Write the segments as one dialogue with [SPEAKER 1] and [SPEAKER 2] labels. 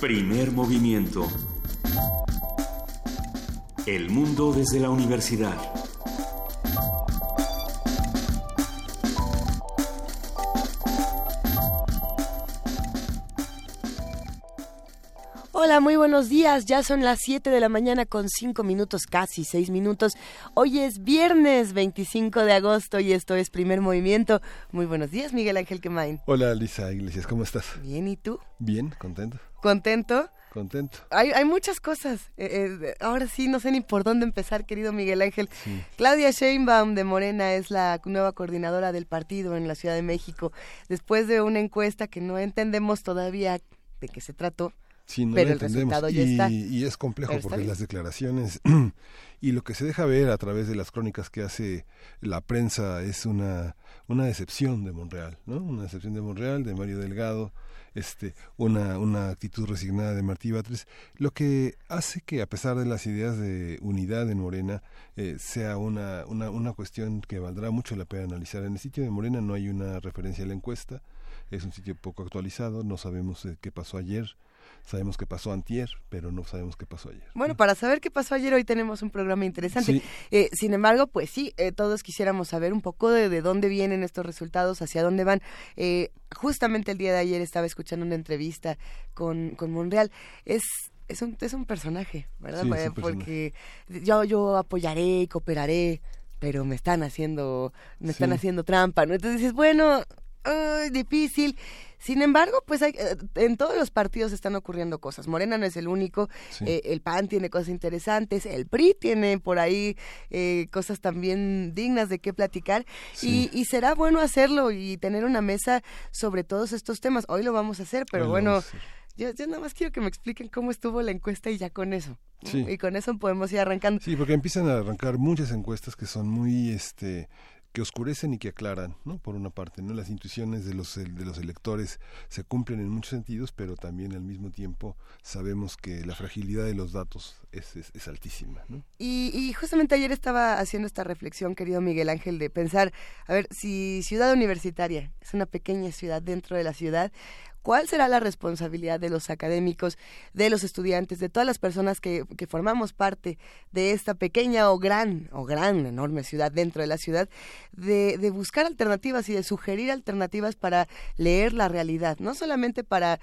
[SPEAKER 1] Primer movimiento. El mundo desde la universidad.
[SPEAKER 2] Hola, muy buenos días. Ya son las 7 de la mañana con 5 minutos, casi 6 minutos. Hoy es viernes 25 de agosto y esto es Primer Movimiento. Muy buenos días, Miguel Ángel Quemain.
[SPEAKER 3] Hola, Lisa Iglesias, ¿cómo estás?
[SPEAKER 2] Bien, ¿y tú?
[SPEAKER 3] Bien, contento.
[SPEAKER 2] ¿Contento?
[SPEAKER 3] Contento.
[SPEAKER 2] Hay, hay muchas cosas. Eh, eh, ahora sí, no sé ni por dónde empezar, querido Miguel Ángel. Claudia Sheinbaum de Morena es la nueva coordinadora del partido en la Ciudad de México. Después de una encuesta que no entendemos todavía de qué se trató, pero el resultado ya
[SPEAKER 3] y,
[SPEAKER 2] está.
[SPEAKER 3] Y es complejo porque
[SPEAKER 2] bien.
[SPEAKER 3] las declaraciones y lo que se deja ver a través de las crónicas que hace la prensa es una, una decepción de Monreal, ¿no? Una decepción de Monreal, de Mario Delgado, este, una, una actitud resignada de Martí Batres, lo que hace que a pesar de las ideas de unidad en Morena, eh, sea una, una, una cuestión que valdrá mucho la pena analizar. En el sitio de Morena no hay una referencia a la encuesta, es un sitio poco actualizado, no sabemos eh, qué pasó ayer, sabemos qué pasó antier, pero no sabemos qué pasó ayer.
[SPEAKER 2] Bueno, para saber qué pasó ayer, hoy tenemos un programa interesante.
[SPEAKER 3] Sí.
[SPEAKER 2] Eh, sin embargo, pues sí, eh, todos quisiéramos saber un poco de, de dónde vienen estos resultados, hacia dónde van. Eh, justamente el día de ayer estaba escuchando una entrevista con, con Monreal. Es es un, es un personaje, ¿verdad?
[SPEAKER 3] Sí, es un
[SPEAKER 2] Porque yo, yo apoyaré y cooperaré, pero me están haciendo, me están haciendo trampa, ¿no? Entonces dices, bueno, difícil. Sin embargo, pues hay, eh, en todos los partidos están ocurriendo cosas. Morena no es el único.
[SPEAKER 3] Sí.
[SPEAKER 2] eh, el PAN tiene cosas interesantes. El PRI tiene por ahí eh, cosas también dignas de qué platicar.
[SPEAKER 3] Sí.
[SPEAKER 2] Y, y será bueno hacerlo y tener una mesa sobre todos estos temas. Hoy lo vamos a hacer, pero
[SPEAKER 3] Hoy
[SPEAKER 2] bueno, yo, yo nada más quiero que me expliquen cómo estuvo la encuesta y ya con eso. Y con eso podemos ir arrancando.
[SPEAKER 3] Sí, porque empiezan a arrancar muchas encuestas que son muy, este, que oscurecen y que aclaran, ¿no? Por una parte, ¿no? Las intuiciones de los, de los electores se cumplen en muchos sentidos, pero también al mismo tiempo sabemos que la fragilidad de los datos es, altísima, ¿no?
[SPEAKER 2] Y, y justamente ayer estaba haciendo esta reflexión, querido Miguel Ángel, de pensar, a ver, si Ciudad Universitaria es una pequeña ciudad dentro de la ciudad, ¿cuál será la responsabilidad de los académicos, de los estudiantes, de todas las personas que, que formamos parte de esta pequeña o gran, o gran, enorme ciudad dentro de la ciudad, de, de buscar alternativas y de sugerir alternativas para leer la realidad, no solamente para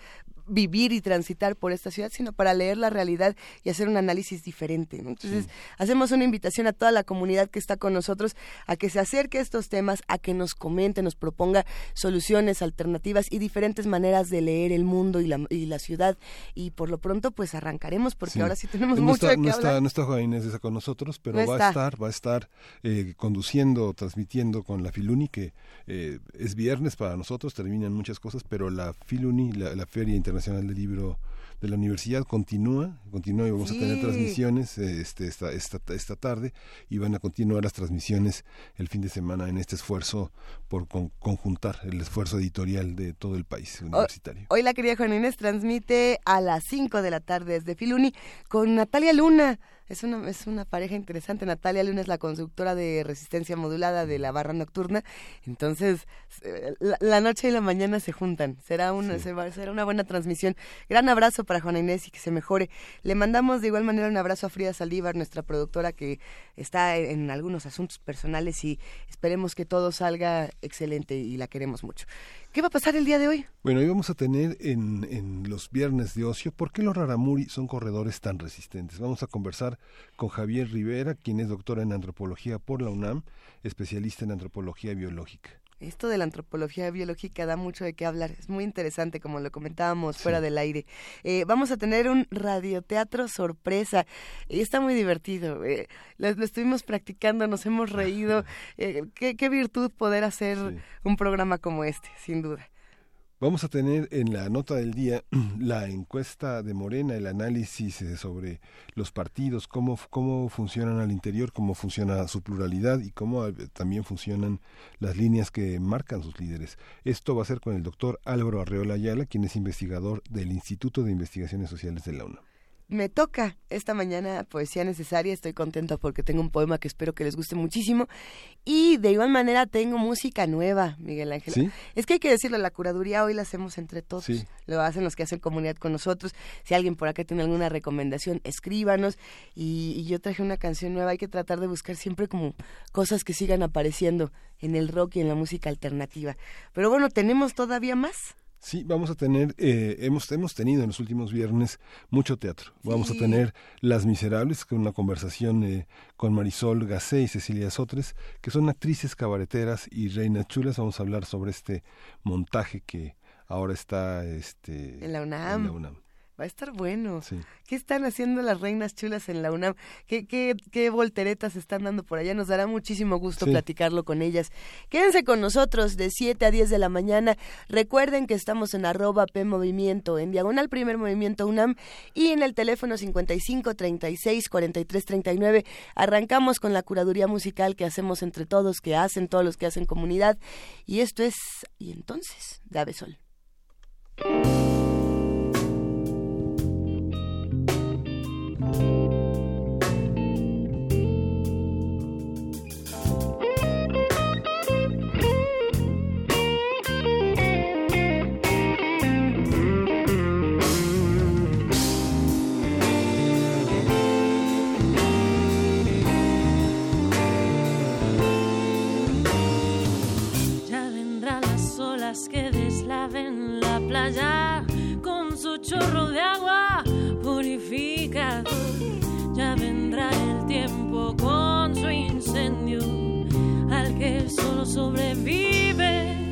[SPEAKER 2] vivir y transitar por esta ciudad, sino para leer la realidad y hacer un análisis diferente. ¿no? Entonces, hacemos una invitación a toda la comunidad que está con nosotros a que se acerque a estos temas, a que nos comente, nos proponga soluciones, alternativas y diferentes maneras de leer el mundo y la, y la ciudad. Y por lo pronto, pues arrancaremos, porque
[SPEAKER 3] Sí.
[SPEAKER 2] ahora sí tenemos
[SPEAKER 3] no
[SPEAKER 2] mucho
[SPEAKER 3] está,
[SPEAKER 2] de
[SPEAKER 3] no
[SPEAKER 2] qué
[SPEAKER 3] está,
[SPEAKER 2] hablar.
[SPEAKER 3] no está Juan Inés con nosotros, pero
[SPEAKER 2] No
[SPEAKER 3] va
[SPEAKER 2] está.
[SPEAKER 3] a estar, va a estar eh, conduciendo, transmitiendo con la Filuni, que eh, es viernes para nosotros, terminan muchas cosas, pero la Filuni, la, la Feria Internacional del Libro de la Universidad, continúa, continúa y vamos a tener transmisiones eh, este, esta, esta, esta tarde y van a continuar las transmisiones el fin de semana en este esfuerzo por con- conjuntar el esfuerzo editorial de todo el país universitario.
[SPEAKER 2] Hoy la querida Juana Inés transmite a las 5 de la tarde desde Filuni con Natalia Luna. Es una, es una pareja interesante. Natalia Luna es la conductora de Resistencia Modulada de la Barra Nocturna. Entonces, eh, la, la noche y la mañana se juntan. Será una, se va- será una buena transmisión. Gran abrazo para Juana Inés y que se mejore. Le mandamos de igual manera un abrazo a Frida Saldívar, nuestra productora que está en algunos asuntos personales y esperemos que todo salga excelente y la queremos mucho. ¿Qué va a pasar el día de hoy?
[SPEAKER 3] Bueno, hoy vamos a tener en, en los viernes de ocio, ¿por qué los Raramuri son corredores tan resistentes? Vamos a conversar con Javier Rivera, quien es doctora en antropología por la UNAM, especialista en antropología biológica.
[SPEAKER 2] Esto de la antropología biológica da mucho de qué hablar. Es muy interesante, como lo comentábamos fuera del aire. Eh, vamos a tener un radioteatro sorpresa. Y está muy divertido. Eh, lo, lo estuvimos practicando, nos hemos reído. Eh, qué, qué virtud poder hacer
[SPEAKER 3] Sí.
[SPEAKER 2] un programa como este, sin duda.
[SPEAKER 3] Vamos a tener en la nota del día la encuesta de Morena, el análisis eh, sobre los partidos, cómo, cómo funcionan al interior, cómo funciona su pluralidad y cómo eh, también funcionan las líneas que marcan sus líderes. Esto va a ser con el doctor Álvaro Arreola Ayala, quien es investigador del Instituto de Investigaciones Sociales de la UNAM.
[SPEAKER 2] Me toca esta mañana poesía necesaria. Estoy contenta porque tengo un poema que espero que les guste muchísimo. Y de igual manera tengo música nueva, Miguel Ángel. Es que hay que decirlo, la curaduría hoy la hacemos entre todos. Lo hacen los que hacen comunidad con nosotros. Si alguien por acá tiene alguna recomendación, escríbanos. Y, y yo traje una canción nueva. Hay que tratar de buscar siempre como cosas que sigan apareciendo en el rock y en la música alternativa. Pero bueno, tenemos todavía más.
[SPEAKER 3] Sí, vamos a tener, eh, hemos, hemos tenido en los últimos viernes mucho teatro. Vamos a tener Las Miserables, con una conversación eh, con Marisol Gacé y Cecilia Sotres, que son actrices cabareteras y reinas chulas. Vamos a hablar sobre este montaje que ahora está este,
[SPEAKER 2] En la UNAM. Va a estar bueno. ¿Qué están haciendo las reinas chulas en la UNAM? ¿Qué, qué, qué volteretas están dando por allá? Nos dará muchísimo gusto platicarlo con ellas. Quédense con nosotros de 7 a 10 de la mañana. Recuerden que estamos en arroba P Movimiento, en Diagonal Primer Movimiento UNAM y en el teléfono 55 36 43 39. Arrancamos con la curaduría musical que hacemos entre todos, que hacen todos los que hacen comunidad. Y esto es, y entonces, Dave Sol.
[SPEAKER 4] Que deslaven la playa con su chorro de agua purifica. Ya vendrá el tiempo con su incendio al que solo sobrevive.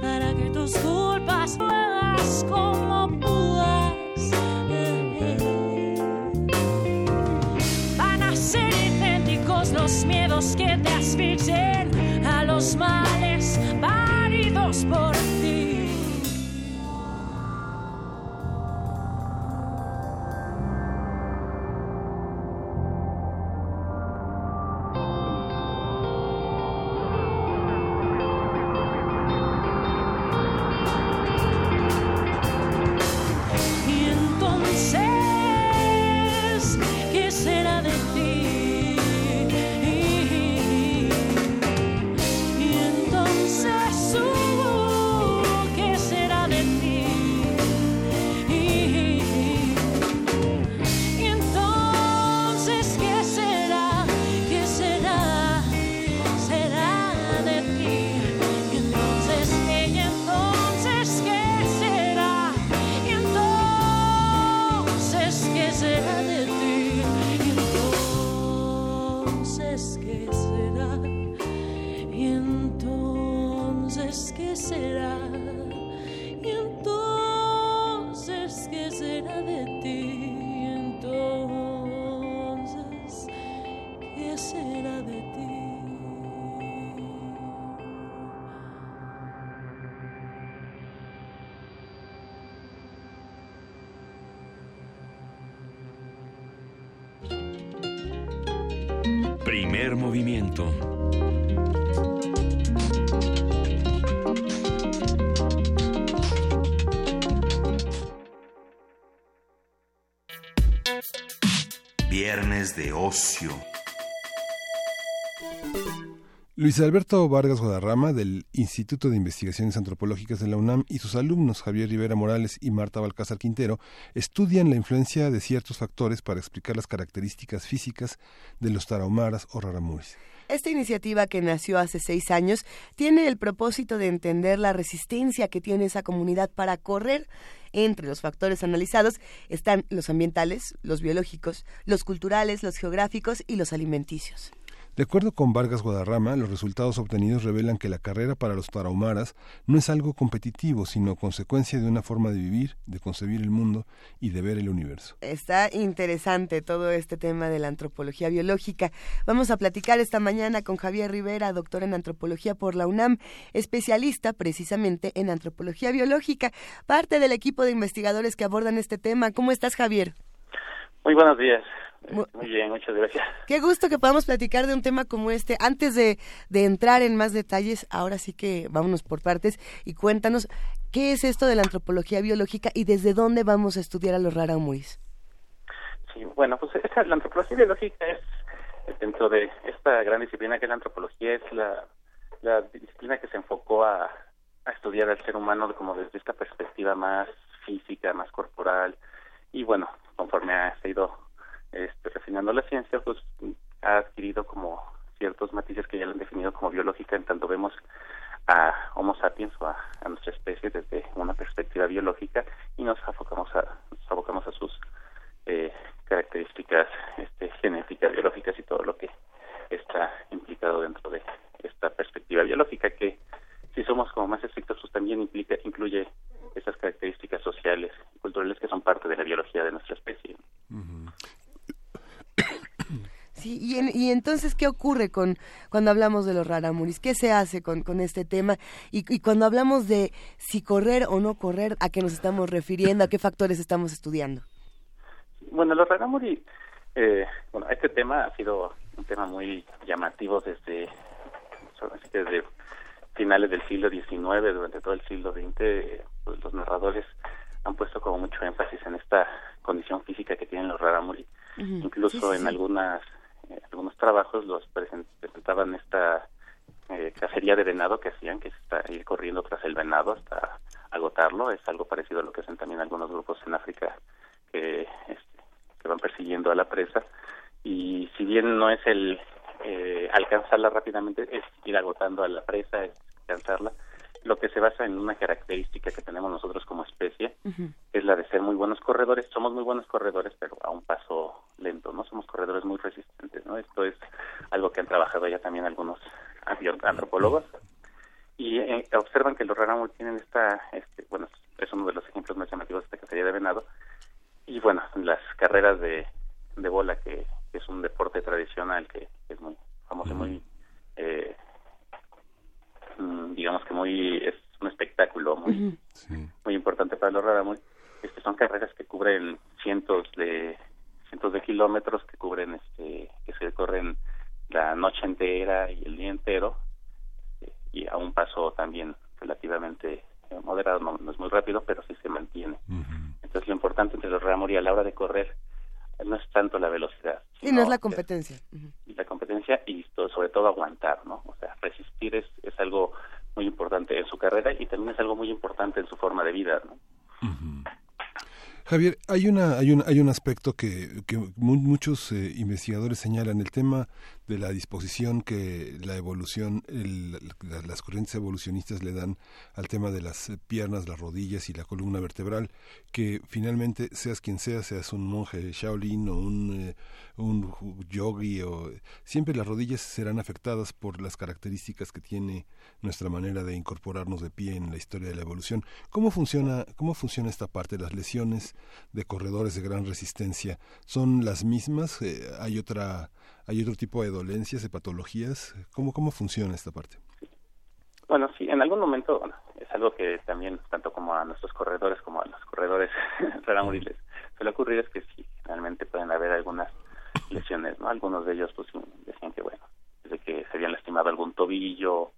[SPEAKER 4] Para que tus culpas puedas como puedas. Van a ser idénticos los miedos que te asfixien a los males válidos por
[SPEAKER 1] de ocio.
[SPEAKER 3] Luis Alberto Vargas Guadarrama del Instituto de Investigaciones Antropológicas de la UNAM y sus alumnos Javier Rivera Morales y Marta Balcázar Quintero estudian la influencia de ciertos factores para explicar las características físicas de los tarahumaras o raramuris.
[SPEAKER 2] Esta iniciativa que nació hace seis años tiene el propósito de entender la resistencia que tiene esa comunidad para correr. Entre los factores analizados están los ambientales, los biológicos, los culturales, los geográficos y los alimenticios.
[SPEAKER 3] De acuerdo con Vargas Guadarrama, los resultados obtenidos revelan que la carrera para los tarahumaras no es algo competitivo, sino consecuencia de una forma de vivir, de concebir el mundo y de ver el universo.
[SPEAKER 2] Está interesante todo este tema de la antropología biológica. Vamos a platicar esta mañana con Javier Rivera, doctor en antropología por la UNAM, especialista precisamente en antropología biológica, parte del equipo de investigadores que abordan este tema. ¿Cómo estás, Javier?
[SPEAKER 5] Muy buenos días. Muy bien, muchas gracias.
[SPEAKER 2] Qué gusto que podamos platicar de un tema como este. Antes de, de, entrar en más detalles, ahora sí que vámonos por partes y cuéntanos qué es esto de la antropología biológica y desde dónde vamos a estudiar a los raramuris.
[SPEAKER 5] Sí, bueno, pues esta, la antropología biológica es, dentro de esta gran disciplina que es la antropología, es la, la disciplina que se enfocó a, a estudiar al ser humano como desde esta perspectiva más física, más corporal, y bueno, conforme ha ido este, refinando la ciencia, pues ha adquirido como ciertos matices que ya lo han definido como biológica, en tanto vemos a Homo sapiens o a, nuestra especie desde una perspectiva biológica y nos abocamos a, nos abocamos a sus eh, características este, genéticas, biológicas y todo lo que está implicado dentro de esta perspectiva biológica que si somos como más estrictos pues también implica incluye esas características sociales y culturales que son parte de la biología de nuestra especie.
[SPEAKER 2] Sí, y, y, entonces, ¿qué ocurre con cuando hablamos de los raramuris? ¿Qué se hace con, con este tema? Y, y, cuando hablamos de si correr o no correr, ¿a qué nos estamos refiriendo? ¿A qué factores estamos estudiando?
[SPEAKER 5] Bueno, los raramuri, eh, bueno, este tema ha sido un tema muy llamativo desde, desde finales del siglo XIX, durante todo el siglo XX, pues los narradores han puesto como mucho énfasis en esta condición física que tienen los raramuri. Incluso sí, sí, en algunas eh, algunos trabajos los presentaban esta eh, cacería de venado que hacían, que está ir corriendo tras el venado hasta agotarlo. Es algo parecido a lo que hacen también algunos grupos en África que, este, que van persiguiendo a la presa. Y si bien no es el eh, alcanzarla rápidamente, es ir agotando a la presa, es alcanzarla lo que se basa en una característica que tenemos nosotros como especie, es la de ser muy buenos corredores. Somos muy buenos corredores, pero a un paso lento, ¿no? Somos corredores muy resistentes, ¿no? Esto es algo que han trabajado ya también algunos antropólogos y eh, observan que los rarámuris tienen esta, este, bueno, es uno de los ejemplos más llamativos de esta cacería de venado y bueno, las carreras de, de bola que, que es un deporte tradicional que es muy famoso y muy eh, digamos que muy es un espectáculo muy muy importante para los rarámuris este son carreras que cubren cientos de cientos de kilómetros que cubren este que se corren la noche entera y el día entero eh, y a un paso también relativamente moderado no, no es muy rápido pero sí se mantiene. Entonces lo importante entre los rarámuris a la hora de correr no es tanto la velocidad
[SPEAKER 2] Sí, no es la competencia.
[SPEAKER 5] Y la competencia y sobre todo aguantar, ¿no? O sea, resistir es, es algo muy importante en su carrera y también es algo muy importante en su forma de vida, ¿no?
[SPEAKER 3] Javier, hay una hay un hay un aspecto que, que mu- muchos eh, investigadores señalan el tema de la disposición que la evolución el- la- las corrientes evolucionistas le dan al tema de las eh, piernas, las rodillas y la columna vertebral, que finalmente seas quien seas, seas un monje Shaolin o un eh, un yogi o siempre las rodillas serán afectadas por las características que tiene nuestra manera de incorporarnos de pie en la historia de la evolución. ¿Cómo funciona cómo funciona esta parte? Las lesiones de corredores de gran resistencia son las mismas. Eh, hay otra hay otro tipo de dolencias, de patologías. ¿Cómo cómo funciona esta parte?
[SPEAKER 5] Bueno, sí, en algún momento bueno, es algo que también, tanto como a nuestros corredores como a los corredores rarámuris les suele ocurrir, es que sí, realmente pueden haber algunas lesiones, ¿no? Algunos de ellos pues decían que, bueno, desde que se habían lastimado algún tobillo,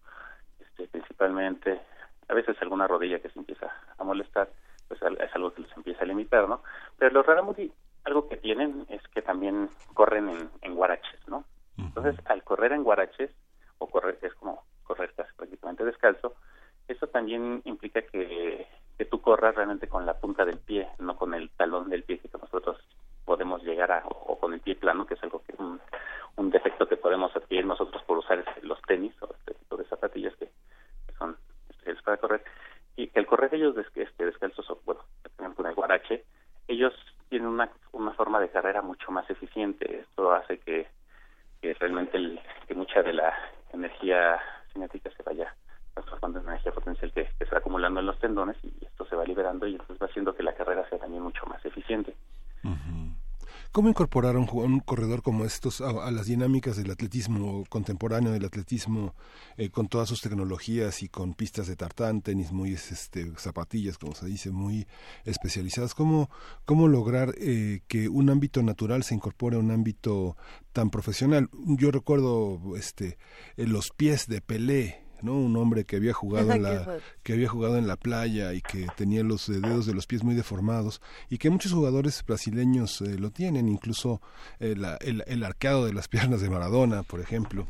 [SPEAKER 5] este, principalmente, a veces alguna rodilla que se empieza a molestar, pues es algo que les empieza a limitar, ¿no? Pero los rarámuri, algo que tienen es que también corren en, en guaraches, ¿no? Entonces, al correr en guaraches, o correr, es como correr casi prácticamente descalzo, eso también implica que, que tú corras realmente con la punta del pie, no con el talón del pie que nosotros podemos llegar a, o, o con el pie plano, que es algo que un, un defecto que podemos adquirir nosotros por usar este- los tenis o este tipo de zapatillas que, que son especiales para correr, y que al correr ellos des- este, descalzos, o bueno, también con el guarache, ellos tiene una, una forma de carrera mucho más eficiente. Esto hace que, que realmente el, que mucha de la energía cinética se vaya transformando en energía potencial que, que, se va acumulando en los tendones y esto se va liberando y entonces va haciendo que la carrera sea también mucho más eficiente. Uh.
[SPEAKER 3] ¿Cómo incorporar un, un corredor como estos a, las dinámicas del atletismo contemporáneo, del atletismo eh, con todas sus tecnologías y con pistas de tartán, tenis muy este, zapatillas, como se dice, muy especializadas? ¿Cómo, cómo lograr eh, que un ámbito natural se incorpore a un ámbito tan profesional? Yo recuerdo este, los pies de Pelé, ¿no? Un hombre que había jugado en la que había jugado en la playa y que tenía los dedos de los pies muy deformados y que muchos jugadores brasileños eh, lo tienen, incluso eh, el, el arqueado de las piernas de Maradona, por ejemplo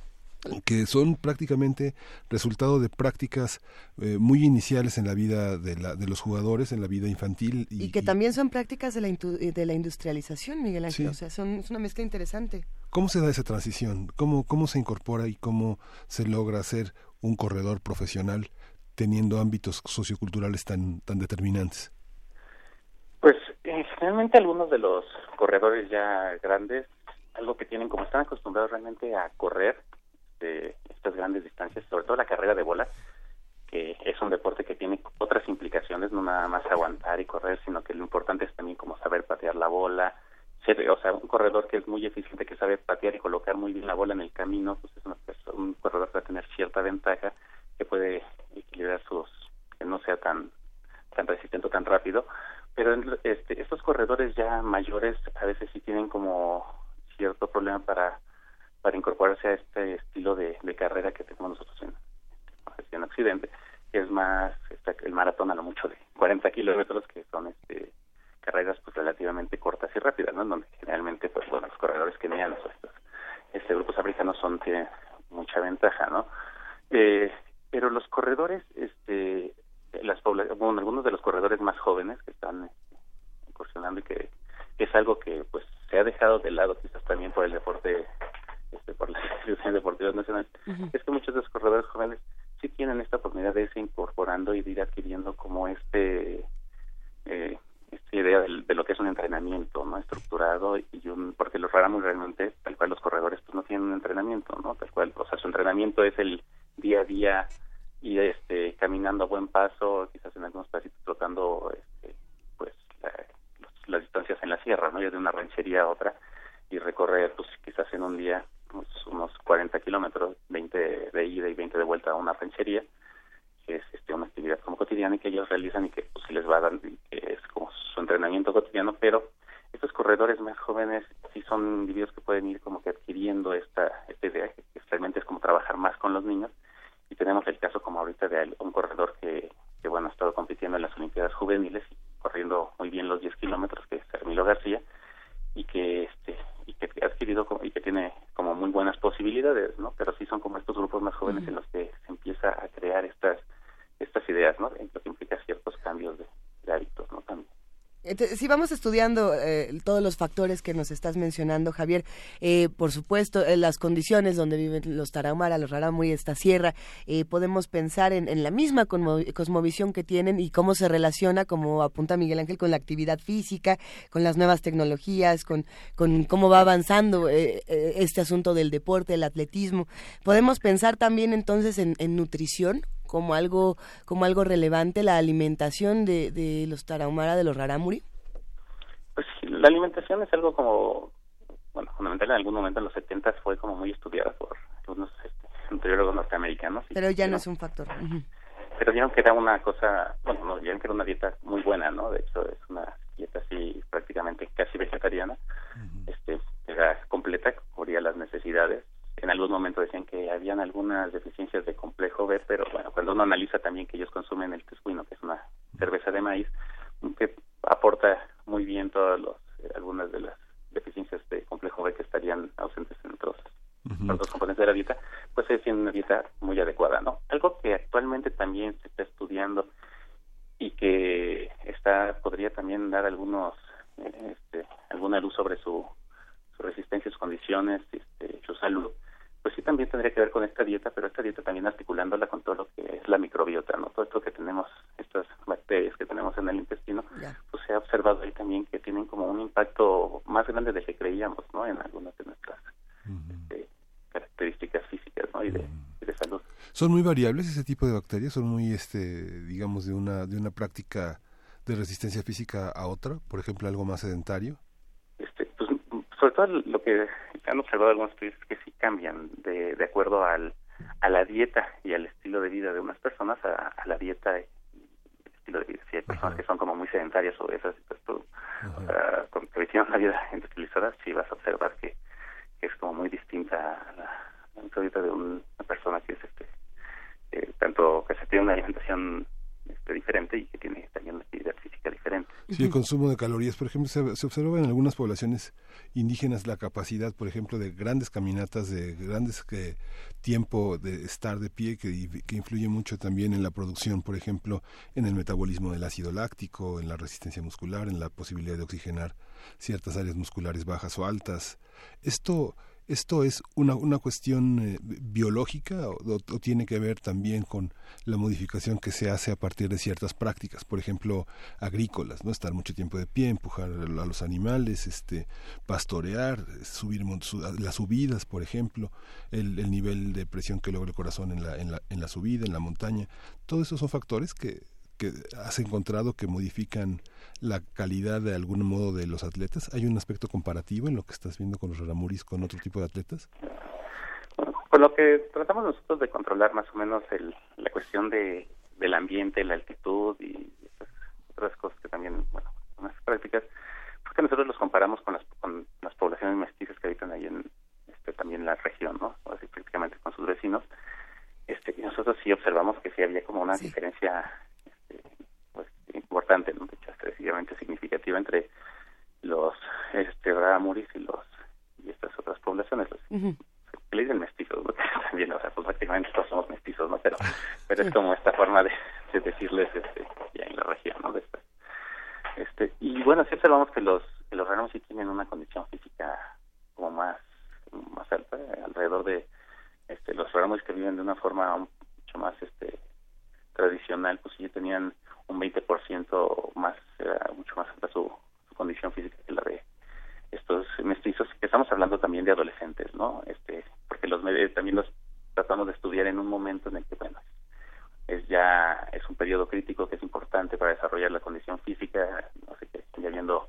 [SPEAKER 3] que son prácticamente resultado de prácticas eh, muy iniciales en la vida de, la, de, los jugadores, en la vida infantil.
[SPEAKER 2] Y, que también son prácticas de la, de la industrialización, Miguel Ángel. O sea, son, es una mezcla interesante.
[SPEAKER 3] ¿Cómo se da esa transición? ¿Cómo, ¿Cómo se incorpora y cómo se logra hacer un corredor profesional teniendo ámbitos socioculturales tan, tan determinantes?
[SPEAKER 5] Pues eh, generalmente algunos de los corredores ya grandes, algo que tienen como están acostumbrados realmente a correr de estas grandes distancias, sobre todo la carrera de bola, que es un deporte que tiene otras implicaciones, no nada más aguantar y correr, sino que lo importante es también como saber patear la bola, o sea, un corredor que es muy eficiente, que sabe patear y colocar muy bien la bola en el camino, pues es una un corredor que va a tener cierta ventaja, que puede equilibrar sus, que no sea tan tan resistente o tan rápido, pero este, estos corredores ya mayores a veces sí tienen como cierto problema para para incorporarse a este estilo de, carrera que tenemos nosotros en, en Occidente, que es más el maratón a lo mucho de 40 kilómetros, que son este carreras pues relativamente cortas y rápidas, ¿no? Donde generalmente pues bueno los corredores kenianos o estos este grupos africanos son tienen mucha ventaja, ¿no? Eh, pero los corredores, este, las bueno, algunos de los corredores más jóvenes que están incursionando y que, es algo que pues se ha dejado de lado quizás también por el deporte, este, por las instituciones deportivas nacionales, es que muchos de los corredores jóvenes sí tienen esta oportunidad de irse incorporando y de ir adquiriendo como este eh, esta idea de, lo que es un entrenamiento no estructurado y un porque los ráramos realmente tal cual los corredores pues no tienen un entrenamiento no tal cual o sea su entrenamiento es el día a día y este caminando a buen paso quizás en algunos pasitos trotando este, pues las distancias en la sierra no ir de una ranchería a otra y recorrer pues quizás en un día pues, unos 40 kilómetros 20 de ida y 20 de vuelta a una ranchería que es este, una actividad como cotidiana que ellos realizan y que pues les va que es como su entrenamiento cotidiano, pero estos corredores más jóvenes sí son individuos que pueden ir como que adquiriendo esta, esta idea, que, realmente es como trabajar más con los niños, y tenemos el caso como ahorita de un corredor que, que bueno, ha estado compitiendo en las Olimpiadas Juveniles, corriendo muy bien los 10 kilómetros, que es Hermilo García, y que este y que ha adquirido y que tiene como muy buenas posibilidades, ¿no? Pero sí son como estos grupos más jóvenes en los que se empieza a crear estas estas ideas, ¿no? Lo que implica ciertos cambios de, hábitos, ¿no? También.
[SPEAKER 2] Si vamos estudiando eh, todos los factores que nos estás mencionando, Javier, eh, por supuesto, en las condiciones donde viven los Tarahumara, los Rarámuri, esta sierra, eh, podemos pensar en, la misma cosmovisión que tienen y cómo se relaciona, como apunta Miguel Ángel, con la actividad física, con las nuevas tecnologías, con, cómo va avanzando este asunto del deporte, el atletismo. Podemos pensar también entonces en, en nutrición como algo como algo relevante la alimentación de, de los tarahumara de los rarámuri?
[SPEAKER 5] Pues la alimentación es algo como bueno fundamental en algún momento en los 70 fue como muy estudiada por algunos este, nutriólogos norteamericanos
[SPEAKER 2] pero ya no, es un factor
[SPEAKER 5] pero vieron que era una cosa bueno no, vieron que era una dieta muy buena no de hecho es una dieta así prácticamente casi vegetariana. Este era completa cubría las necesidades en algún momento decían que habían algunas deficiencias de complejo B, pero bueno, cuando uno analiza también que ellos consumen el tescuino, que es una cerveza de maíz, que aporta muy bien todas los, algunas de las deficiencias de complejo B que estarían ausentes en otros, otros componentes de la dieta, pues es una dieta muy adecuada, ¿no? Algo que actualmente también se está estudiando y que está podría también dar algunos este, alguna luz sobre su, su resistencia, sus condiciones, este, su salud, pues sí también tendría que ver con esta dieta, pero esta dieta también articulándola con todo lo que es la microbiota, ¿no? Todo esto que tenemos, estas bacterias que tenemos en el intestino, pues se ha observado ahí también que tienen como un impacto más grande de lo que creíamos, ¿no? En algunas de nuestras este, características físicas, ¿no? Y de, salud.
[SPEAKER 3] ¿Son muy variables ese tipo de bacterias? ¿Son muy, este, digamos, de una, de una práctica de resistencia física a otra? Por ejemplo, algo más sedentario.
[SPEAKER 5] Este, sobre todo lo que han observado algunos estudios es que sí cambian de, de acuerdo al, a la dieta y al estilo de vida de unas personas, a, la dieta y el estilo de vida. Si hay personas que son como muy sedentarias o esas, pues tú, con que tienen una vida industrializada, sí vas a observar que, es como muy distinta a la, dieta de una persona que es este eh, tanto que se tiene una alimentación este, diferente y que tiene también una actividad física diferente.
[SPEAKER 3] Sí, el consumo de calorías, por ejemplo, se, observa en algunas poblaciones indígenas la capacidad, por ejemplo, de grandes caminatas, de grandes que, tiempo de estar de pie, que, que influye mucho también en la producción, por ejemplo, en el metabolismo del ácido láctico, en la resistencia muscular, en la posibilidad de oxigenar ciertas áreas musculares bajas o altas. Esto ¿Esto es una, una cuestión eh, biológica o, tiene que ver también con la modificación que se hace a partir de ciertas prácticas, por ejemplo, agrícolas, no estar mucho tiempo de pie, empujar a los animales, este, pastorear, subir las subidas, por ejemplo, el, el, nivel de presión que logra el corazón en la, en la, en la subida, en la montaña, todos esos son factores que, que has encontrado que modifican la calidad de algún modo de los atletas? ¿Hay un aspecto comparativo en lo que estás viendo con los Raramuris con otro tipo de atletas?
[SPEAKER 5] Con lo que tratamos nosotros de controlar más o menos el, la cuestión de, del ambiente, la altitud y otras cosas que también, bueno, son las prácticas, porque nosotros los comparamos con las, con las poblaciones mestizas que habitan ahí en este, también la región, ¿no? Así prácticamente con sus vecinos. Este, y nosotros sí observamos que sí había como una diferencia importante, ¿no? de hecho, significativa entre los este ramuris y los y estas otras poblaciones, los que le dicen mestizos, ¿no? también, o sea, pues prácticamente todos somos mestizos, ¿no? Pero, pero es como esta forma de, de decirles este, ya en la región, ¿no? Después. Este, y bueno, sí observamos que los, que los ramuris sí tienen una condición física como más, más alta, alrededor de este, los ramuris que viven de una forma mucho más este tradicional, pues sí tenían un 20% más, mucho más alta su, condición física que la de estos mestizos, que estamos hablando también de adolescentes, ¿no? Este, porque los medios también los tratamos de estudiar en un momento en el que, bueno, es ya, es un periodo crítico que es importante para desarrollar la condición física, no sé qué, ya habiendo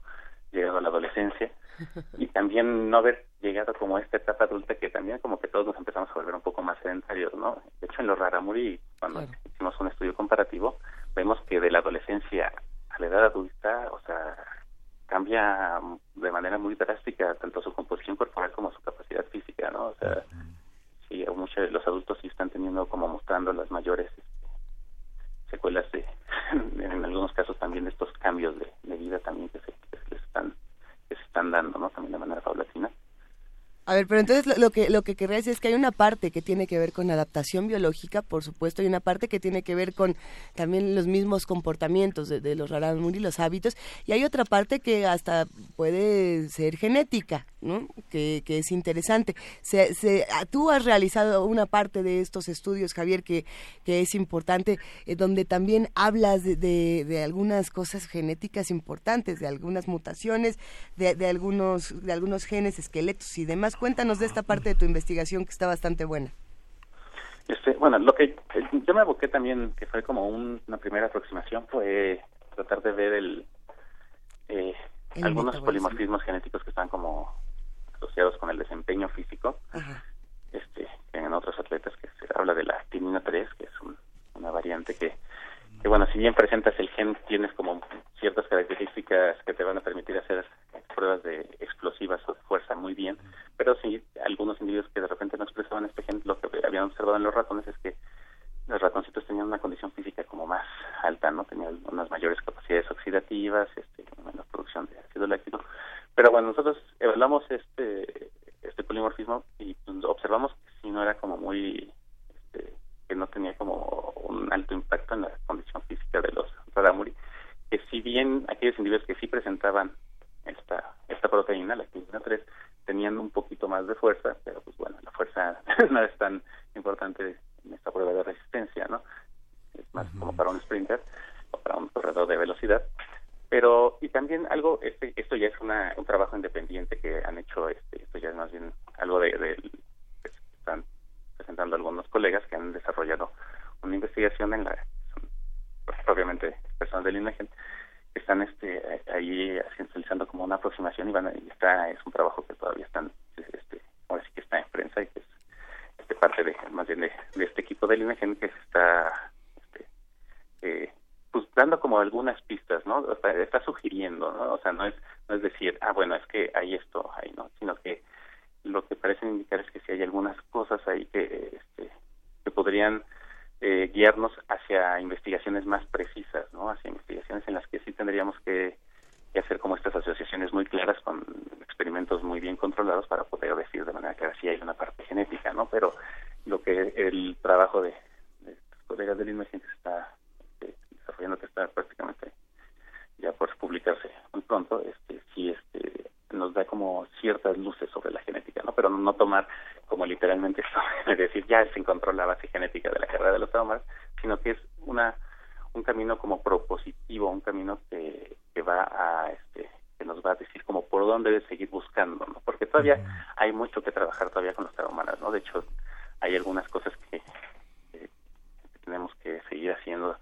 [SPEAKER 5] llegado a la adolescencia, y también no haber llegado como a esta etapa adulta que también como que todos nos empezamos a volver un poco más sedentarios, ¿no? De hecho, en los Raramuri, cuando hicimos un estudio comparativo, vemos que de la adolescencia a la edad adulta, o sea, cambia de manera muy drástica tanto su composición corporal como su capacidad física, ¿no? O sea, sí, muchos de los adultos sí están teniendo como mostrando las mayores este, secuelas de, en algunos casos también de estos cambios de, vida también que se, que se les están que se están dando, ¿no? También de manera paulatina.
[SPEAKER 2] A ver, pero entonces lo, que lo que querría decir es que hay una parte que tiene que ver con adaptación biológica, por supuesto, y una parte que tiene que ver con también los mismos comportamientos de, los rarámuri, los hábitos, y hay otra parte que hasta puede ser genética, ¿no? Que, que es interesante. Se, se, ah, tú has realizado una parte de estos estudios, Javier, que, que es importante, eh, donde también hablas de, de, algunas cosas genéticas importantes, de algunas mutaciones, de, de algunos de algunos genes, esqueletos y demás Cuéntanos de esta parte de tu investigación que está bastante buena.
[SPEAKER 5] Este, bueno, lo que yo me aboqué también, que fue como una primera aproximación, fue tratar de ver el, eh, algunos polimorfismos genéticos que están como asociados con el desempeño físico. Este, en otros atletas que se habla de la timina 3, que es una variante que, que, bueno, si bien presentas el gen, tienes como ciertas características que te van a permitir hacer pruebas de explosivas o de fuerza muy bien, pero sí, algunos individuos que de repente no expresaban este gen, lo que habían observado en los ratones es que los ratoncitos tenían una condición física como más alta, ¿no? Tenían unas mayores capacidades oxidativas, este, menos producción de ácido láctico. Pero bueno, nosotros evaluamos este este polimorfismo y observamos que si no era como muy este, que no tenía como un alto impacto en la condición física de los raramuri, que si bien aquellos individuos que sí presentaban esta esta proteína, la quinina 3, tenían un poquito más de fuerza, pero pues bueno, la fuerza no es tan importante en esta prueba de resistencia, ¿no? Es más como para un sprinter o para un corredor de velocidad. Pero, y también algo, este, esto ya es una, un trabajo independiente que han hecho, este, esto ya es más bien algo de, de están presentando algunos colegas que han desarrollado una investigación en la pues, propiamente personas del INEGEN están este ahí realizando como una aproximación y van a, y está es un trabajo que todavía están este ahora sí que está en prensa y que es este parte de más bien de, este equipo del INEGEN que se está este, eh, pues dando como algunas pistas, ¿no? está sugiriendo, ¿no? O sea, no es no es decir, ah, bueno, es que hay esto, ahí no, sino que lo que parece indicar es que si hay algunas cosas ahí que, este, que podrían eh, guiarnos hacia investigaciones más precisas, ¿no? Hacia investigaciones en las que sí tendríamos que, hacer como estas asociaciones muy claras con experimentos muy bien controlados para poder decir de manera que sí hay una parte genética, ¿no? Pero lo que el trabajo de, de colegas del INME está desarrollando, que está prácticamente ya por publicarse muy pronto, este sí este nos da como ciertas luces sobre la genética, ¿no? Pero no tomar como literalmente esto, es decir, ya se encontró la base genética de la carrera de los traumas, sino que es una un camino como propositivo, un camino que, que va a este que nos va a decir como por dónde debe seguir buscando, ¿no? Porque todavía hay mucho que trabajar todavía con los traumas, ¿no? De hecho, hay algunas cosas que, que tenemos que seguir haciendo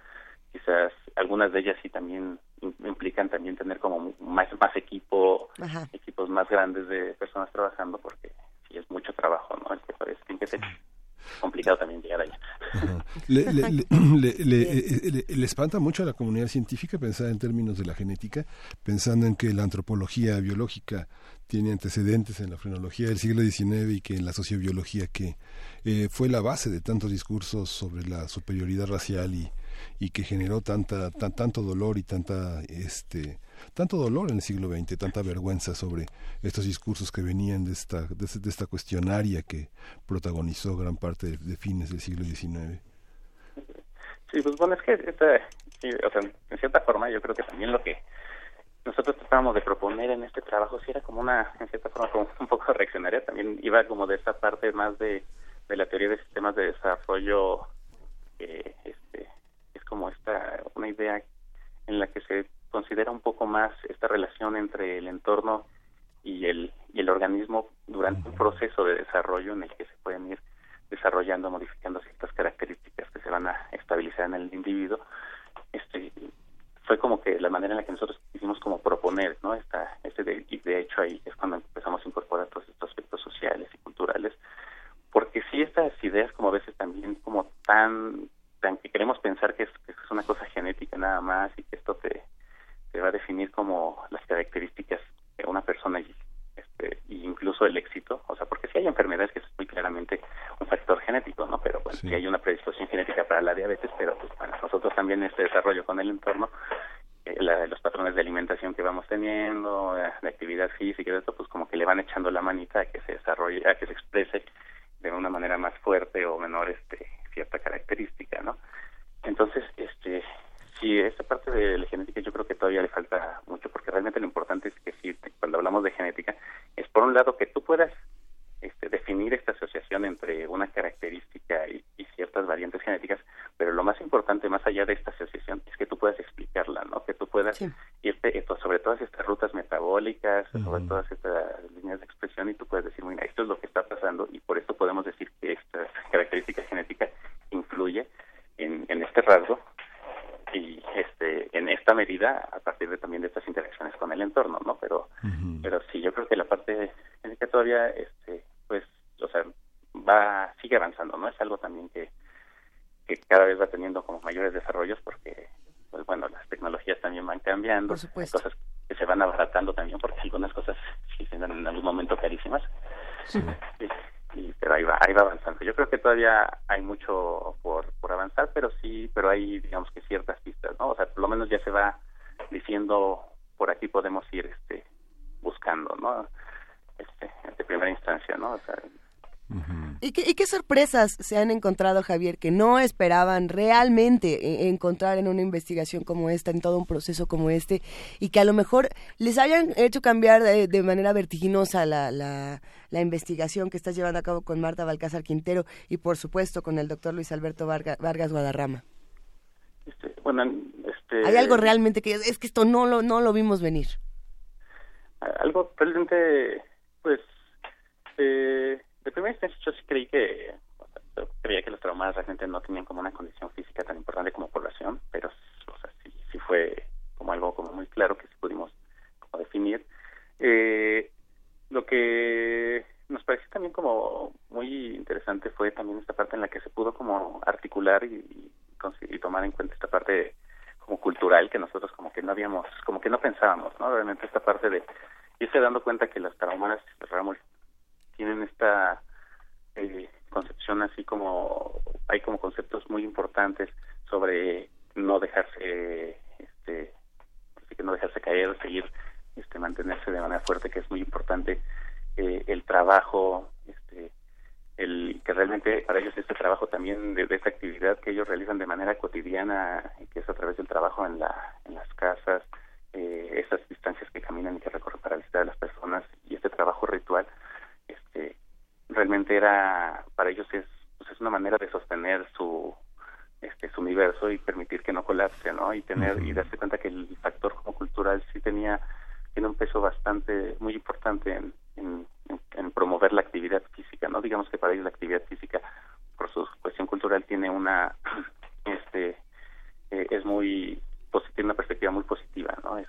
[SPEAKER 5] quizás algunas de ellas sí también implican también tener como más más equipo equipos más grandes de personas trabajando porque sí es mucho trabajo no el que parece que ser complicado también llegar allá.
[SPEAKER 3] Le, le, le, espanta mucho a la comunidad científica pensar en términos de la genética pensando en que la antropología biológica tiene antecedentes en la frenología del siglo XIX y que en la sociobiología que eh, fue la base de tantos discursos sobre la superioridad racial y y que generó tanta tanto dolor y tanta este tanto dolor en el siglo XX, tanta vergüenza sobre estos discursos que venían de esta de, esta cuestionaria que protagonizó gran parte de, fines del siglo XIX.
[SPEAKER 5] Sí, pues bueno, es que esta, o sea, en cierta forma yo creo que también lo que nosotros tratábamos de proponer en este trabajo sí era como una, en cierta forma, como un poco reaccionaria, también iba como de esa parte más de, de la teoría de sistemas de desarrollo eh, como esta una idea en la que se considera un poco más esta relación entre el entorno y el y el organismo durante un proceso de desarrollo en el que se pueden ir desarrollando modificando ciertas características que se van a estabilizar en el individuo. Este fue como que la manera en la que nosotros quisimos como proponer no esta este de, y de hecho ahí es cuando empezamos a incorporar todos estos aspectos sociales y culturales porque sí estas ideas como a veces también como tan que queremos pensar que es, que es una cosa genética nada más y que esto te, te va a definir como las características de una persona y este incluso el éxito, o sea, porque si hay enfermedades que es muy claramente un factor genético, ¿no? Pero bueno, si hay una predisposición genética para la diabetes, pero pues bueno, nosotros también este desarrollo con el entorno, eh, la, los patrones de alimentación que vamos teniendo, eh, de actividad física y esto, pues como que le van echando la manita a que se desarrolle, a que se exprese de una manera más fuerte o menor este cierta característica, ¿no? Entonces, este, sí, esta parte de la genética yo creo que todavía le falta mucho, porque realmente lo importante es que sí, cuando hablamos de genética, es por un lado que tú puedas este, definir esta asociación entre una característica y, ciertas variantes genéticas, pero lo más importante, más allá de esta asociación, es que tú puedas explicarla, ¿no? Que tú puedas irte sobre todas estas rutas metabólicas, sobre todas estas líneas de expresión y tú puedes decir, mira, esto es lo que está pasando y por esto podemos decir que esta característica genética influye en, en este rasgo y este en esta medida a partir de también de estas interacciones con el entorno no pero pero sí yo creo que la parte en que todavía este pues o sea va sigue avanzando no es algo también que que cada vez va teniendo como mayores desarrollos porque pues bueno las tecnologías también van cambiando cosas que se van abaratando también porque algunas cosas sí serán en algún momento carísimas sí pero ahí va, ahí va avanzando. Yo creo que todavía hay mucho por, por avanzar, pero sí, pero hay, digamos que ciertas pistas, ¿no? O sea, por lo menos ya se va diciendo por aquí podemos ir, este, buscando, ¿no? Este, de primera instancia, ¿no? O sea,
[SPEAKER 2] ¿Y qué, ¿Y qué, sorpresas se han encontrado, Javier, que no esperaban realmente e, encontrar en una investigación como esta, en todo un proceso como este, y que a lo mejor les hayan hecho cambiar de, manera vertiginosa la, la, investigación que estás llevando a cabo con Marta Balcázar Quintero y, por supuesto, con el doctor Luis Alberto Vargas, Guadarrama?
[SPEAKER 5] Este, bueno, este...
[SPEAKER 2] Hay algo realmente que es que esto no lo, no lo vimos venir.
[SPEAKER 5] Algo realmente, pues... Eh de primera instancia yo sí creí que creía que los traumadas realmente no tenían como una condición física tan importante como población, pero o sea, sí, sí fue como algo como muy claro que sí pudimos como definir. Eh, lo que nos pareció también como muy interesante fue también esta parte en la que se pudo como articular y, y tomar en cuenta esta parte como cultural que nosotros como que no habíamos, como que no pensábamos, ¿no? Realmente esta parte de irse dando cuenta que las tarahumaras Ramos tienen esta eh, concepción así como hay como conceptos muy importantes sobre no dejarse este que no dejarse caer seguir este mantenerse de manera fuerte que es muy importante eh, el trabajo este el que realmente para ellos este trabajo también de, esta actividad que ellos realizan de manera cotidiana que es a través del trabajo en la en las casas eh, esas distancias que caminan y que recorren para visitar a las personas y este trabajo ritual este realmente era para ellos es pues es una manera de sostener su este su universo y permitir que no colapse no y tener y darse cuenta que el factor como cultural sí tenía tiene un peso bastante muy importante en, en, en promover la actividad física no digamos que para ellos la actividad física por su cuestión cultural tiene una este eh, es muy tiene una perspectiva muy positiva no es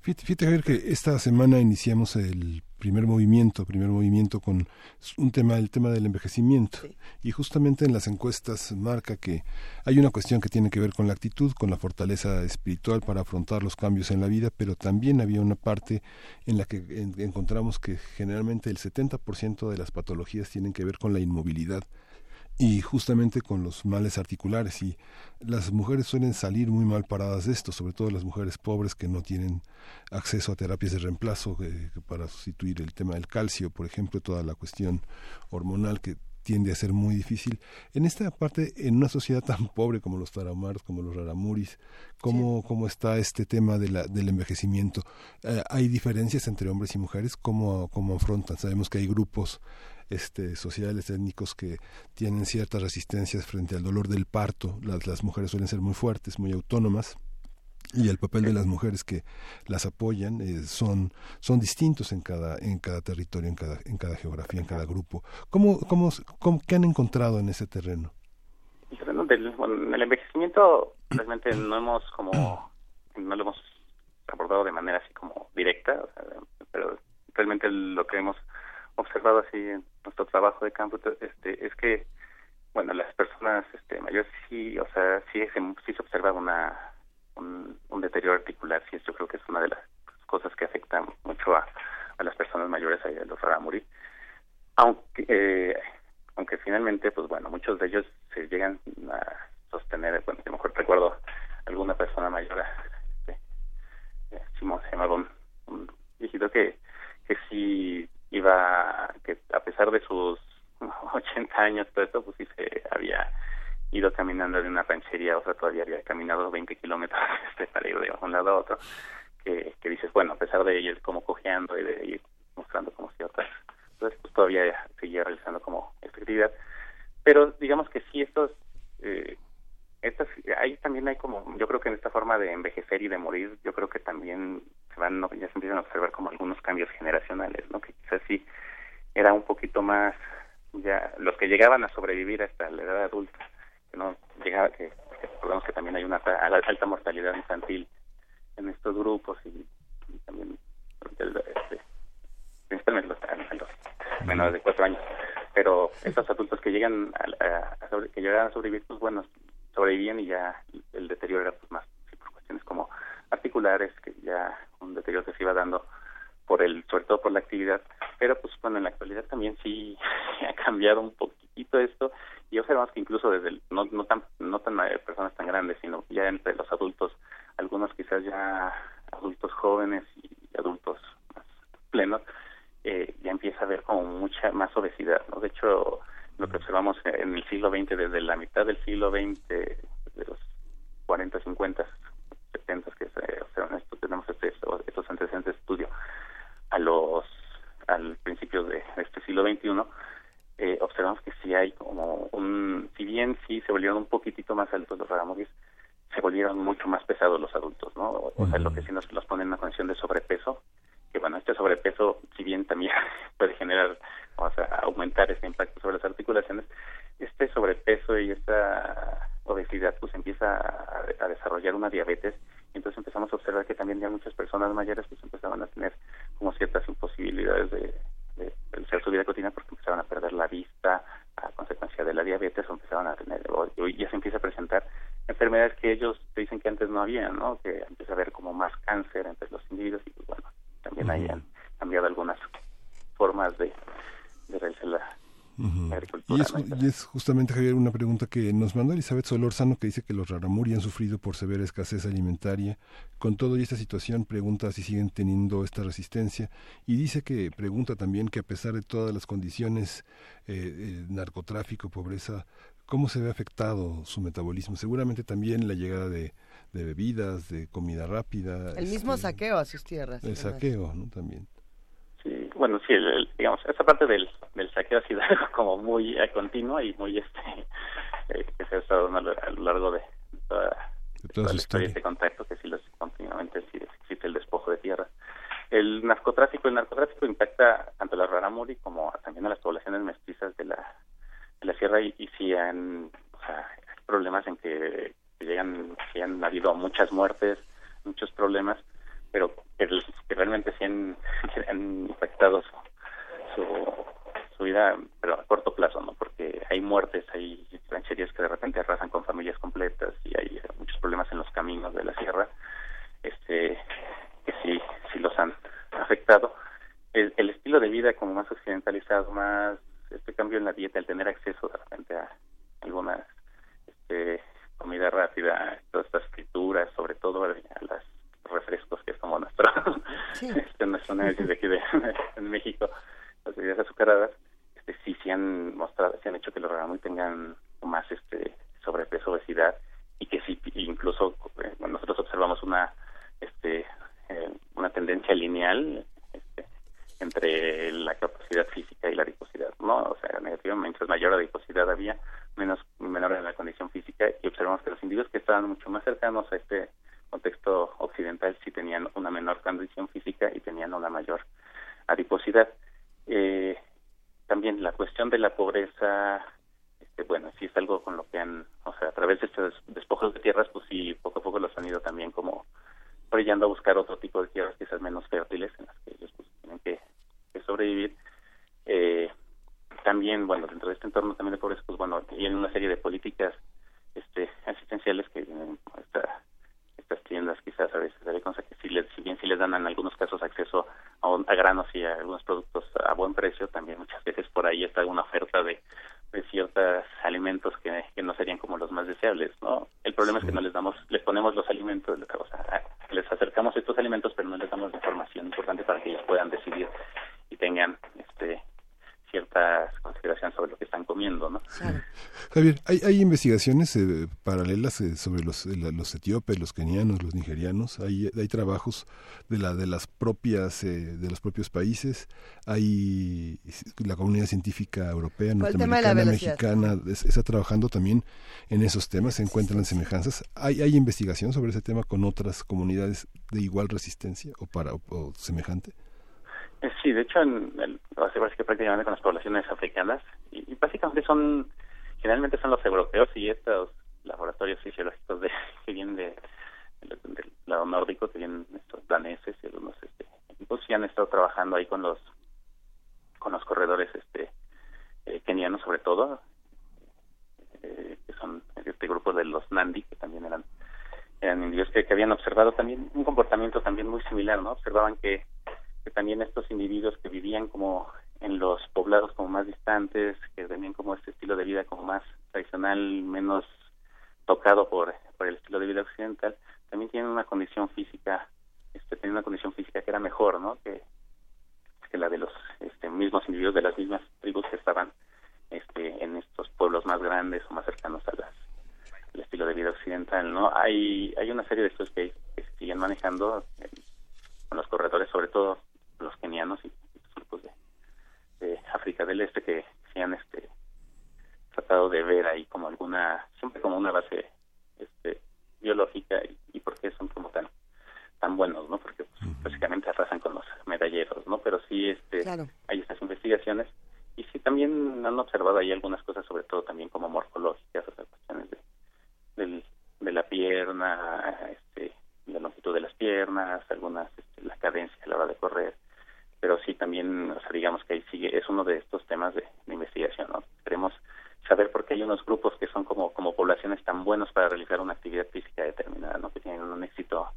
[SPEAKER 3] Fíjate, ver que esta semana iniciamos el primer movimiento, primer movimiento con un tema, el tema del envejecimiento. Y justamente en las encuestas marca que hay una cuestión que tiene que ver con la actitud, con la fortaleza espiritual para afrontar los cambios en la vida, pero también había una parte en la que encontramos que generalmente el 70% de las patologías tienen que ver con la inmovilidad y justamente con los males articulares y las mujeres suelen salir muy mal paradas de esto, sobre todo las mujeres pobres que no tienen acceso a terapias de reemplazo eh, para sustituir el tema del calcio, por ejemplo, toda la cuestión hormonal que tiende a ser muy difícil. En esta parte, en una sociedad tan pobre como los tarahumaras, como los raramuris, ¿cómo, cómo está este tema de la, del envejecimiento? Eh, ¿Hay diferencias entre hombres y mujeres? ¿Cómo, ¿Cómo afrontan? Sabemos que hay grupos este, sociales, étnicos que tienen ciertas resistencias frente al dolor del parto. Las, las mujeres suelen ser muy fuertes, muy autónomas y el papel de las mujeres que las apoyan eh, son son distintos en cada en cada territorio en cada en cada geografía en cada grupo cómo cómo, cómo qué han encontrado en ese terreno
[SPEAKER 5] el terreno del el envejecimiento realmente no hemos como no lo hemos abordado de manera así como directa pero realmente lo que hemos observado así nuestro trabajo de campo este es que bueno las personas este mayores sí o sea sí se, sí se observa una un, deterioro articular sí yo creo que es una de las cosas que afectan mucho a, a las personas mayores a los morir. Aunque eh, aunque finalmente pues bueno muchos de ellos se llegan a sostener bueno a lo mejor recuerdo alguna persona mayor este, eh, Simón se llamaba
[SPEAKER 3] es, justamente, Javier, una pregunta que nos mandó Elizabeth Solórzano, que dice que los raramuri han sufrido por severa escasez alimentaria. Con todo y esta situación, pregunta si siguen teniendo esta resistencia. Y dice que, pregunta también que a pesar de todas las condiciones, eh, eh, narcotráfico, pobreza, ¿cómo se ve afectado su metabolismo? Seguramente también la llegada de, bebidas, de comida rápida.
[SPEAKER 2] El mismo este, saqueo a sus tierras.
[SPEAKER 3] El saqueo, ¿no? También.
[SPEAKER 5] Sí, bueno, sí, digamos, esa parte del, del saqueo ha sido como muy eh, continua y muy este eh, que se ha estado a lo, largo de toda, la historia de este contacto, que sí los, continuamente sí, existe el despojo de tierras. El narcotráfico, el narcotráfico impacta tanto a la raramuri como también a las poblaciones mestizas de la, de la sierra y, y sí han, o sea, hay problemas en que, llegan, sí han habido muchas muertes, muchos problemas, pero que, realmente sí han, impactado su, su, vida, pero a corto plazo, ¿no? Porque hay muertes, hay rancherías que de repente arrasan con familias completas y hay muchos problemas en los caminos de la sierra, este, que sí, sí los han afectado. El, el estilo de vida como más occidentalizado, más este cambio en la dieta, el tener acceso de repente a algunas este, comida rápida, todas estas frituras, sobre todo a, las refrescos que es como nuestro sí. este, nuestro de aquí de, en México las bebidas azucaradas. Este sí se han mostrado se han hecho que los muy tengan más este sobrepeso obesidad y que sí incluso eh, nosotros observamos una este eh, una tendencia lineal este, entre la capacidad física y la adiposidad no o sea negativamente mientras mayor adiposidad había menos menor en la condición física y observamos que los individuos que estaban mucho más cercanos a este contexto occidental sí tenían una menor condición física y tenían una mayor adiposidad. Eh, también la cuestión de la pobreza, este, bueno, sí es algo con lo que han, o sea, a través de estos despojos de tierras, pues sí, poco a poco los han ido también como brillando a buscar otro tipo de tierras quizás menos fértiles en las que ellos pues, tienen que, sobrevivir. Eh, también, bueno, dentro de este entorno también de pobreza, pues bueno, y en una serie de políticas este, asistenciales que esta estas tiendas quizás a veces que si, les, si bien si les dan en algunos casos acceso a, granos y a algunos productos a buen precio, también muchas veces por ahí está una oferta de, de ciertos alimentos que, que, no serían como los más deseables, ¿no? El problema es que no les damos, les ponemos los alimentos, o sea, les acercamos estos alimentos, pero no les damos la información importante para que ellos puedan decidir y tengan este ciertas consideraciones sobre lo que están comiendo, ¿no?
[SPEAKER 3] Javier, hay, hay investigaciones eh, paralelas eh, sobre los, eh, los etíopes, los kenianos, los nigerianos. Hay, hay trabajos de la de las propias de los propios países. Hay la comunidad científica europea, norteamericana, mexicana está trabajando también en esos temas. Se encuentran semejanzas. Hay hay investigación sobre ese tema con otras comunidades de igual resistencia o para o semejante.
[SPEAKER 5] Eh, sí, de hecho, en el, que prácticamente con las poblaciones africanas, y, básicamente son, generalmente son los europeos y estos laboratorios fisiológicos de, que vienen de, del lado nórdico, que vienen estos daneses y algunos este, equipos, y han estado trabajando ahí con los con los corredores este eh, kenianos sobre todo, eh, que son este grupo de los Nandi, que también eran eran individuos que habían observado también un comportamiento también muy similar, ¿no? Observaban que también estos individuos que vivían como en los poblados como más distantes, que tenían como este estilo de vida como más tradicional, menos tocado por, por el estilo de vida occidental, también tienen una condición física, este, tienen una condición física que era mejor, ¿no? Que, que la de los este, mismos individuos de las mismas tribus que estaban este, en estos pueblos más grandes o más cercanos a las el estilo de vida occidental, ¿no? Hay hay una serie de estudios que, que siguen manejando eh, con los corredores, sobre todo los kenianos y los grupos de, África del Este que se han este, tratado de ver ahí como alguna, siempre como una base este, biológica y, y por qué son como tan tan buenos, ¿no? Porque pues, básicamente arrasan con los medalleros, ¿no? Pero sí este hay estas investigaciones y sí también han observado ahí algunas cosas, sobre todo también como morfológicas, o sea, cuestiones de, del, de la pierna, este, la longitud de las piernas piernas, algunas este, la cadencia a la hora de correr, pero sí también, o sea, digamos que ahí sigue, es uno de estos temas de, investigación, ¿no? Queremos saber por qué hay unos grupos que son como, como poblaciones tan buenos para realizar una actividad física determinada, ¿no? Que tienen un éxito,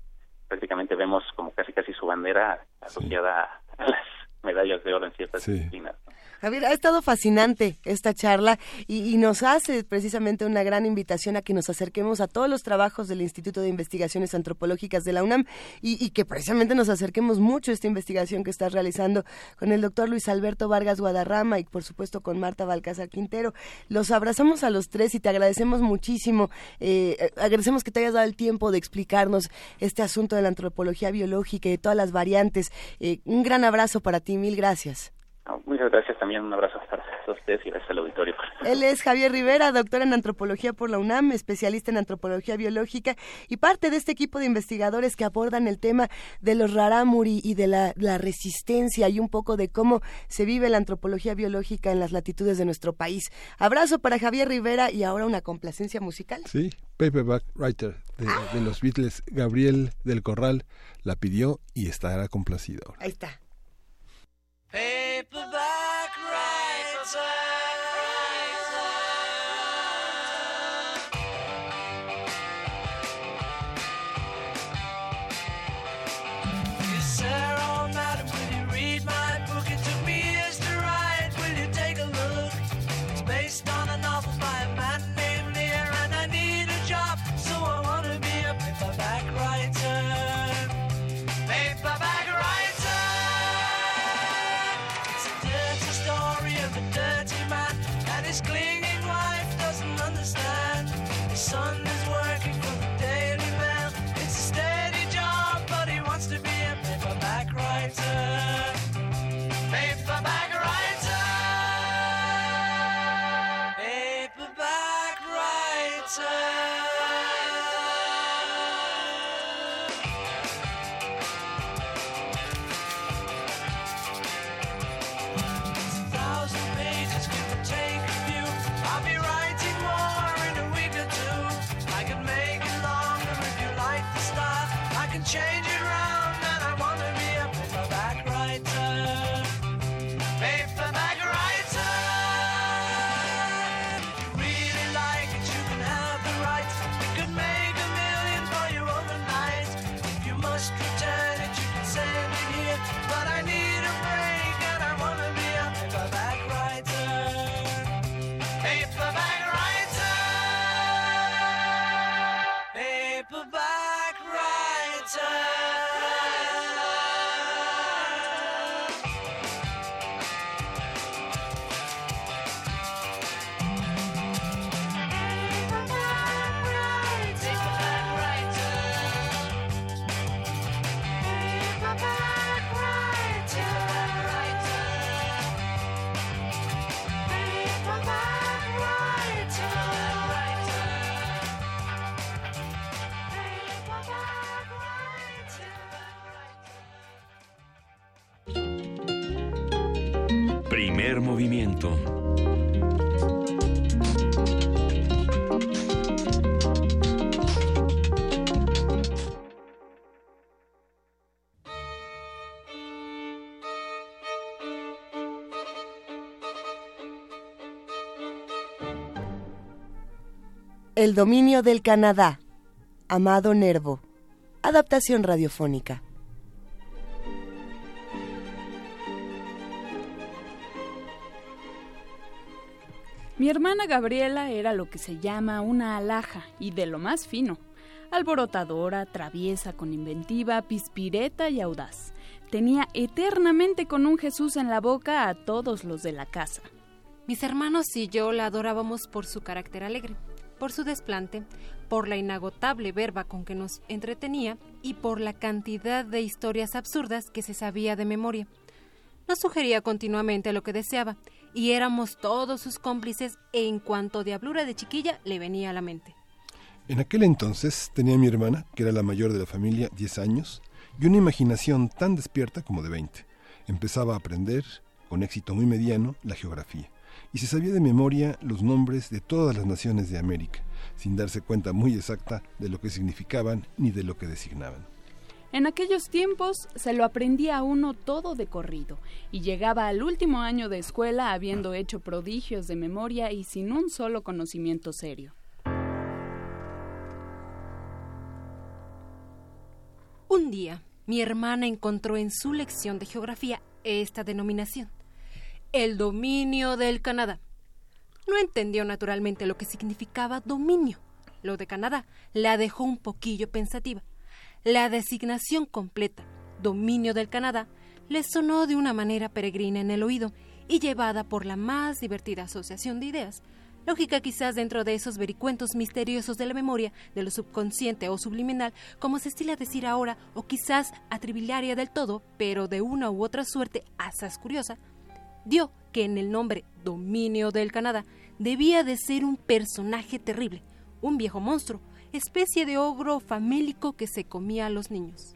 [SPEAKER 5] prácticamente vemos como casi casi su bandera asociada a las medallas de oro en ciertas disciplinas.
[SPEAKER 2] Javier, ha estado fascinante esta charla y, nos hace precisamente una gran invitación a que nos acerquemos a todos los trabajos del Instituto de Investigaciones Antropológicas de la UNAM y, que precisamente nos acerquemos mucho a esta investigación que estás realizando con el doctor Luis Alberto Vargas Guadarrama y por supuesto con Marta Balcázar Quintero. Los abrazamos a los tres y te agradecemos muchísimo. Eh, agradecemos que te hayas dado el tiempo de explicarnos este asunto de la antropología biológica y de todas las variantes. Eh, un gran abrazo para ti, mil gracias.
[SPEAKER 5] Muchas gracias también, un abrazo para ustedes y gracias al auditorio.
[SPEAKER 2] Él es Javier Rivera, doctor en antropología por la UNAM, especialista en antropología biológica y parte de este equipo de investigadores que abordan el tema de los rarámuri y de la, resistencia y un poco de cómo se vive la antropología biológica en las latitudes de nuestro país. Abrazo para Javier Rivera y ahora una complacencia musical.
[SPEAKER 3] Sí, Paperback Writer de, de los Beatles, Gabriel del Corral la pidió y estará complacido.
[SPEAKER 2] Ahí está.
[SPEAKER 6] Paperback
[SPEAKER 2] El dominio del Canadá. Amado Nervo. Adaptación radiofónica.
[SPEAKER 7] Mi hermana Gabriela era lo que se llama una alhaja y de lo más fino. Alborotadora, traviesa, con inventiva, pispireta y audaz. Tenía eternamente con un Jesús en la boca a todos los de la casa.
[SPEAKER 8] Mis hermanos y yo la adorábamos por su carácter alegre por su desplante, por la inagotable verba con que nos entretenía y por la cantidad de historias absurdas que se sabía de memoria. Nos sugería continuamente lo que deseaba, y éramos todos sus cómplices en cuanto diablura de chiquilla le venía a la mente.
[SPEAKER 3] En aquel entonces tenía mi hermana, que era la mayor de la familia, 10 años, y una imaginación tan despierta como de 20. Empezaba a aprender, con éxito muy mediano, la geografía y se sabía de memoria los nombres de todas las naciones de América, sin darse cuenta muy exacta de lo que significaban ni de lo que designaban.
[SPEAKER 7] En aquellos tiempos se lo aprendía uno todo de corrido y llegaba al último año de escuela habiendo hecho prodigios de memoria y sin un solo conocimiento serio.
[SPEAKER 8] Un día, mi hermana encontró en su lección de geografía esta denominación, el dominio del Canadá. No entendió naturalmente lo que significaba dominio. Lo de Canadá la dejó un poquillo pensativa. La designación completa, dominio del Canadá, le sonó de una manera peregrina en el oído y llevada por la más divertida asociación de ideas, lógica quizás dentro de esos vericuentos misteriosos de la memoria, de lo subconsciente o subliminal, como se estila decir ahora, o quizás atribiliaria del todo, pero de una u otra suerte asaz curiosa, dio que en el nombre Dominio del Canadá debía de ser un personaje terrible, un viejo monstruo, especie de ogro famélico que se comía a los niños.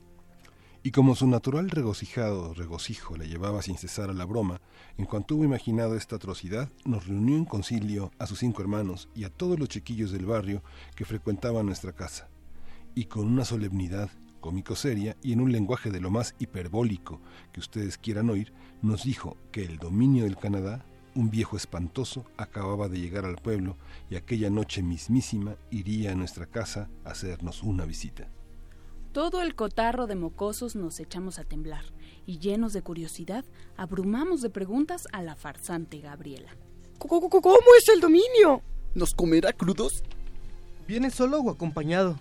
[SPEAKER 3] Y como su natural regocijado regocijo le llevaba sin cesar a la broma, en cuanto hubo imaginado esta atrocidad, nos reunió en concilio a sus cinco hermanos y a todos los chiquillos del barrio que frecuentaban nuestra casa. Y con una solemnidad cómico seria y en un lenguaje de lo más hiperbólico que ustedes quieran oír, nos dijo que el dominio del Canadá, un viejo espantoso, acababa de llegar al pueblo y aquella noche mismísima iría a nuestra casa a hacernos una visita.
[SPEAKER 7] Todo el cotarro de mocosos nos echamos a temblar y llenos de curiosidad abrumamos de preguntas a la farsante Gabriela.
[SPEAKER 2] ¿Cómo es el dominio?
[SPEAKER 9] ¿Nos comerá crudos?
[SPEAKER 10] ¿Viene solo o acompañado?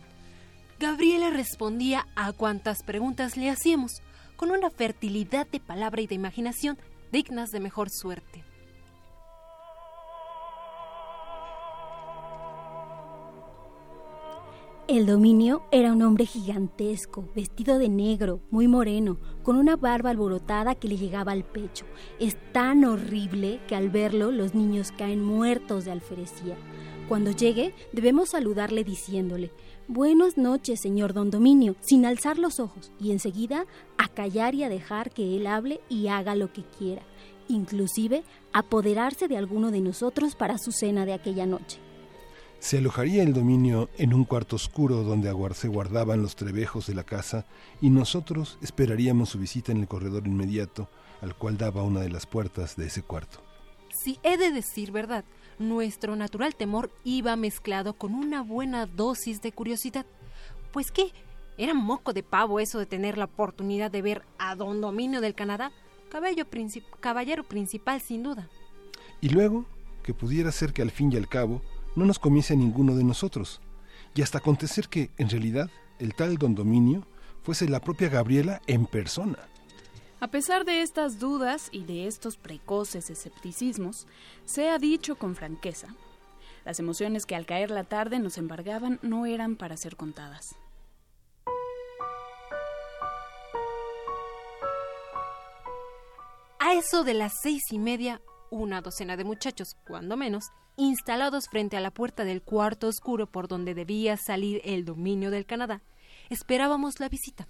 [SPEAKER 8] Gabriela respondía a cuantas preguntas le hacíamos, con una fertilidad de palabra y de imaginación dignas de mejor suerte.
[SPEAKER 11] El dominio era un hombre gigantesco, vestido de negro, muy moreno, con una barba alborotada que le llegaba al pecho. Es tan horrible que al verlo los niños caen muertos de alferecía. Cuando llegue, debemos saludarle diciéndole, Buenas noches, señor don Dominio, sin alzar los ojos, y enseguida a callar y a dejar que él hable y haga lo que quiera, inclusive apoderarse de alguno de nosotros para su cena de aquella noche.
[SPEAKER 3] Se alojaría el dominio en un cuarto oscuro donde se guardaban los trebejos de la casa y nosotros esperaríamos su visita en el corredor inmediato al cual daba una de las puertas de ese cuarto.
[SPEAKER 8] Si he de decir verdad, nuestro natural temor iba mezclado con una buena dosis de curiosidad. Pues qué, era moco de pavo eso de tener la oportunidad de ver a don Dominio del Canadá, caballero principal sin duda.
[SPEAKER 3] Y luego, que pudiera ser que al fin y al cabo no nos comiese a ninguno de nosotros, y hasta acontecer que, en realidad, el tal don Dominio fuese la propia Gabriela en persona.
[SPEAKER 7] A pesar de estas dudas y de estos precoces escepticismos, se ha dicho con franqueza, las emociones que al caer la tarde nos embargaban no eran para ser contadas.
[SPEAKER 8] A eso de las seis y media, una docena de muchachos, cuando menos, instalados frente a la puerta del cuarto oscuro por donde debía salir el dominio del Canadá, esperábamos la visita,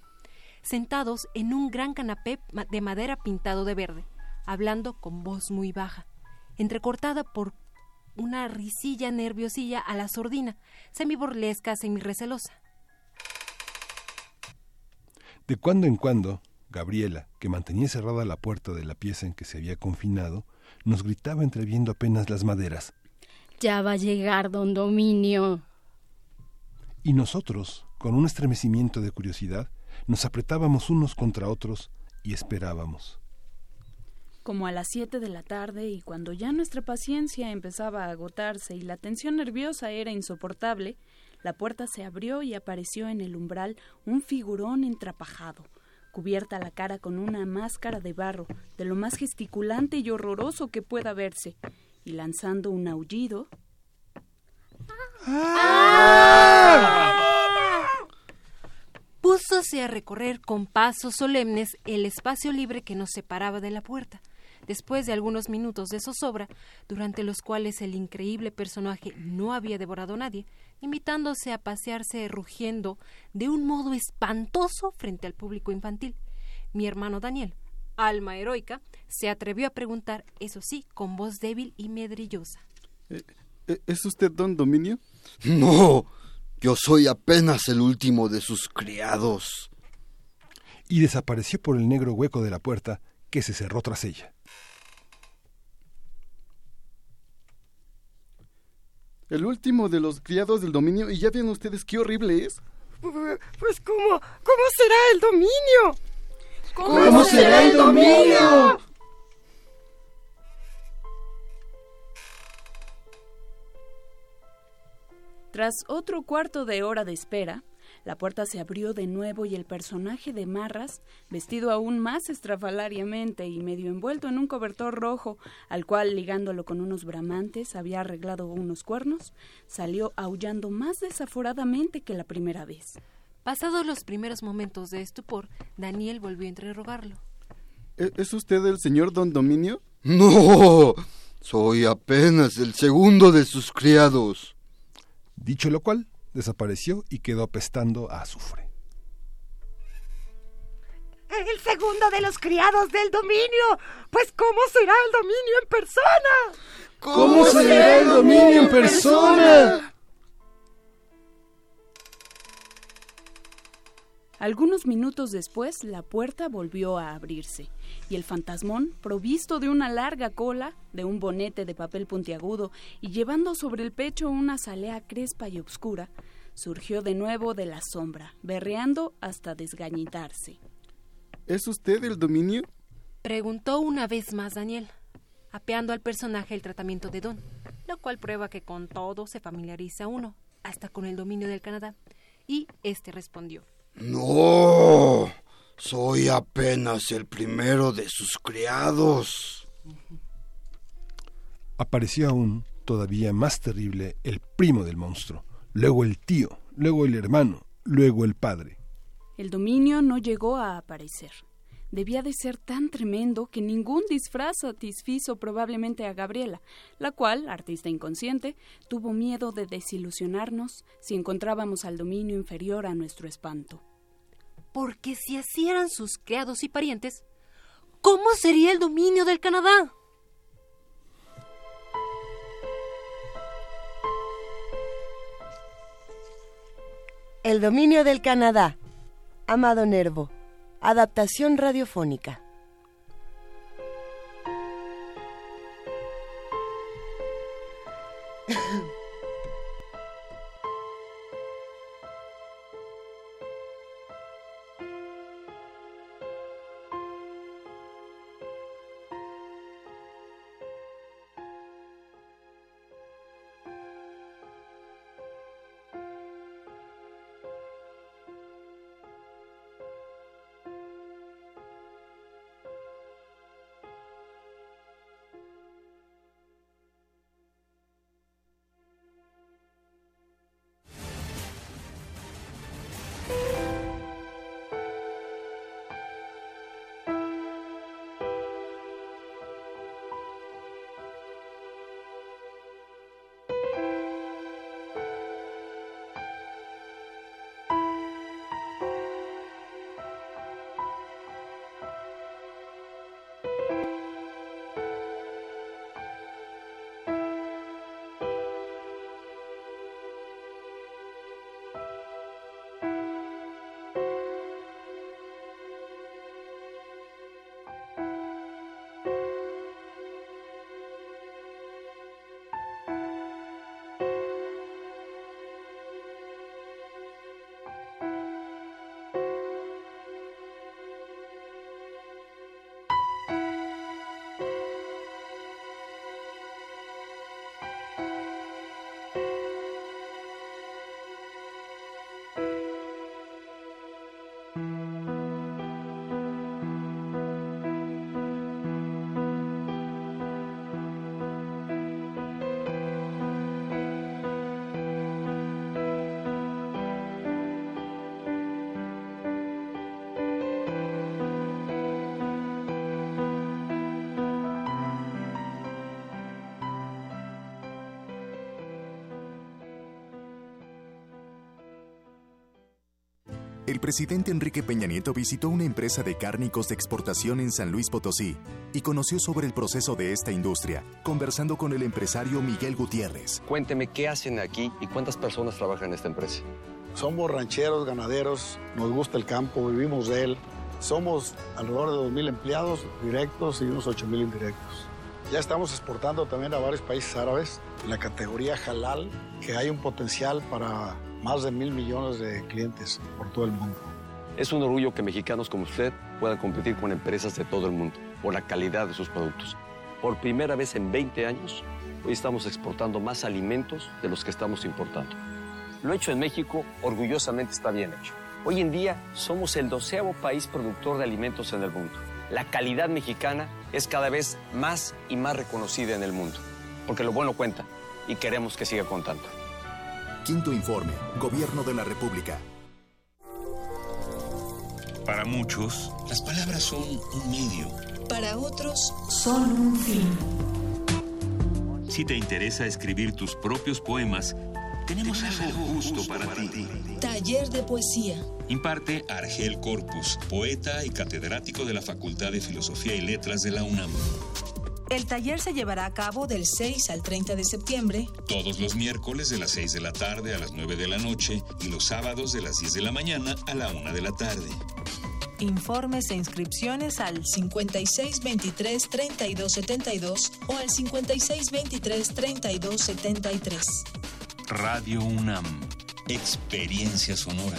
[SPEAKER 8] sentados en un gran canapé de madera pintado de verde, hablando con voz muy baja, entrecortada por una risilla nerviosilla a la sordina, semi-burlesca, semi-recelosa.
[SPEAKER 3] De cuando en cuando, Gabriela, que mantenía cerrada la puerta de la pieza en que se había confinado, nos gritaba entreviendo apenas las maderas.
[SPEAKER 11] Ya va a llegar don Dominio.
[SPEAKER 3] Y nosotros, con un estremecimiento de curiosidad, nos apretábamos unos contra otros y esperábamos.
[SPEAKER 7] Como a las siete de la tarde y cuando ya nuestra paciencia empezaba a agotarse y la tensión nerviosa era insoportable, la puerta se abrió y apareció en el umbral un figurón entrapajado, cubierta la cara con una máscara de barro, de lo más gesticulante y horroroso que pueda verse, y lanzando un aullido.
[SPEAKER 8] Púsose a recorrer con pasos solemnes el espacio libre que nos separaba de la puerta. Después de algunos minutos de zozobra, durante los cuales el increíble personaje no había devorado a nadie, invitándose a pasearse rugiendo de un modo espantoso frente al público infantil, mi hermano Daniel, alma heroica, se atrevió a preguntar, eso sí, con voz débil y medrillosa.
[SPEAKER 9] Eh, eh, ¿Es usted don Dominio?
[SPEAKER 12] No, yo soy apenas el último de sus criados.
[SPEAKER 3] y desapareció por el negro hueco de la puerta que se cerró tras ella.
[SPEAKER 9] El último de los criados del dominio, y ya ven ustedes qué horrible es.
[SPEAKER 12] Pues cómo, ¿cómo será el dominio?
[SPEAKER 10] ¿Cómo, será el dominio?
[SPEAKER 7] Tras otro cuarto de hora de espera, la puerta se abrió de nuevo y el personaje de Marras, vestido aún más estrafalariamente y medio envuelto en un cobertor rojo, al cual, ligándolo con unos bramantes, había arreglado unos cuernos, salió aullando más desaforadamente que la primera vez.
[SPEAKER 8] Pasados los primeros momentos de estupor, Daniel volvió a interrogarlo.
[SPEAKER 9] ¿E-, ¿Es usted el señor Don Dominio?
[SPEAKER 13] No, soy apenas el segundo de sus criados.
[SPEAKER 3] Dicho lo cual, desapareció y quedó apestando a azufre.
[SPEAKER 12] El segundo de los criados del dominio. Pues ¿cómo será el dominio en persona?
[SPEAKER 10] ¿Cómo, será el dominio en persona?
[SPEAKER 7] Algunos minutos después, la puerta volvió a abrirse y el fantasmón, provisto de una larga cola, de un bonete de papel puntiagudo y llevando sobre el pecho una salea crespa y obscura, surgió de nuevo de la sombra, berreando hasta desgañitarse.
[SPEAKER 9] ¿Es usted el dominio?
[SPEAKER 8] Preguntó una vez más Daniel, apeando al personaje el tratamiento de Don, lo cual prueba que con todo se familiariza uno, hasta con el dominio del Canadá. Y este respondió.
[SPEAKER 13] No, soy apenas el primero de sus criados.
[SPEAKER 3] Apareció aún, todavía más terrible, el primo del monstruo, luego el tío, luego el hermano, luego el padre.
[SPEAKER 7] El dominio no llegó a aparecer. Debía de ser tan tremendo que ningún disfraz satisfizo probablemente a Gabriela, la cual, artista inconsciente, tuvo miedo de desilusionarnos si encontrábamos al dominio inferior a nuestro espanto.
[SPEAKER 8] Porque si así eran sus criados y parientes, ¿cómo sería el dominio del Canadá?
[SPEAKER 2] El dominio del Canadá. Amado Nervo. Adaptación radiofónica.
[SPEAKER 14] presidente Enrique Peña Nieto visitó una empresa de cárnicos de exportación en San Luis Potosí y conoció sobre el proceso de esta industria, conversando con el empresario Miguel Gutiérrez.
[SPEAKER 15] Cuénteme qué hacen aquí y cuántas personas trabajan en esta empresa.
[SPEAKER 16] Somos rancheros, ganaderos, nos gusta el campo, vivimos de él. Somos alrededor de 2.000 empleados directos y unos 8.000 indirectos. Ya estamos exportando también a varios países árabes en la categoría halal, que hay un potencial para más de mil millones de clientes por todo el mundo.
[SPEAKER 15] Es un orgullo que mexicanos como usted puedan competir con empresas de todo el mundo por la calidad de sus productos. Por primera vez en 20 años, hoy estamos exportando más alimentos de los que estamos importando. Lo hecho en México orgullosamente está bien hecho. Hoy en día somos el doceavo país productor de alimentos en el mundo. La calidad mexicana es cada vez más y más reconocida en el mundo, porque lo bueno cuenta y queremos que siga contando.
[SPEAKER 14] Quinto informe, Gobierno de la República.
[SPEAKER 1] Para muchos, las palabras son un medio.
[SPEAKER 17] Para otros, son un fin.
[SPEAKER 1] Si te interesa escribir tus propios poemas, tenemos algo justo para ti.
[SPEAKER 17] Taller de poesía.
[SPEAKER 1] Imparte Argel Corpus, poeta y catedrático de la Facultad de Filosofía y Letras de la UNAM.
[SPEAKER 17] El taller se llevará a cabo del 6 al 30 de septiembre.
[SPEAKER 1] Todos los miércoles de las 6 de la tarde a las 9 de la noche y los sábados de las 10 de la mañana a la 1 de la tarde.
[SPEAKER 17] Informes e inscripciones al 5623 3272 o al 5623 3273.
[SPEAKER 1] Radio UNAM. Experiencia sonora.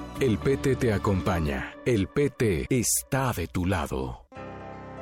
[SPEAKER 18] El PT te acompaña. El PT está de tu lado.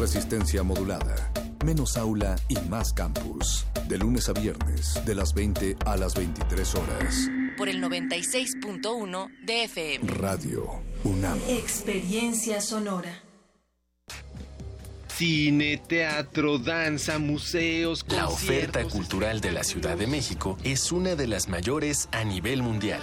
[SPEAKER 14] Resistencia modulada, menos aula y más campus. De lunes a viernes, de las 20 a las 23 horas.
[SPEAKER 19] Por el 96.1 de FM.
[SPEAKER 14] Radio UNAM.
[SPEAKER 17] Experiencia sonora.
[SPEAKER 20] Cine, teatro, danza, museos,
[SPEAKER 18] La oferta cultural de la Ciudad de México es una de las mayores a nivel mundial.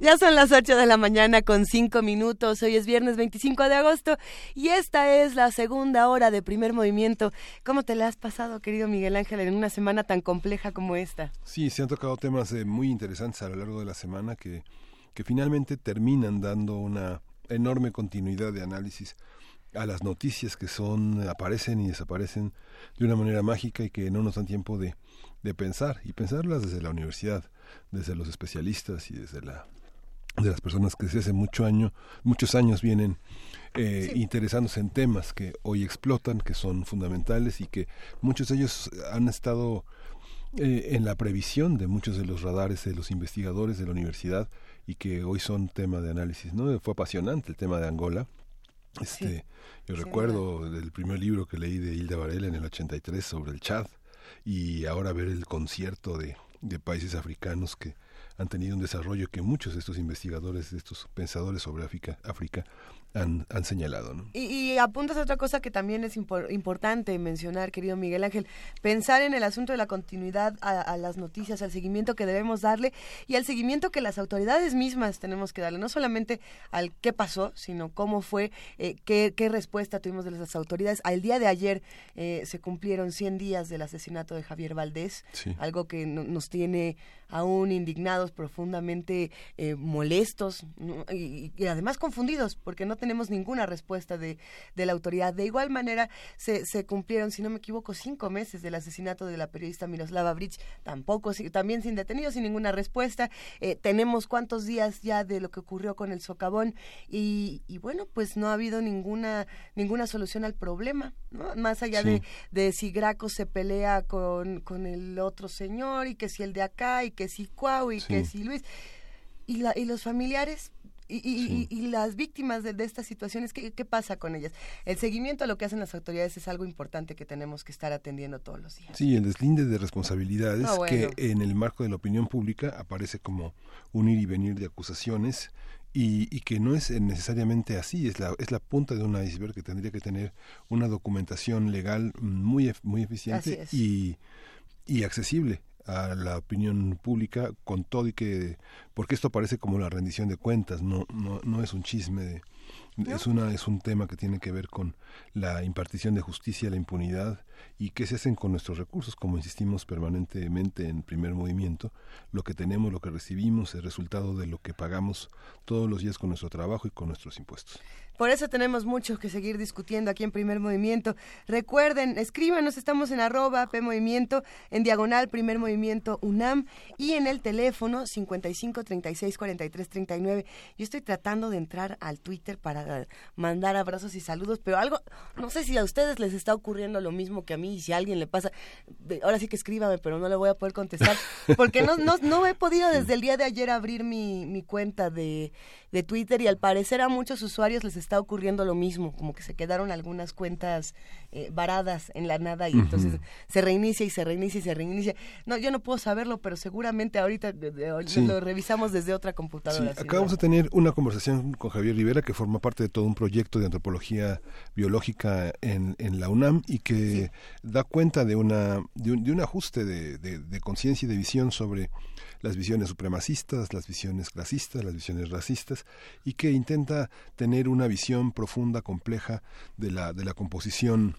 [SPEAKER 2] Ya son las 8 de la mañana con 5 minutos. Hoy es viernes 25 de agosto y esta es la segunda hora de primer movimiento. ¿Cómo te la has pasado, querido Miguel Ángel, en una semana tan compleja como esta?
[SPEAKER 3] Sí, se han tocado temas eh, muy interesantes a lo largo de la semana que, que finalmente terminan dando una enorme continuidad de análisis a las noticias que son aparecen y desaparecen de una manera mágica y que no nos dan tiempo de, de pensar y pensarlas desde la universidad, desde los especialistas y desde la de las personas que desde hace mucho año, muchos años vienen eh,
[SPEAKER 2] Sí.
[SPEAKER 3] interesándose en temas que hoy explotan, que son fundamentales y que muchos de ellos han estado eh, en la previsión de muchos de los radares de los investigadores de la universidad y que hoy son tema de análisis. ¿no? Fue apasionante el tema de Angola Este, yo recuerdo del primer libro que leí de Hilda Varela en el 83 sobre el Chad y ahora ver el concierto de, de países africanos que han tenido un desarrollo que muchos de estos investigadores, de estos pensadores sobre África, África han, han señalado. ¿no?
[SPEAKER 2] Y, y apuntas a otra cosa que también es impor- importante mencionar, querido Miguel Ángel, pensar en el asunto de la continuidad a, a las noticias, al seguimiento que debemos darle y al seguimiento que las autoridades mismas tenemos que darle, no solamente al qué pasó, sino cómo fue, eh, qué, qué respuesta tuvimos de las autoridades. Al día de ayer eh, se cumplieron 100 días del asesinato de Javier Valdés,
[SPEAKER 3] Sí.
[SPEAKER 2] algo que no- nos tiene aún indignados, profundamente eh, molestos ¿no? y, y además confundidos, porque no tenemos ninguna respuesta de, de la autoridad. De igual manera, se, se cumplieron, si no me equivoco, cinco meses del asesinato de la periodista Miroslava Bridge, tampoco, si- también sin detenidos, sin ninguna respuesta. Eh, tenemos cuántos días ya de lo que ocurrió con el socavón y, y bueno, pues no ha habido ninguna, ninguna solución al problema, ¿no? Más allá
[SPEAKER 21] Sí.
[SPEAKER 2] de, de si Graco se pelea con, con el otro señor y que si el de acá y que si Cuau y que si Luis. Y, la, y los familiares y, y- y- y las víctimas de, de estas situaciones, ¿qué, ¿qué pasa con ellas? El seguimiento a lo que hacen las autoridades es algo importante que tenemos que estar atendiendo todos los días.
[SPEAKER 3] Sí, el deslinde de responsabilidades
[SPEAKER 2] Ah, bueno.
[SPEAKER 3] que en el marco de la opinión pública aparece como un ir y venir de acusaciones y, y que no es necesariamente así, es la, es la punta de un iceberg que tendría que tener una documentación legal muy, muy eficiente y, y accesible a la opinión pública con todo y que porque esto parece como la rendición de cuentas no no, no es un chisme de, es una es un tema que tiene que ver con la impartición de justicia la impunidad y qué se hacen con nuestros recursos como insistimos permanentemente en primer movimiento lo que tenemos lo que recibimos el resultado de lo que pagamos todos los días con nuestro trabajo y con nuestros impuestos
[SPEAKER 2] Por eso tenemos mucho que seguir discutiendo aquí en Primer Movimiento. Recuerden, escríbanos, estamos en arroba P Movimiento, en diagonal Primer Movimiento UNAM y en el teléfono 55 36 43 39. Yo estoy tratando de entrar al Twitter para mandar abrazos y saludos, pero algo, no sé si a ustedes les está ocurriendo lo mismo que a mí y si a alguien le pasa, ahora sí que escríbame, pero no le voy a poder contestar, porque no, no, no he podido desde el día de ayer abrir mi, mi cuenta de, de Twitter y al parecer a muchos usuarios les está ocurriendo lo mismo, como que se quedaron algunas cuentas eh, varadas en la nada y entonces se reinicia y se reinicia y se reinicia. No, yo no puedo saberlo, pero seguramente ahorita
[SPEAKER 3] Sí.
[SPEAKER 2] lo revisamos desde otra
[SPEAKER 3] Sí,
[SPEAKER 2] computadora. sin
[SPEAKER 3] acabamos de tener una conversación con Javier Rivera, que forma parte de todo un proyecto de antropología biológica en, en la UNAM y que da cuenta de, una, de, un, de un ajuste de, de- de conciencia y de visión sobre las visiones supremacistas, las visiones clasistas, las visiones racistas, y que intenta tener una visión profunda, compleja de la, de la composición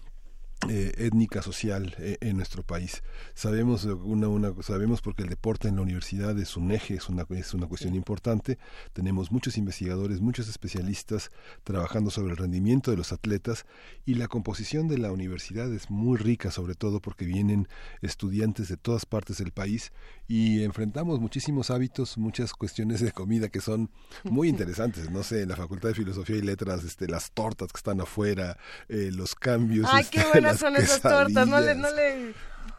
[SPEAKER 3] eh, étnica social eh, en nuestro país. Sabemos una, una sabemos porque el deporte en la universidad es un eje, es una es una cuestión importante. Tenemos muchos investigadores, muchos especialistas trabajando sobre el rendimiento de los atletas y la composición de la universidad es muy rica, sobre todo porque vienen estudiantes de todas partes del país y enfrentamos muchísimos hábitos, muchas cuestiones de comida que son muy interesantes. No sé, en la Facultad de Filosofía y Letras, este, las tortas que están afuera, eh, los cambios.
[SPEAKER 2] Ay,
[SPEAKER 3] este,
[SPEAKER 2] qué buenas son esas tortas. No le, no le, no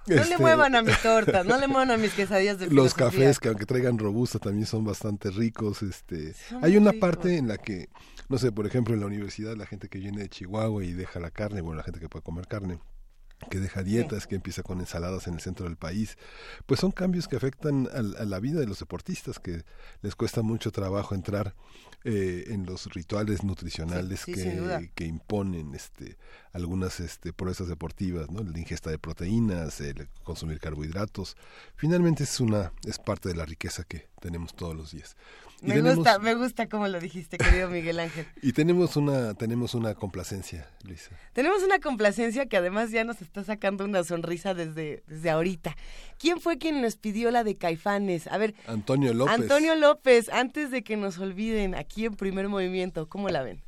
[SPEAKER 2] le
[SPEAKER 3] Este-
[SPEAKER 2] muevan a mi torta, no le muevan a mis quesadillas de
[SPEAKER 3] los cafés que aunque traigan robusta también son bastante ricos este
[SPEAKER 2] Son
[SPEAKER 3] hay una
[SPEAKER 2] ricos.
[SPEAKER 3] parte en la que no sé por ejemplo en la universidad la gente que viene de Chihuahua y deja la carne bueno la gente que puede comer carne que deja dietas, que empieza con ensaladas en el centro del país, pues son cambios que afectan a, la vida de los deportistas, que les cuesta mucho trabajo entrar eh, en los rituales nutricionales
[SPEAKER 2] Sí, sí,
[SPEAKER 3] que, que imponen este algunas este proezas deportivas, ¿no? La ingesta de proteínas, el consumir carbohidratos. Finalmente es una es parte de la riqueza que tenemos todos los días. Y
[SPEAKER 2] Me
[SPEAKER 3] tenemos-
[SPEAKER 2] gusta, me gusta como lo dijiste, querido Miguel Ángel.
[SPEAKER 3] y tenemos una tenemos una complacencia, Luisa.
[SPEAKER 2] Tenemos una complacencia que además ya nos está sacando una sonrisa desde, desde ahorita. ¿Quién fue quien nos pidió la de Caifanes? A ver,
[SPEAKER 3] Antonio López.
[SPEAKER 2] Antonio López, antes de que nos olviden, aquí en primer movimiento, ¿cómo la ven?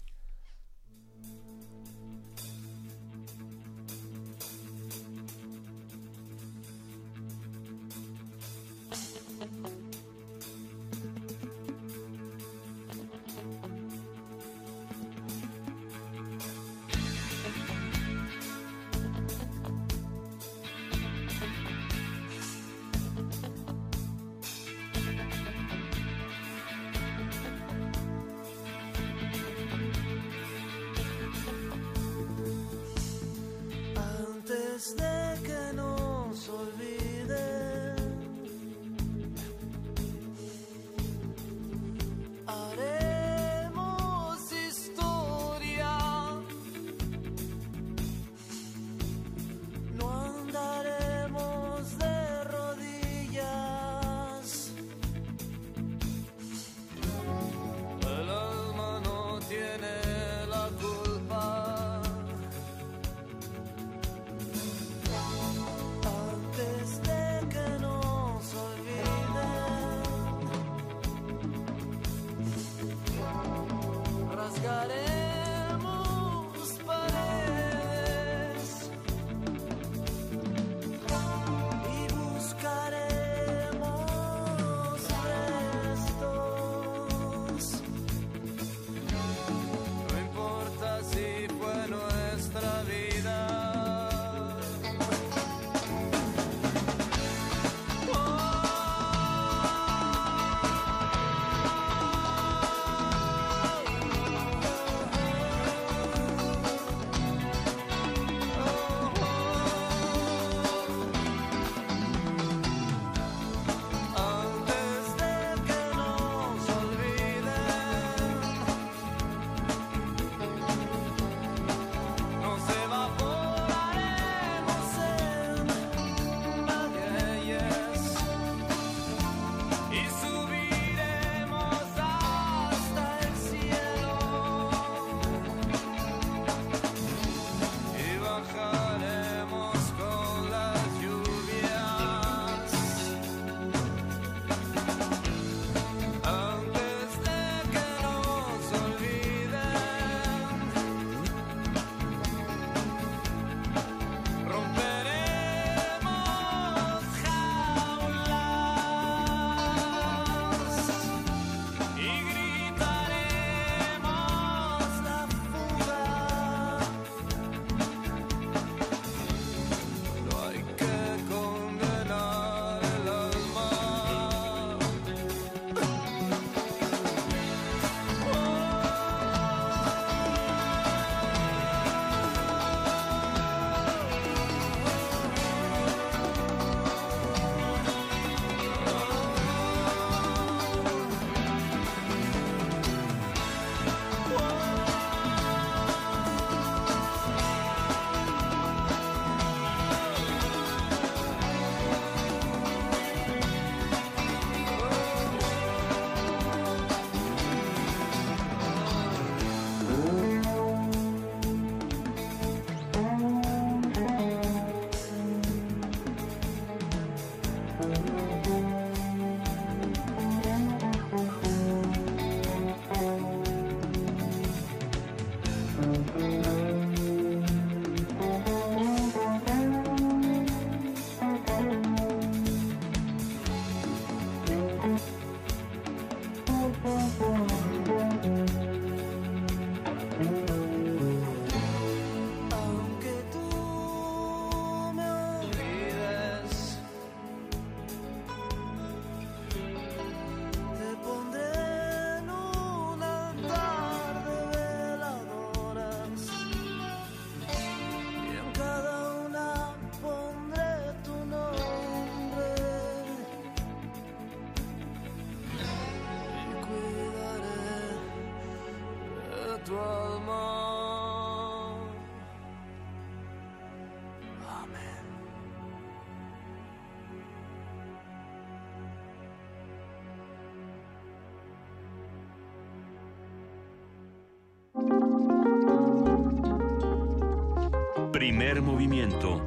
[SPEAKER 22] Primer movimiento.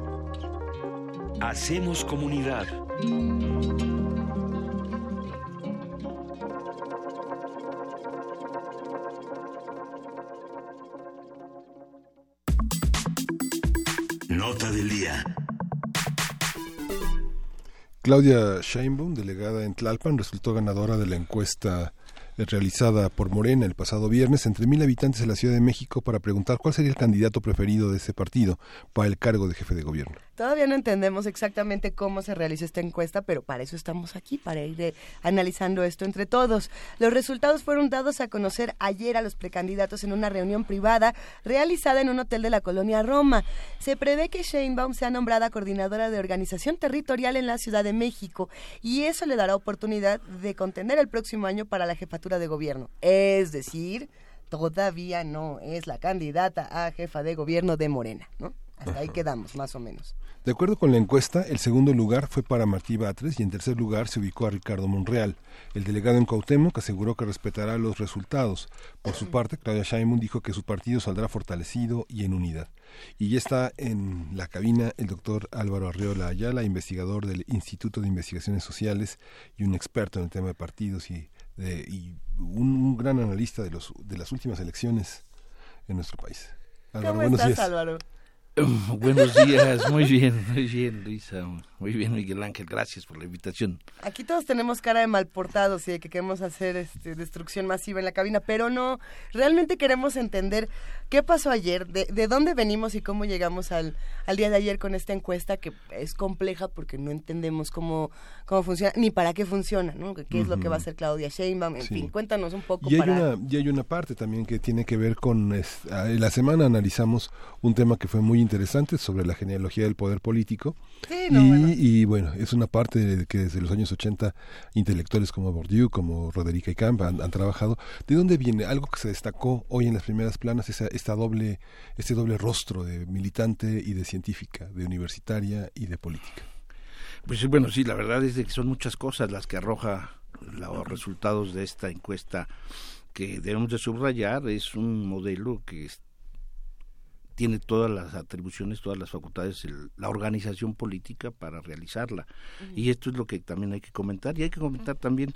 [SPEAKER 22] Hacemos comunidad. Nota del día.
[SPEAKER 3] Claudia Sheinbaum, delegada en Tlalpan, resultó ganadora de la encuesta realizada por Morena el pasado viernes entre mil habitantes de la Ciudad de México para preguntar cuál sería el candidato preferido de ese partido para el cargo de jefe de gobierno.
[SPEAKER 2] Todavía no entendemos exactamente cómo se realizó esta encuesta, pero para eso estamos aquí, para ir eh, analizando esto entre todos. Los resultados fueron dados a conocer ayer a los precandidatos en una reunión privada realizada en un hotel de la colonia Roma. Se prevé que Sheinbaum sea nombrada coordinadora de organización territorial en la Ciudad de México y eso le dará oportunidad de contender el próximo año para la jefatura de gobierno. Es decir, todavía no es la candidata a jefa de gobierno de Morena, ¿no? Hasta ahí quedamos, más o menos.
[SPEAKER 3] De acuerdo con la encuesta, el segundo lugar fue para Martí Batres y en tercer lugar se ubicó a Ricardo Monreal. El delegado en Cuauhtémoc aseguró que respetará los resultados. Por su parte, Claudia Sheinbaum dijo que su partido saldrá fortalecido y en unidad. Y ya está en la cabina el doctor Álvaro Arreola Ayala, investigador del Instituto de Investigaciones Sociales y un experto en el tema de partidos y, de, y un, un, gran analista de, los, de las últimas elecciones en nuestro país.
[SPEAKER 2] Álvaro, ¿Cómo buenos estás, días. Álvaro?
[SPEAKER 23] Buenos días, muy bien, muy bien, Luisa, muy bien, Miguel Ángel, gracias por la invitación.
[SPEAKER 2] Aquí todos tenemos cara de malportados y de que queremos hacer este, destrucción masiva en la cabina, pero no, realmente queremos entender qué pasó ayer, de, de dónde venimos y cómo llegamos al, al, día de ayer con esta encuesta que es compleja porque no entendemos cómo, cómo funciona, ni para qué funciona, ¿no? ¿Qué uh -huh. es lo que va a hacer Claudia Sheinbaum? En sí. fin, cuéntanos un poco.
[SPEAKER 3] Y hay,
[SPEAKER 2] para...
[SPEAKER 3] una, y hay una parte también que tiene que ver con, es, la semana analizamos un tema que fue muy interesante sobre la genealogía del poder político.
[SPEAKER 2] Sí, no,
[SPEAKER 3] y,
[SPEAKER 2] bueno.
[SPEAKER 3] Y, bueno. es una parte de que desde los años 80 intelectuales como Bourdieu, como Roderick Camp han, han, trabajado. ¿De dónde viene? Algo que se destacó hoy en las primeras planas, esa, esta doble, este doble rostro de militante y de científica, de universitaria y de política.
[SPEAKER 23] Pues bueno, sí, la verdad es que son muchas cosas las que arroja los resultados de esta encuesta que debemos de subrayar. Es un modelo que tiene todas las atribuciones, todas las facultades, el, la organización política para realizarla. Uh -huh. Y esto es lo que también hay que comentar. Y hay que comentar uh -huh. también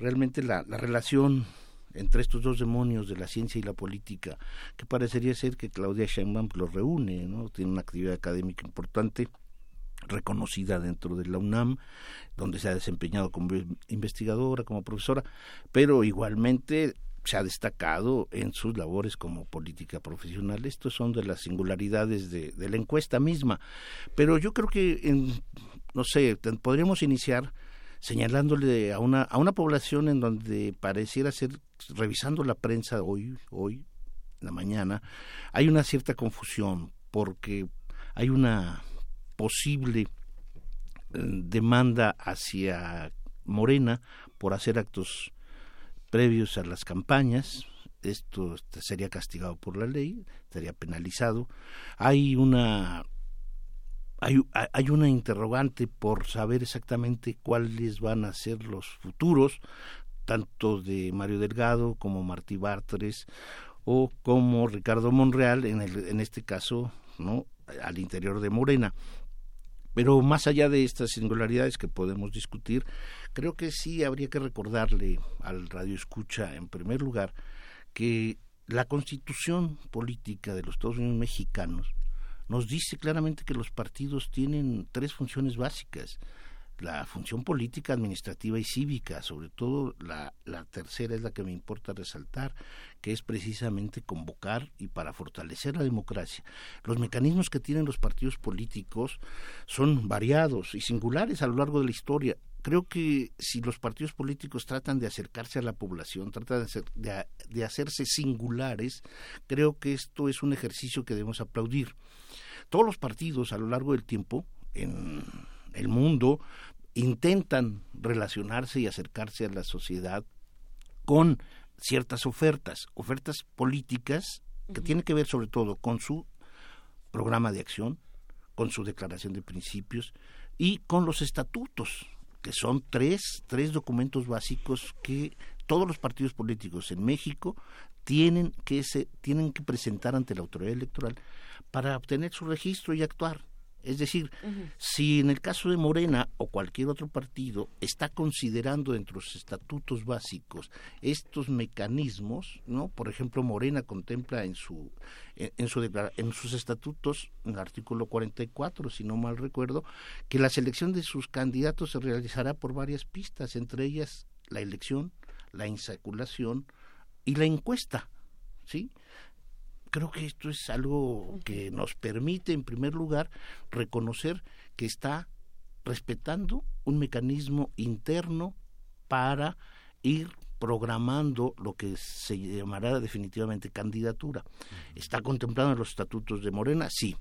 [SPEAKER 23] realmente la, la, relación entre estos dos demonios de la ciencia y la política, que parecería ser que Claudia Sheinbaum los reúne, ¿no? Tiene una actividad académica importante reconocida dentro de la UNAM, donde se ha desempeñado como investigadora, como profesora, pero igualmente se ha destacado en sus labores como política profesional. Estos son de las singularidades de, la encuesta misma. Pero yo creo que, en, no sé, podríamos iniciar señalándole a una, a una población en donde pareciera ser, revisando la prensa hoy, hoy, en la mañana, hay una cierta confusión porque hay una posible demanda hacia Morena por hacer actos previos a las campañas. Esto este, sería castigado por la ley, estaría penalizado. Hay una hay, hay una interrogante por saber exactamente cuáles van a ser los futuros, tanto de Mario Delgado como Martí Bartres o como Ricardo Monreal, en, el, en este caso, no al interior de Morena. Pero más allá de estas singularidades que podemos discutir, creo que sí habría que recordarle al radio escucha, en primer lugar, que la constitución política de los Estados Unidos mexicanos nos dice claramente que los partidos tienen tres funciones básicas la función política, administrativa y cívica, sobre todo la, tercera es la que me importa resaltar, que es precisamente convocar y para fortalecer la democracia. Los mecanismos que tienen los partidos políticos son variados y singulares a lo largo de la historia. Creo que si los partidos políticos tratan de acercarse a la población, tratan de, hacer, de, de hacerse singulares, creo que esto es un ejercicio que debemos aplaudir. Todos los partidos a lo largo del tiempo, en el mundo intentan relacionarse y acercarse a la sociedad con ciertas ofertas, ofertas políticas que uh -huh. tienen que ver sobre todo con su programa de acción, con su declaración de principios y con los estatutos, que son tres, tres documentos básicos que todos los partidos políticos en México tienen que, se, tienen que presentar ante la autoridad electoral para obtener su registro y actuar. Es decir, uh -huh. si en el caso de Morena o cualquier otro partido está considerando dentro de sus estatutos básicos estos mecanismos, ¿no? Por ejemplo, Morena contempla en su en, en su en sus estatutos, en el artículo 44, si no mal recuerdo, que la selección de sus candidatos se realizará por varias pistas, entre ellas la elección, la insaculación y la encuesta, ¿sí? Creo que esto es algo que nos permite, en primer lugar, reconocer que está respetando un mecanismo interno para ir programando lo que se llamará definitivamente candidatura. ¿Está contemplado en los estatutos de Morena? Sí.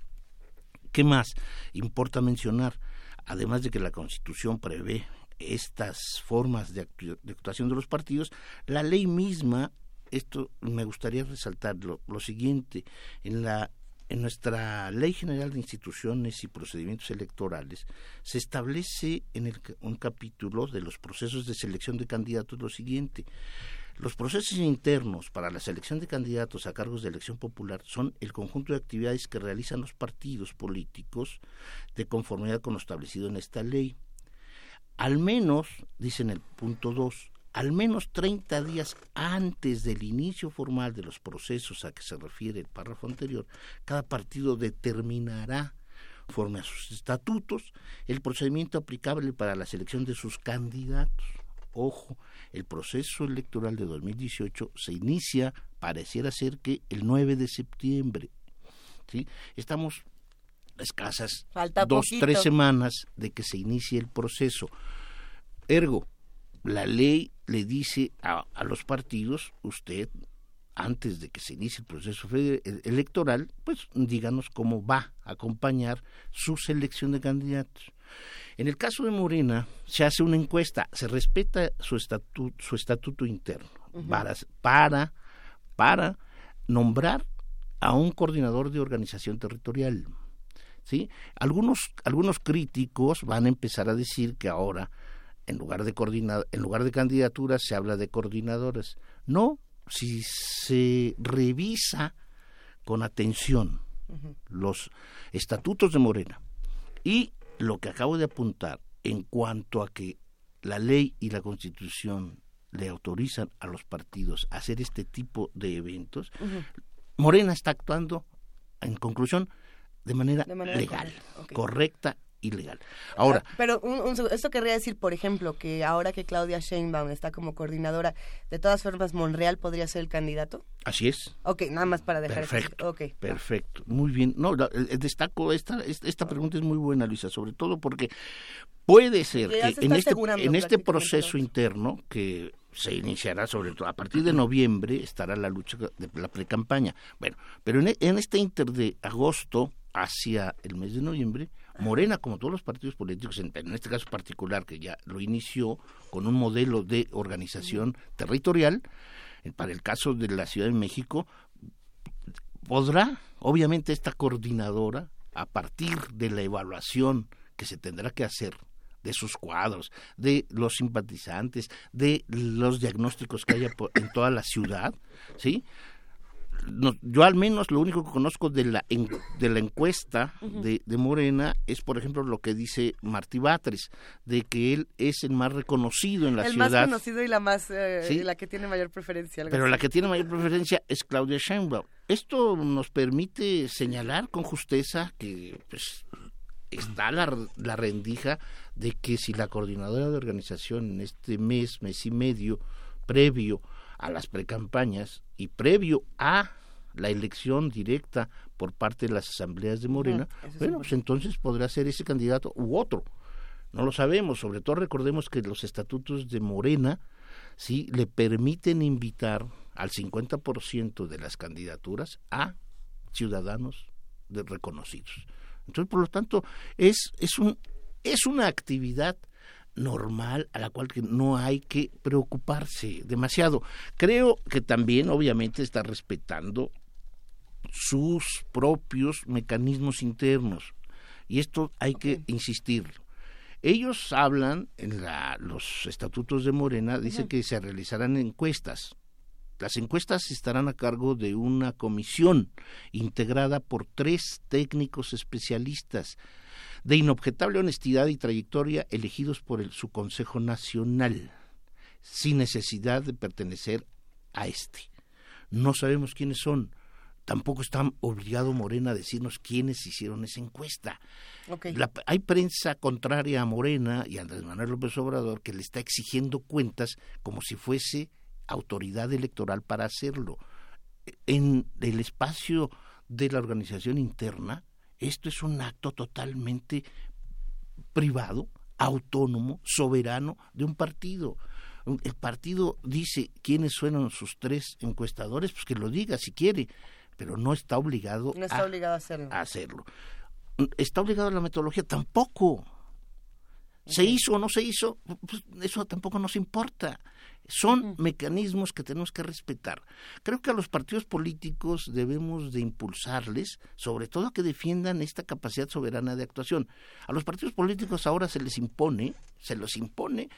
[SPEAKER 23] ¿Qué más importa mencionar? Además de que la Constitución prevé estas formas de, actuación de los partidos, la ley misma, esto me gustaría resaltar lo, lo siguiente, en la en nuestra Ley General de Instituciones y Procedimientos Electorales se establece en el, un capítulo de los procesos de selección de candidatos lo siguiente. Los procesos internos para la selección de candidatos a cargos de elección popular son el conjunto de actividades que realizan los partidos políticos de conformidad con lo establecido en esta ley. Al menos, dice en el punto 2, al menos 30 días antes del inicio formal de los procesos a que se refiere el párrafo anterior, cada partido determinará, conforme a sus estatutos, el procedimiento aplicable para la selección de sus candidatos. Ojo, el proceso electoral de 2018 se inicia, pareciera ser que el 9 de septiembre. ¿sí? Estamos escasas dos, tres semanas de que se inicie el proceso. Ergo, la ley le dice a, los partidos, usted, antes de que se inicie el proceso electoral, pues díganos cómo va a acompañar su selección de candidatos. En el caso de Morena, se hace una encuesta, se respeta su estatuto, su estatuto interno para, para, para nombrar a un coordinador de organización territorial. ¿sí? Algunos, algunos críticos van a empezar a decir que ahora en lugar de en lugar de candidaturas se habla de coordinadoras. No, si se revisa con atención los estatutos de Morena y lo que acabo de apuntar en cuanto a que la ley y la constitución le autorizan a los partidos a hacer este tipo de eventos, Morena está actuando, en conclusión, de manera, legal, correcta ilegal. Ahora.
[SPEAKER 2] Ah, pero esto querría decir, por ejemplo, que ahora que Claudia Sheinbaum está como coordinadora, de todas formas, Monreal podría ser el candidato.
[SPEAKER 23] Así es.
[SPEAKER 2] Ok, nada más para dejar.
[SPEAKER 23] Perfecto. Okay. Perfecto. Muy bien. No, destaco esta esta pregunta es muy buena, Luisa, sobre todo porque puede ser que en este en este proceso interno que se iniciará sobre todo a partir de noviembre estará la lucha de la precampaña. Bueno, pero en, en este inter de agosto hacia el mes de noviembre Morena, como todos los partidos políticos, en, este caso particular, que ya lo inició con un modelo de organización territorial, para el caso de la Ciudad de México, podrá, obviamente, esta coordinadora, a partir de la evaluación que se tendrá que hacer de sus cuadros, de los simpatizantes, de los diagnósticos que haya en toda la ciudad, ¿sí? Yo al menos lo único que conozco de la, de la encuesta de, Morena es, por ejemplo, lo que dice Martí Batres, de que él es el más reconocido en la ciudad.
[SPEAKER 2] El más conocido y la más eh, la que tiene mayor preferencia.
[SPEAKER 23] Pero la que tiene mayor preferencia es Claudia Sheinbaum. Esto nos permite señalar con justeza que pues, está la, la rendija de que si la coordinadora de organización en este mes, mes y medio previo a las precampañas y previo a la elección directa por parte de las asambleas de Morena, bueno, pues entonces podrá ser ese candidato u otro. No lo sabemos, sobre todo recordemos que los estatutos de Morena sí le permiten invitar al 50% de las candidaturas a ciudadanos de reconocidos. Entonces, por lo tanto, es es un es una actividad normal a la cual que no hay que preocuparse demasiado. Creo que también obviamente está respetando sus propios mecanismos internos y esto hay que insistir. Ellos hablan en la, los estatutos de Morena, dice que se realizarán encuestas. Las encuestas estarán a cargo de una comisión integrada por tres técnicos especialistas de inobjetable honestidad y trayectoria elegidos por el, su Consejo Nacional, sin necesidad de pertenecer a este. No sabemos quiénes son. Tampoco está obligado Morena a decirnos quiénes hicieron esa encuesta. hay prensa contraria a Morena y a Andrés Manuel López Obrador que le está exigiendo cuentas como si fuese autoridad electoral para hacerlo. En el espacio de la organización interna, esto es un acto totalmente privado, autónomo, soberano de un partido. El partido dice quiénes fueron sus tres encuestadores, pues que lo diga si quiere, pero no está obligado,
[SPEAKER 2] No está
[SPEAKER 23] a,
[SPEAKER 2] obligado a hacerlo.
[SPEAKER 23] a hacerlo. ¿Está obligado a la metodología? Tampoco. ¿Se hizo o no se hizo? Pues eso tampoco nos importa. Son mecanismos que tenemos que respetar. Creo que a los partidos políticos debemos de impulsarles, sobre todo a que defiendan esta capacidad soberana de actuación. A los partidos políticos ahora se les impone, se los impone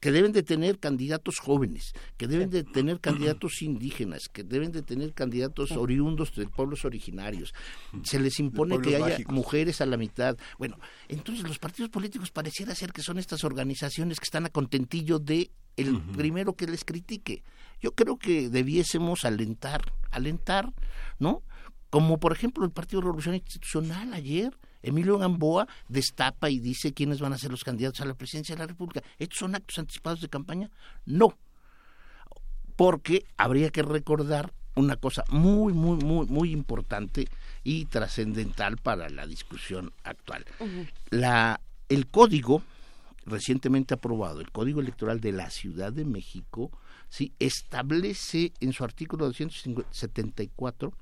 [SPEAKER 23] que deben de tener candidatos jóvenes, que deben de tener candidatos indígenas, que deben de tener candidatos oriundos de pueblos originarios. Se les impone que haya
[SPEAKER 3] mágicos.
[SPEAKER 23] mujeres a la mitad. Bueno, entonces los partidos políticos pareciera ser que son estas organizaciones que están a contentillo de el primero que les critique. Yo creo que debiésemos alentar, alentar, ¿no? Como por ejemplo el Partido Revolución Institucional ayer, Emilio Gamboa destapa y dice quiénes van a ser los candidatos a la presidencia de la República. ¿Estos son actos anticipados de campaña? No. Porque habría que recordar una cosa muy, muy, muy, muy importante y trascendental para la discusión actual. La, el código recientemente aprobado, el Código Electoral de la Ciudad de México, sí establece en su artículo 274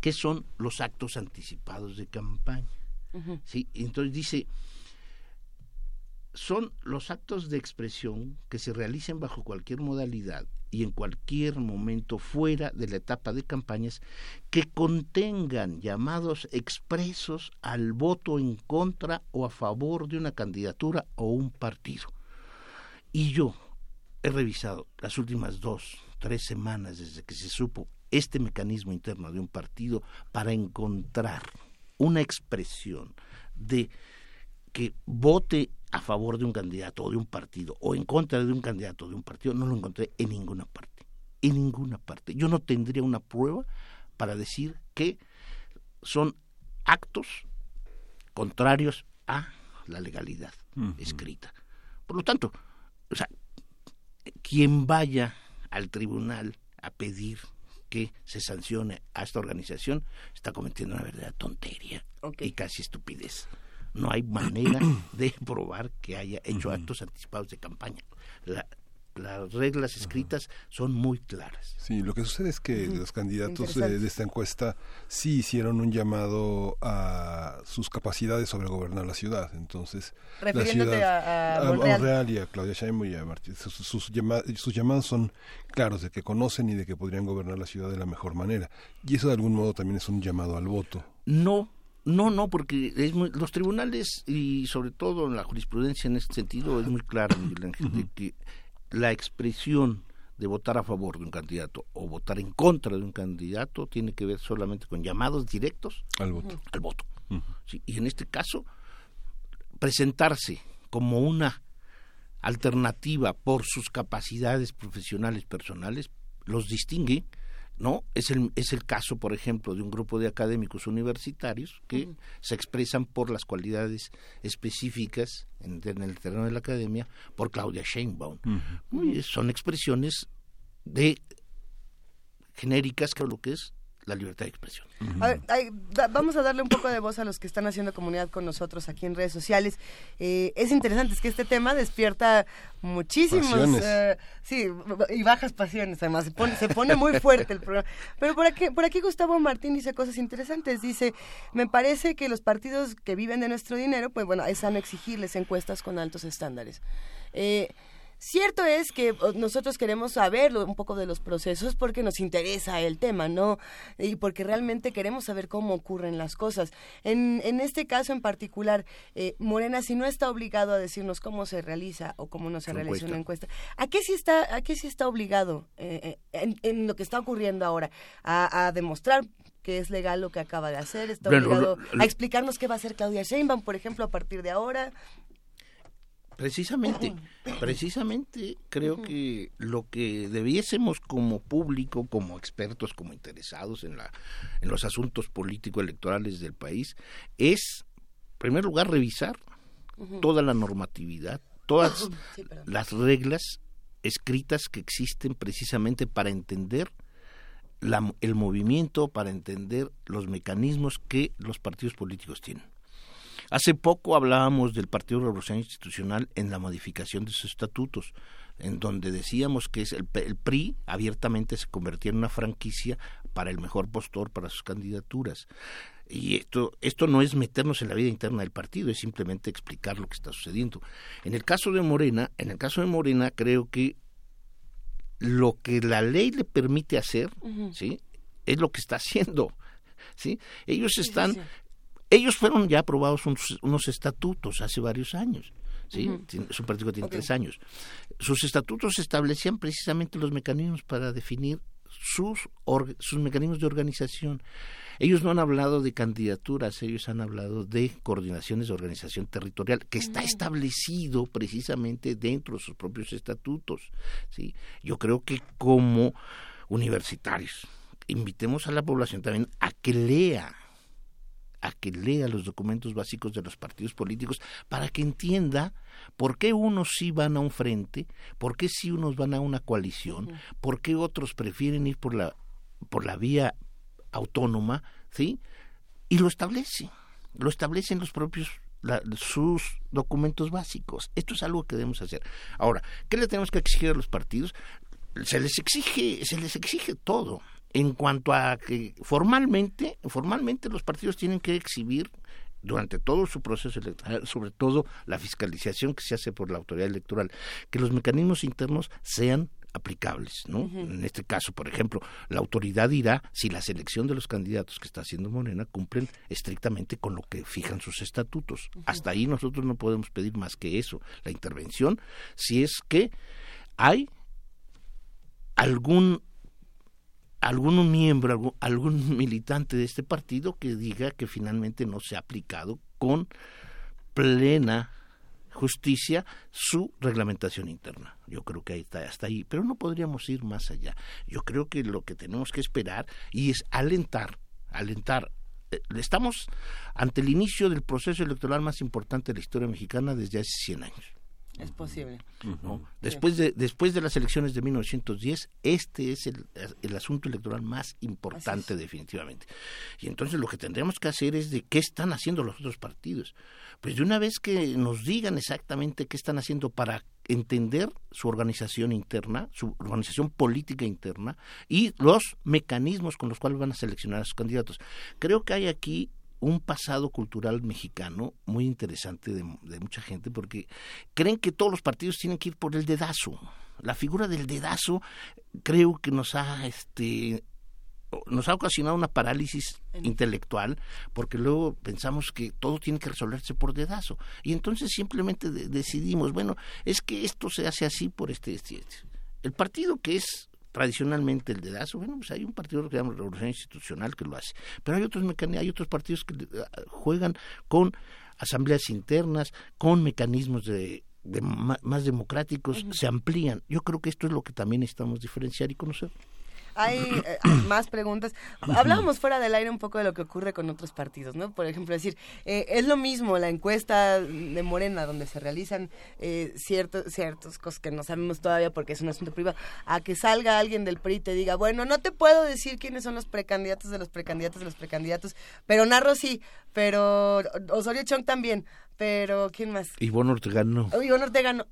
[SPEAKER 23] qué son los actos anticipados de campaña. ¿sí? Entonces dice, son los actos de expresión que se realicen bajo cualquier modalidad y en cualquier momento fuera de la etapa de campañas que contengan llamados expresos al voto en contra o a favor de una candidatura o un partido. Y yo he revisado las últimas dos, tres semanas desde que se supo este mecanismo interno de un partido para encontrar una expresión de que vote a favor de un candidato o de un partido o en contra de un candidato o de un partido, no lo encontré en ninguna parte. En ninguna parte. Yo no tendría una prueba para decir que son actos contrarios a la legalidad escrita. Por lo tanto, o sea, quien vaya al tribunal a pedir que se sancione a esta organización está cometiendo una verdadera tontería y casi estupidez. No hay manera de probar que haya hecho actos anticipados de campaña. La- las reglas escritas son muy claras.
[SPEAKER 3] Sí, lo que sucede es que los candidatos eh, de esta encuesta sí hicieron un llamado a sus capacidades sobre gobernar la ciudad. Entonces, la
[SPEAKER 2] Refiriéndote
[SPEAKER 3] ciudad,
[SPEAKER 2] a- a Monreal.
[SPEAKER 3] y a Claudia Sheinbaum y a Martín, sus, sus, llama- sus llamados son claros de que conocen y de que podrían gobernar la ciudad de la mejor manera. Y eso de algún modo también es un llamado al voto.
[SPEAKER 23] No, no, no, porque es muy- los tribunales y sobre todo la jurisprudencia en este sentido es muy Miguel Ángel, de que la expresión de votar a favor de un candidato o votar en contra de un candidato tiene que ver solamente con llamados directos
[SPEAKER 3] al voto.
[SPEAKER 23] Al voto. Sí, y en este caso, presentarse como una alternativa por sus capacidades profesionales personales los distingue no es el es el caso por ejemplo de un grupo de académicos universitarios que se expresan por las cualidades específicas en, en el terreno de la academia por Claudia Sheinbaum. Muy- son expresiones de genéricas que lo que es la libertad de expresión
[SPEAKER 2] A ver, da- vamos a darle un poco de voz a los que están haciendo comunidad con nosotros aquí en redes sociales. Eh, es interesante, es que este tema despierta muchísimos... Eh, sí, y bajas pasiones además. Se pone, se pone muy fuerte el programa. Pero por aquí, por aquí Gustavo Martín dice cosas interesantes. Dice, me parece que los partidos que viven de nuestro dinero, pues bueno, es sano exigirles encuestas con altos estándares. Eh, Cierto es que nosotros queremos saber un poco de los procesos porque nos interesa el tema, ¿no? Y porque realmente queremos saber cómo ocurren las cosas. En, en este caso en particular, eh, Morena, si no está obligado a decirnos cómo se realiza o cómo no se realiza una
[SPEAKER 23] encuesta.
[SPEAKER 2] ¿a qué sí está, a qué sí está obligado eh, eh, en, en lo que está ocurriendo ahora? A, a demostrar que es legal lo que acaba de hacer, está
[SPEAKER 23] Bueno,
[SPEAKER 2] obligado
[SPEAKER 23] lo- lo-
[SPEAKER 2] a explicarnos qué va a hacer Claudia Sheinbaum, por ejemplo, a partir de ahora.
[SPEAKER 23] Precisamente, precisamente creo que lo que debiésemos como público, como expertos, como interesados en la en los asuntos político electorales del país es en primer lugar revisar toda la normatividad, todas
[SPEAKER 2] Sí,
[SPEAKER 23] las reglas escritas que existen precisamente para entender la- el movimiento, para entender los mecanismos que los partidos políticos tienen. Hace poco hablábamos del Partido Revolucionario Institucional en la modificación de sus estatutos, en donde decíamos que es el, el PRI abiertamente se convertía en una franquicia para el mejor postor para sus candidaturas. Y esto, esto no es meternos en la vida interna del partido, es simplemente explicar lo que está sucediendo. En el caso de Morena, en el caso de Morena, creo que lo que la ley le permite hacer. ¿sí? Es lo que está haciendo, ¿sí? Ellos están, ellos fueron ya aprobados unos, unos estatutos hace varios años, ¿sí?
[SPEAKER 24] Ujú.
[SPEAKER 23] Tien- Su partido tiene tres años. Sus estatutos establecían precisamente los mecanismos para definir sus, sus mecanismos de organización. Ellos no han hablado de candidaturas, ellos han hablado de coordinaciones de organización territorial, que está establecido precisamente dentro de sus propios estatutos. ¿sí? Yo creo que como universitarios, invitemos a la población también a que lea a que lea los documentos básicos de los partidos políticos para que entienda por qué unos sí van a un frente, por qué sí unos van a una coalición, por qué otros prefieren ir por la por la vía autónoma, ¿sí? Y lo establece, lo establecen los propios la- sus documentos básicos. Esto es algo que debemos hacer. Ahora, ¿qué le tenemos que exigir a los partidos? Se les exige, se les exige todo. En cuanto a que formalmente, formalmente los partidos tienen que exhibir durante todo su proceso electoral, sobre todo la fiscalización que se hace por la autoridad electoral, que los mecanismos internos sean aplicables, ¿no? En este caso, por ejemplo, la autoridad dirá si la selección de los candidatos que está haciendo Morena cumplen estrictamente con lo que fijan sus estatutos. Hasta ahí nosotros no podemos pedir más que eso, la intervención, si es que hay algún algún miembro, algún, militante de este partido que diga que finalmente no se ha aplicado con plena justicia su reglamentación interna. Yo creo que ahí está, hasta ahí, pero no podríamos ir más allá. Yo creo que lo que tenemos que esperar y es alentar, alentar. Eh, Estamos ante el inicio del proceso electoral más importante de la historia mexicana desde hace 100 años.
[SPEAKER 2] Es posible.
[SPEAKER 23] ¿no? Después de, después de las elecciones de 1910, este es el, el asunto electoral más importante definitivamente. Y entonces lo que tendríamos que hacer es de qué están haciendo los otros partidos. Pues de una vez que nos digan exactamente qué están haciendo para entender su organización interna, su organización política interna y los mecanismos con los cuales van a seleccionar a sus candidatos. Creo que hay aquí un pasado cultural mexicano muy interesante de, de, mucha gente porque creen que todos los partidos tienen que ir por el dedazo. La figura del dedazo creo que nos ha este nos ha ocasionado una parálisis intelectual porque luego pensamos que todo tiene que resolverse por dedazo y entonces simplemente de decidimos bueno es que esto se hace así por este, este, este. el partido que es tradicionalmente el dedazo, bueno, pues hay un partido que se llama Revolución Institucional que lo hace, pero hay otros mecanismos, hay otros partidos que juegan con asambleas internas, con mecanismos de, de más democráticos, uh -huh. se amplían. Yo creo que esto es lo que también necesitamos diferenciar y conocer.
[SPEAKER 2] Hay eh, más preguntas. Hablábamos fuera del aire un poco de lo que ocurre con otros partidos, ¿no? Por ejemplo, decir, eh, es lo mismo la encuesta de Morena, donde se realizan eh, ciertos, ciertas cosas que no sabemos todavía porque es un asunto privado, a que salga alguien del PRI y te diga, bueno, no te puedo decir quiénes son los precandidatos de los precandidatos de los precandidatos, pero Narro sí, pero Osorio Chong también, pero ¿quién más?
[SPEAKER 23] Ivonne Ortega no.
[SPEAKER 2] Oh, Ivonne Ortega no.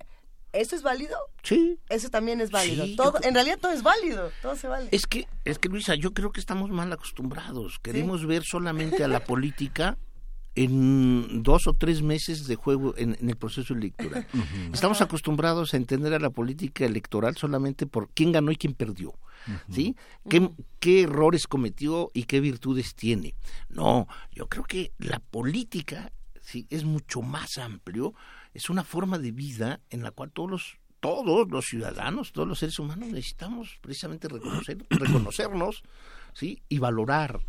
[SPEAKER 2] ¿Eso es válido?
[SPEAKER 23] Sí.
[SPEAKER 2] Eso también es válido.
[SPEAKER 23] Sí,
[SPEAKER 2] todo,
[SPEAKER 23] creo...
[SPEAKER 2] En realidad todo es válido, todo se vale.
[SPEAKER 23] Es que, es que Luisa, yo creo que estamos mal acostumbrados. Queremos ¿Sí? ver solamente a la política en dos o tres meses de juego en, en el proceso electoral. Uh -huh. Estamos acostumbrados a entender a la política electoral solamente por quién ganó y quién perdió. Uh -huh. ¿Sí? ¿Qué, uh -huh. ¿Qué errores cometió y qué virtudes tiene? No, yo creo que la política sí es mucho más amplio es una forma de vida en la cual todos los todos los ciudadanos, todos los seres humanos necesitamos precisamente reconocer, reconocernos, sí, y valorar.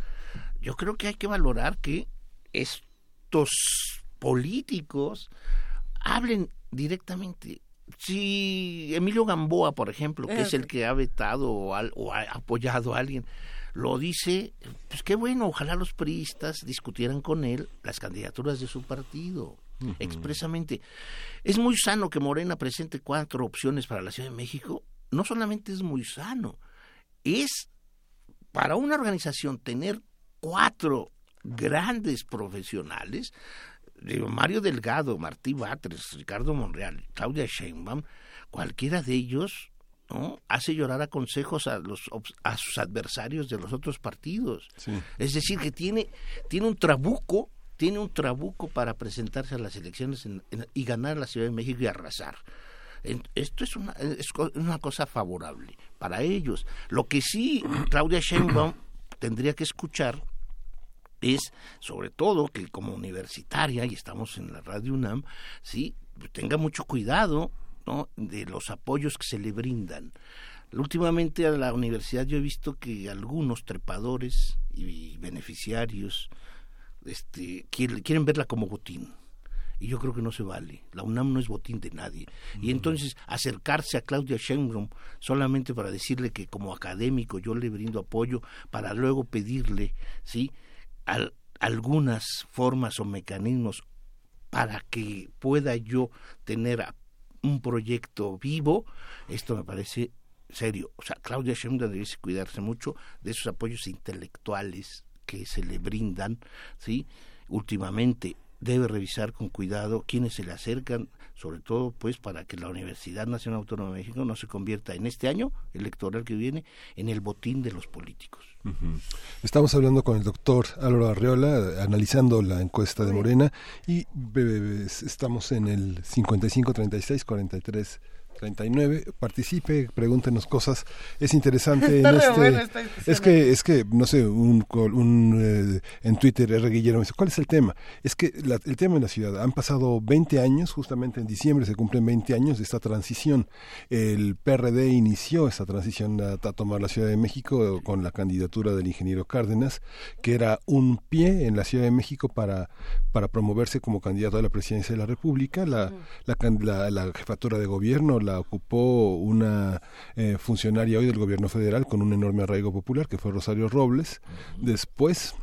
[SPEAKER 23] Yo creo que hay que valorar que estos políticos hablen directamente. Si Emilio Gamboa, por ejemplo, que es el que ha vetado o, al, o ha apoyado a alguien, lo dice, pues qué bueno, ojalá los priistas discutieran con él las candidaturas de su partido expresamente. Es muy sano que Morena presente cuatro opciones para la Ciudad de México. No solamente es muy sano, es para una organización tener cuatro grandes profesionales, digo, Mario Delgado, Martí Batres, Ricardo Monreal, Claudia Sheinbaum, cualquiera de ellos ¿no? hace llorar a consejos a los a sus adversarios de los otros partidos. Es decir, que tiene, tiene un trabuco, tiene un trabuco para presentarse a las elecciones en- en- y ganar la Ciudad de México y arrasar. Esto es una, es co- una cosa favorable para ellos. Lo que sí Claudia Sheinbaum tendría que escuchar es sobre todo que como universitaria y estamos en la radio UNAM sí tenga mucho cuidado ¿no? de los apoyos que se le brindan últimamente a la universidad yo he visto que algunos trepadores y beneficiarios este quieren, quieren verla como botín y yo creo que no se vale. La UNAM no es botín de nadie. Y entonces acercarse a Claudia Sheinbaum solamente para decirle que como académico yo le brindo apoyo para luego pedirle, ¿sí? Al- algunas formas o mecanismos para que pueda yo tener a- un proyecto vivo, esto me parece serio. O sea, Claudia Sheinbaum debe cuidarse mucho de esos apoyos intelectuales que se le brindan, ¿sí? Últimamente debe revisar con cuidado quiénes se le acercan, sobre todo pues para que la Universidad Nacional Autónoma de México no se convierta en este año electoral que viene en el botín de los políticos.
[SPEAKER 3] Estamos hablando con el doctor Álvaro Arreola, eh, analizando la encuesta de Morena, y estamos en el 55 36 43 39. Participe, pregúntenos cosas. Es interesante
[SPEAKER 2] Está
[SPEAKER 3] en este.
[SPEAKER 2] esta discusión,
[SPEAKER 3] es que, es que, no sé, un, un eh, en Twitter R. Guillermo dice, ¿cuál es el tema? Es que la- el tema en la ciudad, han pasado 20 años, justamente en diciembre se cumplen 20 años de esta transición. El PRD inició esta transición a, a tomar la Ciudad de México con la candidatura del ingeniero Cárdenas, que era un pie en la Ciudad de México para, para promoverse como candidato a la presidencia de la República. La, la- la jefatura de gobierno la ocupó una eh, funcionaria hoy del gobierno federal con un enorme arraigo popular, que fue Rosario Robles. Después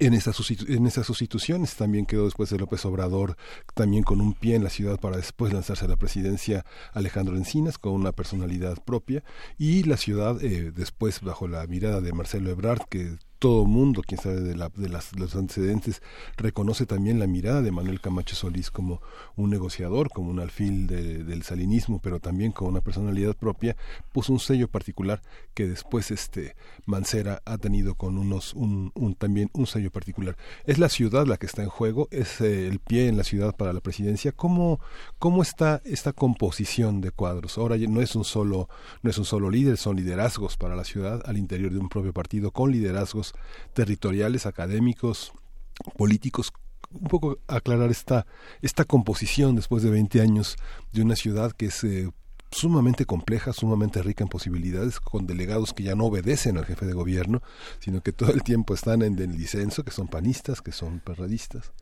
[SPEAKER 3] en esa, sustitu- en esas sustituciones también quedó después de López Obrador, también con un pie en la ciudad para después lanzarse a la presidencia Alejandro Encinas, con una personalidad propia, y la ciudad eh, después bajo la mirada de Marcelo Ebrard, que todo mundo, quien sabe de, la- de las, los antecedentes, reconoce también la mirada de Manuel Camacho Solís como un negociador, como un alfil de- del salinismo, pero también con una personalidad propia, puso un sello particular que después este Mancera ha tenido con unos un, un- también un sello particular. Es la ciudad la que está en juego, es eh, el pie en la ciudad para la presidencia. ¿Cómo, cómo está esta composición de cuadros? Ahora no es un solo no es un solo líder, son liderazgos para la ciudad al interior de un propio partido con liderazgos territoriales, académicos, políticos un poco aclarar esta esta composición después de 20 años de una ciudad que es eh, sumamente compleja, sumamente rica en posibilidades, con delegados que ya no obedecen al jefe de gobierno, sino que todo el tiempo están en el disenso, que son panistas, que son perradistas.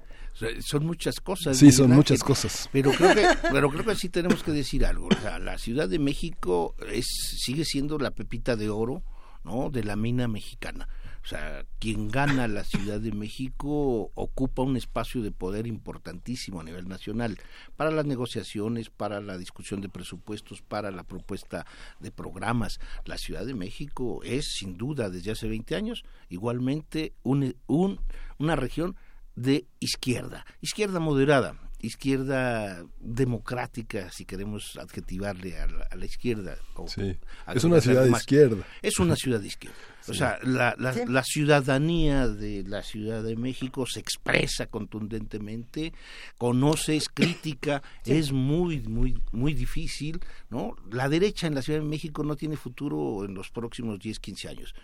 [SPEAKER 23] Son muchas cosas.
[SPEAKER 3] Sí, son muchas cosas.
[SPEAKER 23] Pero creo que, pero creo que sí tenemos que decir algo. O sea, la Ciudad de México es, sigue siendo la pepita de oro, ¿no? De la mina mexicana. O sea, quien gana la Ciudad de México ocupa un espacio de poder importantísimo a nivel nacional para las negociaciones, para la discusión de presupuestos, para la propuesta de programas. La Ciudad de México es, sin duda, desde hace 20 años, igualmente un, un- una región de izquierda, izquierda moderada, izquierda democrática, si queremos adjetivarle a la, a la izquierda. o
[SPEAKER 3] Sí.
[SPEAKER 23] a-
[SPEAKER 3] Es una ciudad de izquierda.
[SPEAKER 23] Es una ciudad de izquierda. O sea, la, la,
[SPEAKER 3] Sí.
[SPEAKER 23] la ciudadanía de la Ciudad de México se expresa contundentemente, conoce, es crítica, es muy, muy, muy difícil, ¿no? La derecha en la Ciudad de México no tiene futuro en los próximos 10, 15 años.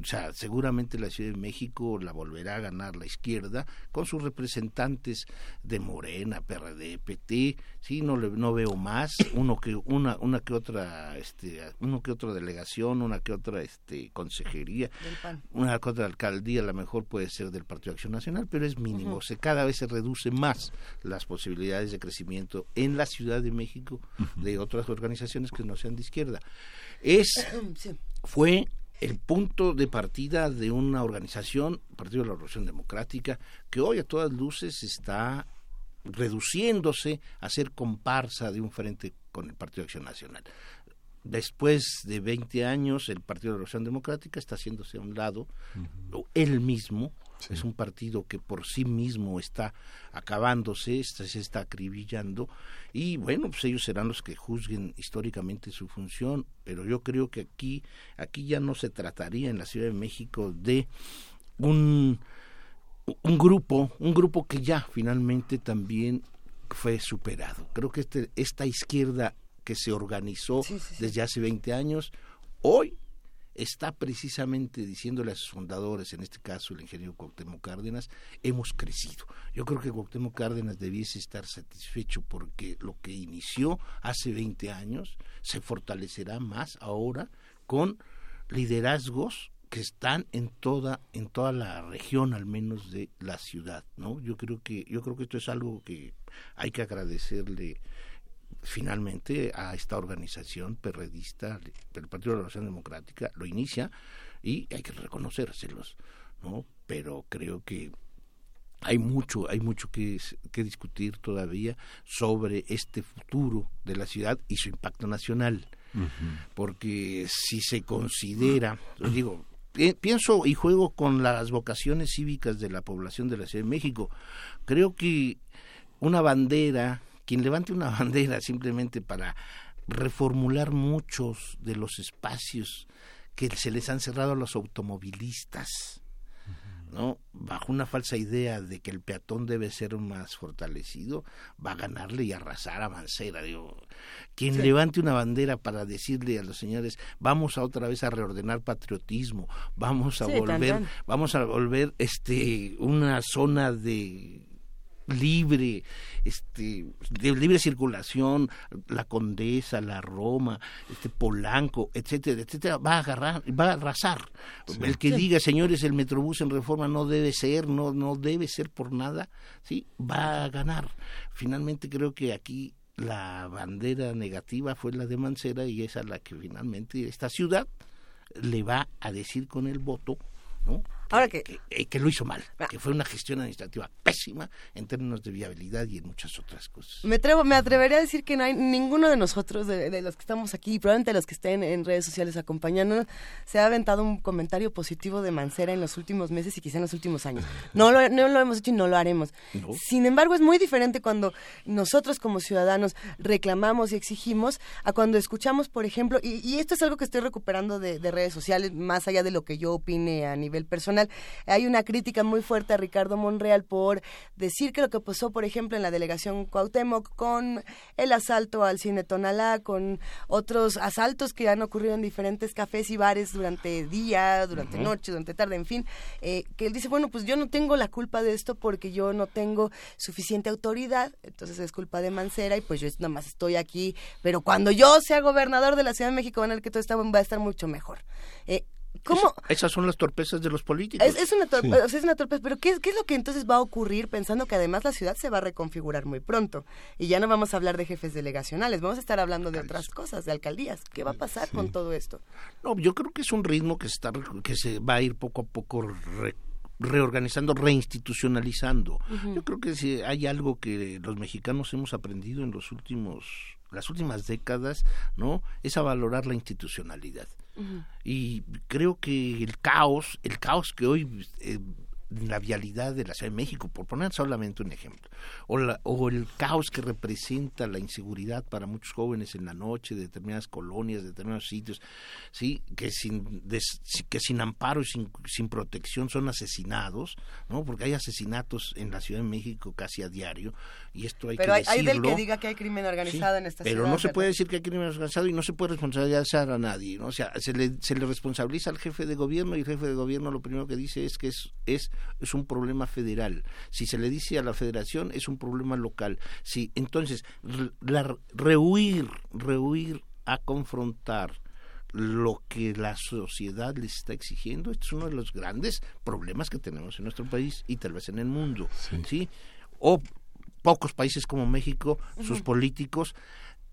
[SPEAKER 23] O sea, seguramente la Ciudad de México la volverá a ganar la izquierda con sus representantes de Morena, PRD, PT, sí, no le, no veo más, uno que una una que otra este uno que otra delegación, una que otra este consejería, una que otra alcaldía, a lo mejor puede ser del Partido Acción Nacional, pero es mínimo, sea, cada vez se reduce más las posibilidades de crecimiento en la Ciudad de México de otras organizaciones que no sean de izquierda. Es
[SPEAKER 2] Sí.
[SPEAKER 23] fue el punto de partida de una organización, Partido de la Revolución Democrática, que hoy a todas luces está reduciéndose a ser comparsa de un frente con el Partido de Acción Nacional. Después de 20 años, el Partido de la Acción Democrática está haciéndose a un lado, él mismo, es un partido que por sí mismo está acabándose, está, se está acribillando. Y bueno, pues ellos serán los que juzguen históricamente su función, pero yo creo que aquí aquí ya no se trataría en la Ciudad de México de un un grupo, un grupo que ya finalmente también fue superado. Creo que este, esta izquierda que se organizó desde hace 20 años, hoy está precisamente diciéndole a sus fundadores, en este caso el ingeniero Cuauhtémoc Cárdenas, hemos crecido. Yo creo que Cuauhtémoc Cárdenas debiese estar satisfecho porque lo que inició hace 20 años se fortalecerá más ahora con liderazgos que están en toda en toda la región al menos de la ciudad no yo creo que yo creo que esto es algo que hay que agradecerle finalmente a esta organización perredista del Partido de la Revolución Democrática lo inicia y hay que reconocérselos no pero creo que hay mucho hay mucho que, que discutir todavía sobre este futuro de la ciudad y su impacto nacional. Porque si se considera, digo, pienso y juego con las vocaciones cívicas de la población de la Ciudad de México. Creo que una bandera, quien levante una bandera simplemente para reformular muchos de los espacios que se les han cerrado a los automovilistas, ¿no? Bajo una falsa idea de que el peatón debe ser más fortalecido, va a ganarle y arrasar a Mancera. Digo, quien levante una bandera para decirle a los señores, vamos a otra vez a reordenar patriotismo, vamos a volver, vamos a volver este una zona de libre, este, de libre circulación, la Condesa, la Roma, este Polanco, etcétera, etcétera, va a agarrar, va a arrasar. el que diga, señores, el Metrobús en reforma no debe ser, no, no debe ser por nada, sí, va a ganar. Finalmente creo que aquí la bandera negativa fue la de Mancera y es a la que finalmente esta ciudad le va a decir con el voto, ¿no?
[SPEAKER 2] Ahora que,
[SPEAKER 23] eh, que, lo hizo mal, ah. que fue una gestión administrativa pésima en términos de viabilidad y en muchas otras cosas.
[SPEAKER 2] Me atrevo, me atrevería a decir que no hay ninguno de nosotros, de, los que estamos aquí, y probablemente los que estén en redes sociales acompañándonos, se ha aventado un comentario positivo de Mancera en los últimos meses y quizá en los últimos años. No lo, no lo hemos hecho y no lo haremos. Sin embargo, es muy diferente cuando nosotros como ciudadanos reclamamos y exigimos a cuando escuchamos, por ejemplo, y, y esto es algo que estoy recuperando de, de redes sociales, más allá de lo que yo opine a nivel personal hay una crítica muy fuerte a Ricardo Monreal por decir que lo que pasó, por ejemplo, en la delegación Cuauhtémoc con el asalto al cine Tonalá, con otros asaltos que han ocurrido en diferentes cafés y bares durante día, durante noche, durante tarde, en fin, eh, que él dice, bueno, pues yo no tengo la culpa de esto porque yo no tengo suficiente autoridad, entonces es culpa de Mancera y pues yo nada más estoy aquí, pero cuando yo sea gobernador de la Ciudad de México van a ver que todo está, va a estar mucho mejor. Eh, ¿Cómo?
[SPEAKER 23] esas son las torpezas de los políticos.
[SPEAKER 2] Es, una, es una torpeza, pero ¿qué, ¿qué, es lo que entonces va a ocurrir pensando que además la ciudad se va a reconfigurar muy pronto? Y ya no vamos a hablar de jefes delegacionales, vamos a estar hablando de otras cosas, de alcaldías. ¿Qué va a pasar con todo esto?
[SPEAKER 23] No, yo creo que es un ritmo que, está, que se va a ir poco a poco reorganizando, reinstitucionalizando. Yo creo que si hay algo que los mexicanos hemos aprendido en los últimos las últimas décadas, ¿no? Es a valorar la institucionalidad. Y creo que el caos, el caos que hoy eh, la vialidad de la Ciudad de México, por poner solamente un ejemplo, o, o el caos que representa la inseguridad para muchos jóvenes en la noche, de determinadas colonias, de determinados sitios, sí, que sin que sin amparo y sin, sin, protección son asesinados, ¿no? Porque hay asesinatos en la Ciudad de México casi a diario y esto hay
[SPEAKER 2] pero
[SPEAKER 23] que
[SPEAKER 2] hay, del que diga que hay crimen organizado en esta
[SPEAKER 23] ciudad. Pero no se puede decir que hay crimen organizado y no se puede responsabilizar a nadie, ¿no? O sea, se le, se le responsabiliza al jefe de gobierno y el jefe de gobierno lo primero que dice es que es, es es un problema federal. Si se le dice a la federación, es un problema local. Si, entonces, la, rehuir, rehuir a confrontar lo que la sociedad les está exigiendo, este es uno de los grandes problemas que tenemos en nuestro país y tal vez en el mundo. ¿sí? O pocos países como México, sus políticos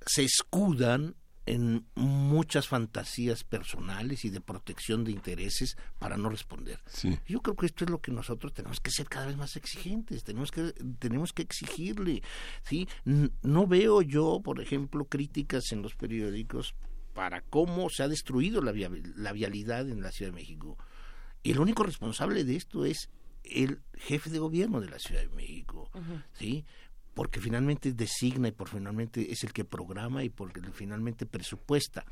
[SPEAKER 23] se escudan en muchas fantasías personales y de protección de intereses para no responder. Yo creo que esto es lo que nosotros tenemos que ser cada vez más exigentes, tenemos que tenemos que exigirle, ¿sí? No veo yo, por ejemplo, críticas en los periódicos para cómo se ha destruido la, la vialidad en la Ciudad de México. Y el único responsable de esto es el jefe de gobierno de la Ciudad de México, ¿sí? Porque finalmente designa y por finalmente es el que programa y porque finalmente presupuesta.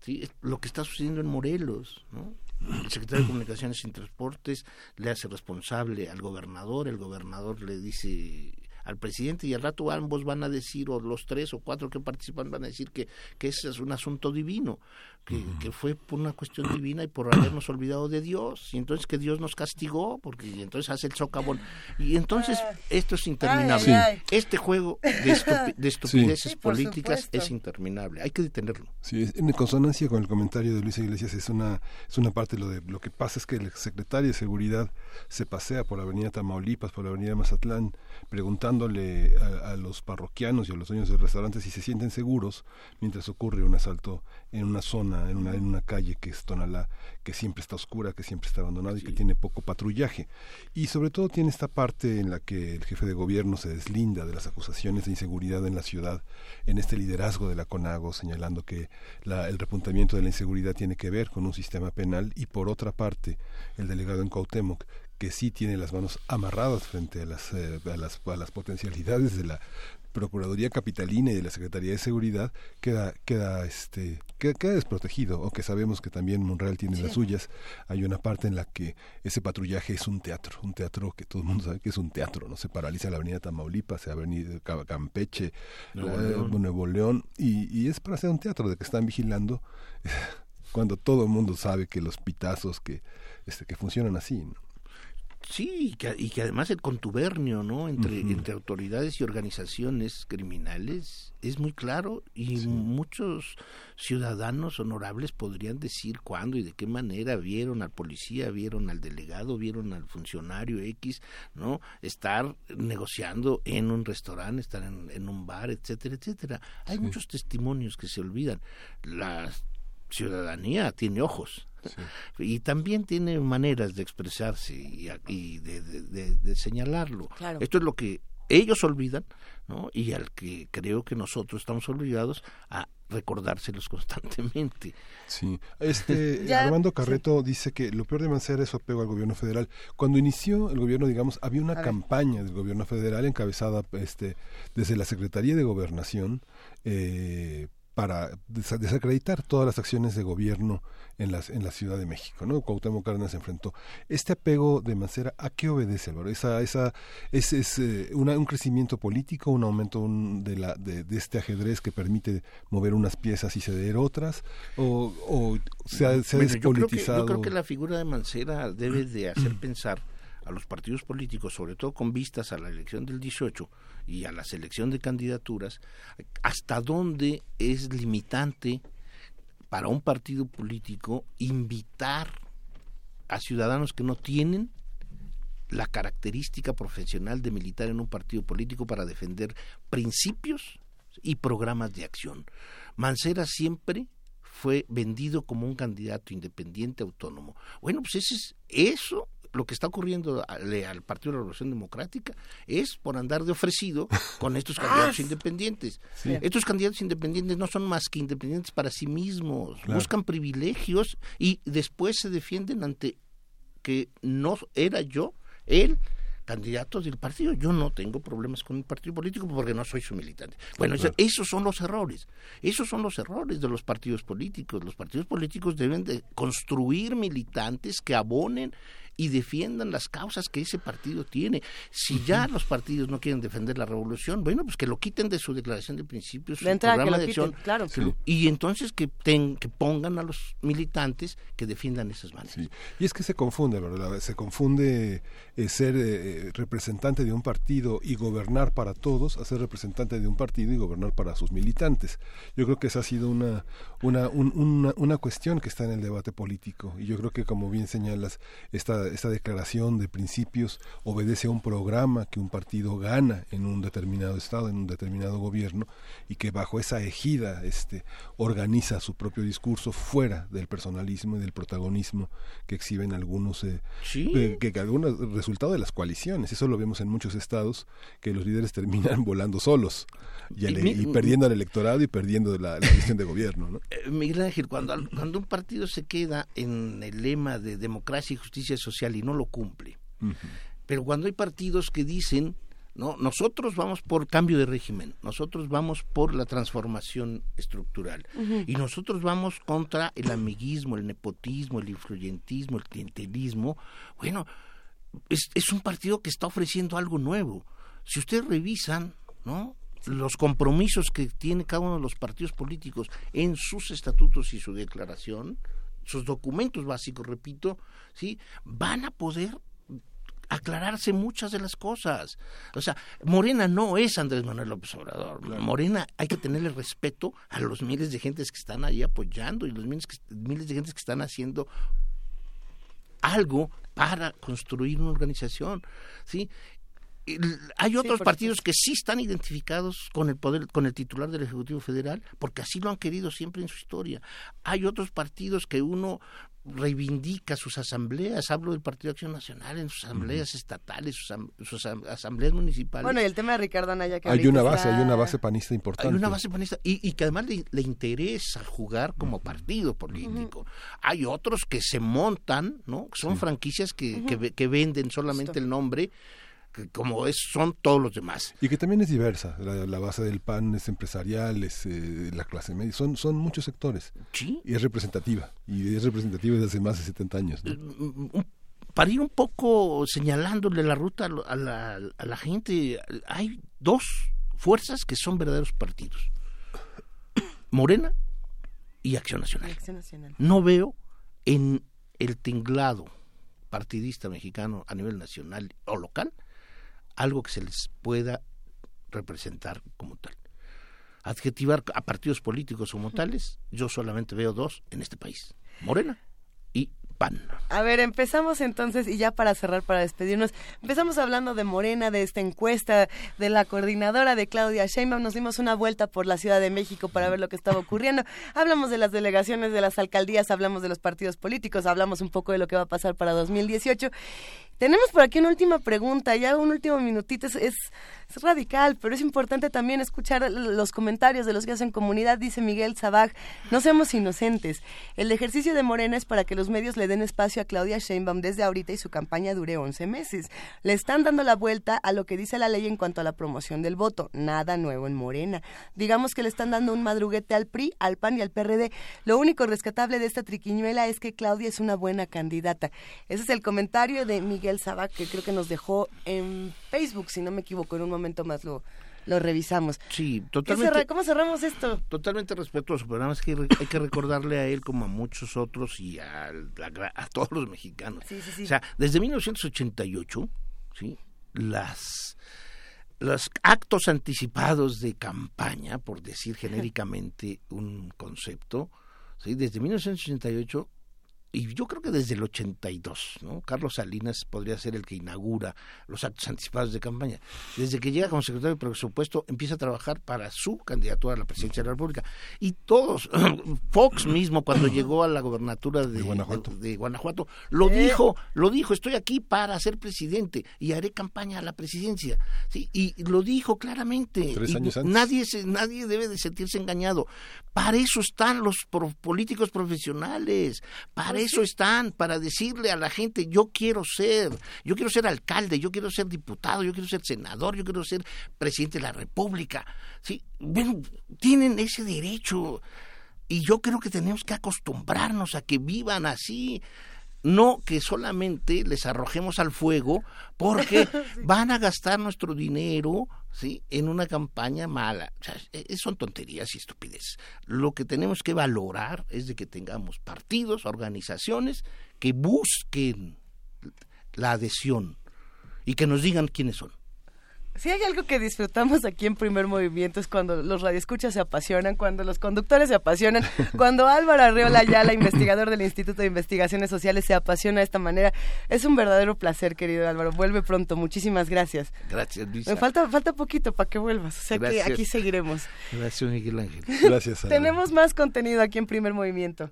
[SPEAKER 23] ¿sí? Lo que está sucediendo en Morelos, ¿no? El secretario de Comunicaciones y Transportes le hace responsable al gobernador, el gobernador le dice al presidente y al rato ambos van a decir, o los tres o cuatro que participan van a decir que, que ese es un asunto divino que, fue por una cuestión divina y por habernos olvidado de Dios, y entonces que Dios nos castigó, porque entonces hace el socavón. Y entonces esto es interminable. Este juego de, estupideces políticas es interminable, hay que detenerlo.
[SPEAKER 3] Sí, en consonancia con el comentario de Luis Iglesias, es una, es una parte de lo de lo que pasa es que el secretario de Seguridad se pasea por la avenida Tamaulipas, por la avenida Mazatlán, preguntándole a, a los parroquianos y a los dueños de restaurantes si se sienten seguros mientras ocurre un asalto en una zona en una, en una calle que es Tonalá, que siempre está oscura, que siempre está abandonada y que tiene poco patrullaje. Y sobre todo tiene esta parte en la que el jefe de gobierno se deslinda de las acusaciones de inseguridad en la ciudad, en este liderazgo de la CONAGO, señalando que el repuntamiento de la inseguridad tiene que ver con un sistema penal y por otra parte el delegado en Cuauhtémoc que sí tiene las manos amarradas frente a las, eh, a las, a las potencialidades de la, Procuraduría Capitalina y de la Secretaría de Seguridad queda queda este queda, desprotegido, aunque sabemos que también Monreal tiene las suyas. Hay una parte en la que ese patrullaje es un teatro, un teatro que todo el mundo sabe que es un teatro, no se paraliza la Avenida Tamaulipas, se Avenida Campeche, Nuevo, León, y, y es para hacer un teatro de que están vigilando cuando todo el mundo sabe que los pitazos que este que funcionan así, ¿no?
[SPEAKER 23] Sí, y que, y que, además el contubernio ¿no? entre, entre autoridades y organizaciones criminales es muy claro y muchos ciudadanos honorables podrían decir cuándo y de qué manera vieron al policía, vieron al delegado, vieron al funcionario X, ¿no? Estar negociando en un restaurante, estar en, un bar, etcétera, etcétera. Hay muchos testimonios que se olvidan. La ciudadanía tiene ojos, y también tiene maneras de expresarse y, de, señalarlo. Esto es lo que ellos olvidan, ¿no? Y al que creo que nosotros estamos obligados a recordárselos constantemente.
[SPEAKER 3] Sí, este Armando Carreto dice que lo peor de Mancera es su apego al gobierno federal. Cuando inició el gobierno, digamos, había una campaña del gobierno federal encabezada este desde la Secretaría de Gobernación eh, para desacreditar todas las acciones de gobierno en, las, en la Ciudad de México, ¿no? Cuauhtémoc Cárdenas se enfrentó. Este apego de Mancera, ¿a qué obedece, Álvaro? Esa, esa, ¿Es, es eh, un crecimiento político, un aumento de, la, de, este ajedrez que permite mover unas piezas y ceder otras? ¿O, o se ha, despolitizado?
[SPEAKER 23] Yo creo, que, la figura de Mancera debe de hacer pensar a los partidos políticos, sobre todo con vistas a la elección del 18, y a la selección de candidaturas, hasta dónde es limitante para un partido político invitar a ciudadanos que no tienen la característica profesional de militar en un partido político para defender principios y programas de acción. Mancera siempre fue vendido como un candidato independiente autónomo. Bueno, pues ese es, eso lo que está ocurriendo al, Partido de la Revolución Democrática es por andar de ofrecido con estos candidatos independientes. Estos candidatos independientes no son más que independientes para sí mismos, buscan privilegios y después se defienden ante que no era yo él candidatos del partido. Yo no tengo problemas con el partido político porque no soy su militante. Bueno, esos son los errores. Esos son los errores de los partidos políticos. Los partidos políticos deben de construir militantes que abonen y defiendan las causas que ese partido tiene. Si ya los partidos no quieren defender la revolución, bueno, pues que lo quiten de su declaración de principios, su programa de acción, claro. y entonces que, que pongan a los militantes que defiendan esas maneras.
[SPEAKER 3] Y es que se confunde, ¿verdad? Se confunde eh, ser eh, representante de un partido y gobernar para todos a ser representante de un partido y gobernar para sus militantes. Yo creo que esa ha sido una, una, una, una cuestión que está en el debate político y yo creo que como bien señalas, esta esta, esta declaración de principios obedece a un programa que un partido gana en un determinado estado, en un determinado gobierno, y que bajo esa ejida este, organiza su propio discurso fuera del personalismo y del protagonismo que exhiben algunos, eh, que, que algunos resultado de las coaliciones. Eso lo vemos en muchos estados, que los líderes terminan volando solos y, ale- y perdiendo al electorado y perdiendo la, la visión de gobierno. ¿no?
[SPEAKER 23] Eh, Miguel Ángel, cuando, cuando un partido se queda en el lema de democracia y justicia social y no lo cumple, pero cuando hay partidos que dicen, no, nosotros vamos por cambio de régimen, nosotros vamos por la transformación estructural y nosotros vamos contra el amiguismo, el nepotismo, el influyentismo, el clientelismo, bueno, es, es un partido que está ofreciendo algo nuevo. Si ustedes revisan, ¿no? los compromisos que tiene cada uno de los partidos políticos en sus estatutos y su declaración, sus documentos básicos, repito, sí, van a poder aclararse muchas de las cosas. O sea, Morena no es Andrés Manuel López Obrador. Morena hay que tenerle respeto a los miles de gentes que están ahí apoyando y los miles, que- miles de gentes que están haciendo algo para construir una organización, ¿sí? Hay otros partidos que sí están identificados con el poder, con el titular del Ejecutivo Federal, porque así lo han querido siempre en su historia. Hay otros partidos que uno reivindica sus asambleas, hablo del Partido Acción Nacional en sus asambleas estatales, sus, sus am- asambleas municipales.
[SPEAKER 2] Bueno, y el tema de Ricardo Anaya que
[SPEAKER 3] Hay una base,
[SPEAKER 2] está-
[SPEAKER 3] hay una base panista importante.
[SPEAKER 23] Hay una base panista y, y que además le, le interesa jugar como partido político. Hay otros que se montan, ¿no? Que Son franquicias que, que venden solamente el nombre, que como es, son todos los demás.
[SPEAKER 3] Y que también es diversa. La, la base del PAN es empresarial, es eh, la clase media. Son, son muchos sectores. Y es representativa. Y es representativa desde hace más de 70 años. ¿no?
[SPEAKER 23] Un- Para ir un poco señalándole la ruta a lo- a la, a la gente, hay dos fuerzas que son verdaderos partidos. Morena y Acción Nacional.
[SPEAKER 2] Acción Nacional.
[SPEAKER 23] no veo en el tinglado partidista mexicano a nivel nacional o local algo que se les pueda representar como tal. Adjetivar a partidos políticos como tales, yo solamente veo dos en este país, Morena
[SPEAKER 2] A ver, empezamos entonces, y ya para cerrar, para despedirnos, empezamos hablando de Morena, de esta encuesta, de la coordinadora de Claudia Sheinbaum, nos dimos una vuelta por la Ciudad de México para ver lo que estaba ocurriendo, hablamos de las delegaciones de las alcaldías, hablamos de los partidos políticos, hablamos un poco de lo que va a pasar para 2018. Tenemos por aquí una última pregunta, ya un último minutito, es, es, radical, pero es importante también escuchar los comentarios de los que hacen comunidad, dice Miguel Sabaj, no seamos inocentes, el ejercicio de Morena es para que los medios le den espacio a Claudia Sheinbaum desde ahorita y su campaña dure 11 meses. Le están dando la vuelta a lo que dice la ley en cuanto a la promoción del voto, nada nuevo en Morena. Digamos que le están dando un madruguete al PRI, al PAN y al PRD. Lo único rescatable de esta triquiñuela es que Claudia es una buena candidata. Ese es el comentario de Miguel Sabac que creo que nos dejó en Facebook, si no me equivoco, en un momento más lo, lo revisamos.
[SPEAKER 23] Sí,
[SPEAKER 2] ¿Qué
[SPEAKER 23] totalmente.
[SPEAKER 2] cerra- ¿Cómo cerramos esto?
[SPEAKER 23] Totalmente respetuoso, pero nada más que hay que recordarle a él como a muchos otros y a, la- a todos los mexicanos.
[SPEAKER 2] Sí, sí, sí.
[SPEAKER 23] O sea, desde 1988, ¿sí? Las los actos anticipados de campaña, por decir genéricamente un concepto, ¿sí? desde 1988 y yo creo que desde el 82, ¿no? Carlos Salinas podría ser el que inaugura los actos anticipados de campaña. Desde que llega como secretario de presupuesto, empieza a trabajar para su candidatura a la presidencia de la República. Y todos, Fox mismo cuando llegó a la gobernatura de, Guanajuato, de Guanajuato lo
[SPEAKER 24] Eh.
[SPEAKER 23] dijo, lo dijo, estoy aquí para ser presidente y haré campaña a la presidencia. ¿sí? Y lo dijo claramente.
[SPEAKER 3] Tres
[SPEAKER 23] Y
[SPEAKER 3] años antes.
[SPEAKER 23] Nadie, se- nadie debe de sentirse engañado. Para eso están los pro- políticos profesionales. Para eso están, para decirle a la gente, yo quiero ser, yo quiero ser alcalde, yo quiero ser diputado, yo quiero ser senador, yo quiero ser presidente de la República. Sí, bueno, tienen ese derecho. Y yo creo que tenemos que acostumbrarnos a que vivan así. No que solamente les arrojemos al fuego porque van a gastar nuestro dinero ¿sí? en una campaña mala. Sea, eh, son tonterías y estupidez. Lo que tenemos que valorar es de que tengamos partidos, organizaciones que busquen la adhesión y que nos digan quiénes son.
[SPEAKER 2] Si hay algo que disfrutamos aquí en Primer Movimiento es cuando los radioescuchas se apasionan, cuando los conductores se apasionan, cuando Álvaro Arreola Ayala, investigador del Instituto de Investigaciones Sociales, se apasiona de esta manera. Es un verdadero placer, querido Álvaro. Vuelve pronto. Muchísimas gracias.
[SPEAKER 23] Gracias, Luisa.
[SPEAKER 2] Me falta, falta poquito para que vuelvas. O sea que aquí seguiremos.
[SPEAKER 23] Gracias, Miguel Ángel.
[SPEAKER 3] Gracias. Álvaro.
[SPEAKER 2] Tenemos más contenido aquí en Primer Movimiento.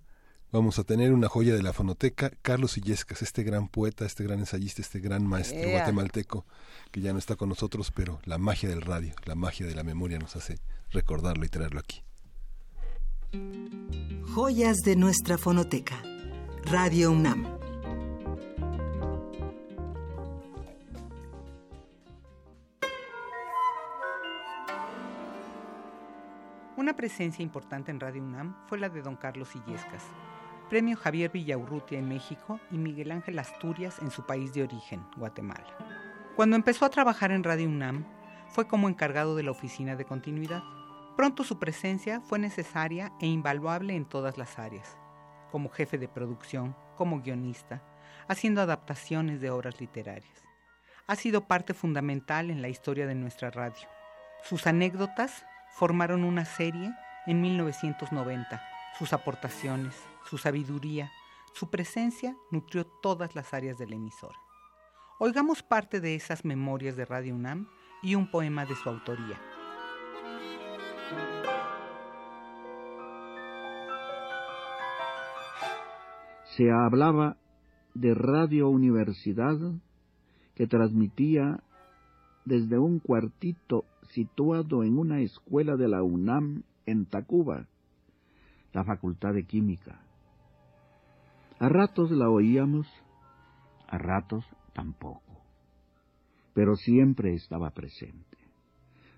[SPEAKER 3] Vamos a tener una joya de la fonoteca, Carlos Illescas, este gran poeta, este gran ensayista, este gran maestro guatemalteco, que ya no está con nosotros, pero la magia del radio, la magia de la memoria nos hace recordarlo y traerlo aquí.
[SPEAKER 25] Joyas de nuestra fonoteca. Radio UNAM.
[SPEAKER 24] Una presencia importante en Radio UNAM fue la de don Carlos Illescas, premio Javier Villaurrutia en México y Miguel Ángel Asturias en su país de origen, Guatemala. Cuando empezó a trabajar en Radio UNAM, fue como encargado de la oficina de continuidad. Pronto su presencia fue necesaria e invaluable en todas las áreas, como jefe de producción, como guionista, haciendo adaptaciones de obras literarias. Ha sido parte fundamental en la historia de nuestra radio. Sus anécdotas formaron una serie en 1990. Sus aportaciones, su sabiduría, su presencia nutrió todas las áreas de la emisora. Oigamos parte de esas memorias de Radio UNAM y un poema de su autoría.
[SPEAKER 26] se hablaba de Radio Universidad que transmitía desde un cuartito situado en una escuela de la UNAM en Tacuba, la Facultad de Química. A ratos la oíamos, a ratos tampoco, pero siempre estaba presente.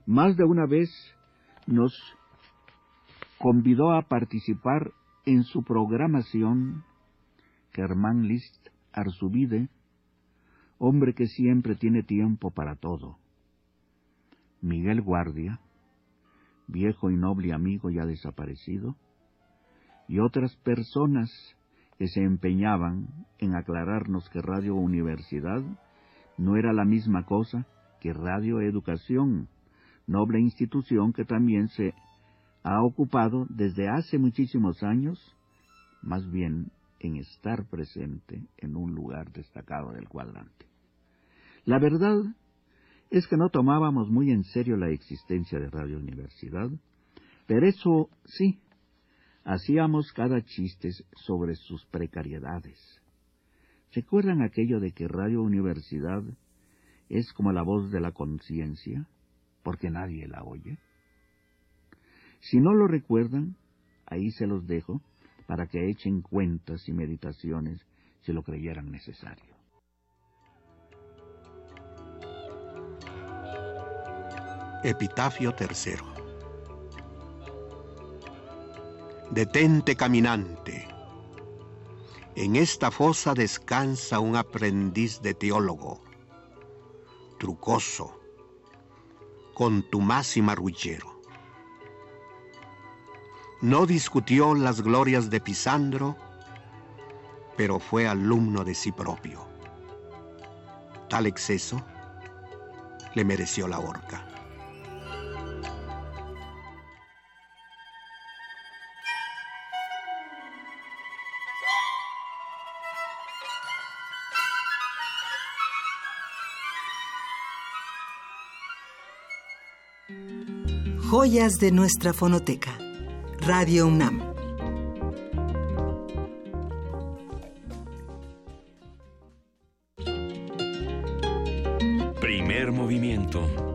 [SPEAKER 26] Más de una vez nos convidó a participar en su programación Germán List Arzubide, hombre que siempre tiene tiempo para todo. Miguel Guardia, viejo y noble amigo ya desaparecido, y otras personas que se empeñaban en aclararnos que Radio Universidad no era la misma cosa que Radio Educación, noble institución que también se ha ocupado desde hace muchísimos años, más bien en estar presente en un lugar destacado del cuadrante. La verdad es que no tomábamos muy en serio la existencia de Radio Universidad, pero eso sí, hacíamos cada chiste sobre sus precariedades. ¿Recuerdan aquello de que Radio Universidad es como la voz de la conciencia, porque nadie la oye? Si no lo recuerdan, ahí se los dejo para que echen cuentas y meditaciones si lo creyeran necesario.
[SPEAKER 27] Epitafio tercero. Detente caminante. En esta fosa descansa un aprendiz de teólogo, trucoso, contumaz y marrullero. No discutió las glorias de Pisandro, pero fue alumno de sí propio. Tal exceso le mereció la horca.
[SPEAKER 25] Joyas de nuestra fonoteca. Radio UNAM.
[SPEAKER 22] Primer movimiento.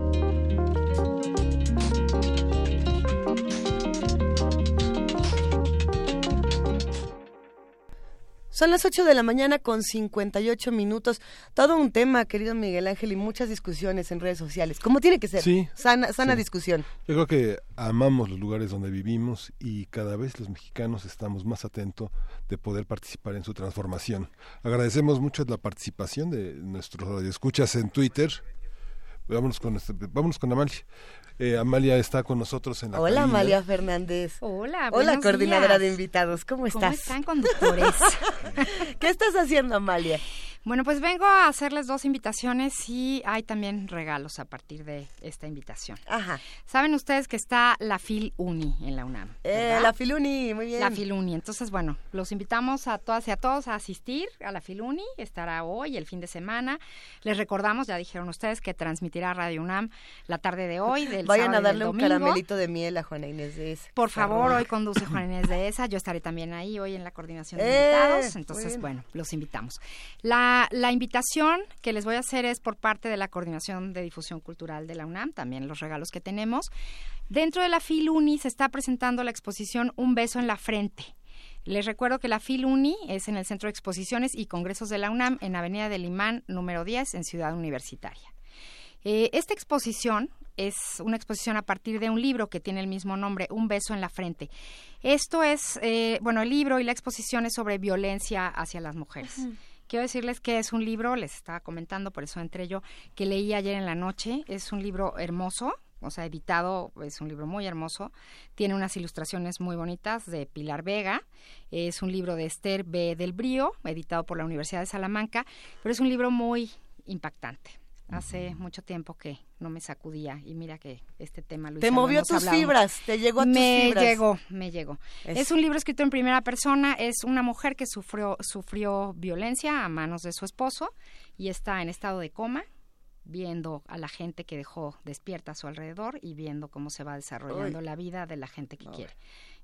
[SPEAKER 2] Son las 8 de la mañana con 58 minutos. Todo un tema, querido Miguel Ángel, y muchas discusiones en redes sociales. ¿Cómo tiene que ser?
[SPEAKER 3] Sí,
[SPEAKER 2] Sana, sana
[SPEAKER 3] sí.
[SPEAKER 2] discusión.
[SPEAKER 3] Yo creo que amamos los lugares donde vivimos y cada vez los mexicanos estamos más atentos de poder participar en su transformación. Agradecemos mucho la participación de nuestros radioescuchas en Twitter. Vámonos con, este- vámonos con Amalia. Eh, Amalia está con nosotros en la
[SPEAKER 2] Hola,
[SPEAKER 3] cabina.
[SPEAKER 2] Amalia Fernández.
[SPEAKER 28] Hola,
[SPEAKER 2] Hola, coordinadora
[SPEAKER 28] días.
[SPEAKER 2] de invitados. ¿Cómo
[SPEAKER 28] ¿Cómo
[SPEAKER 2] estás?
[SPEAKER 28] están, conductores?
[SPEAKER 2] ¿Qué estás haciendo, Amalia?
[SPEAKER 29] Bueno, pues vengo a hacerles dos invitaciones y hay también regalos a partir de esta invitación.
[SPEAKER 2] Ajá.
[SPEAKER 29] Saben ustedes que está la Fil Uni en la UNAM.
[SPEAKER 2] Eh, la Filuni, muy bien.
[SPEAKER 29] La Filuni. Entonces, bueno, los invitamos a todas y a todos a asistir a la Filuni. Estará hoy, el fin de semana. Les recordamos, ya dijeron ustedes, que transmitirá Radio UNAM la tarde de hoy. Del
[SPEAKER 2] Vayan a
[SPEAKER 29] del
[SPEAKER 2] darle un caramelito de miel a Juana Inés de esa.
[SPEAKER 29] Por favor, hoy conduce Juan Inés de esa. Yo estaré también ahí hoy en la coordinación de
[SPEAKER 2] Eh,
[SPEAKER 29] invitados. Entonces, bueno, los invitamos. La, la invitación que les voy a hacer es por parte de la Coordinación de Difusión Cultural de la UNAM, también los regalos que tenemos. Dentro de la FILUNI se está presentando la exposición Un beso en la frente. Les recuerdo que la FILUNI es en el Centro de Exposiciones y Congresos de la UNAM en Avenida del Imán, número 10, en Ciudad Universitaria. Eh, esta exposición es una exposición a partir de un libro que tiene el mismo nombre, Un beso en la frente. Esto es, eh, bueno, el libro y la exposición es sobre violencia hacia las mujeres. Quiero decirles que es un libro, les estaba comentando, por eso entré yo, que leí ayer en la noche. Es un libro hermoso, o sea, editado, es un libro muy hermoso. Tiene unas ilustraciones muy bonitas de Pilar Vega. Es un libro de Esther B. del Brío, editado por la Universidad de Salamanca, pero es un libro muy impactante. Hace mucho tiempo que no me sacudía y mira que este tema lo
[SPEAKER 2] Te movió tus fibras, te llegó a tus
[SPEAKER 29] me
[SPEAKER 2] fibras.
[SPEAKER 29] llegó, me llegó. Es un libro escrito en primera persona, es una mujer que sufrió, sufrió violencia a manos de su esposo y está en estado de coma, viendo a la gente que dejó despierta a su alrededor y viendo cómo se va desarrollando
[SPEAKER 2] Uy.
[SPEAKER 29] la vida de la gente que quiere.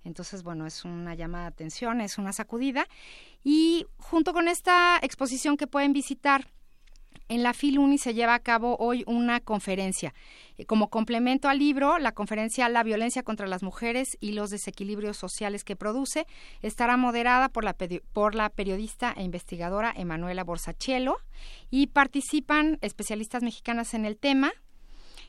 [SPEAKER 29] Entonces, bueno, es una llamada de atención, es una sacudida. Y junto con esta exposición que pueden visitar, en la Filuni se lleva a cabo hoy una conferencia. Eh, Como complemento al libro, la conferencia La violencia contra las mujeres y los desequilibrios sociales que produce estará moderada por la, por la periodista e investigadora Emanuela Borsachelo y participan especialistas mexicanas en el tema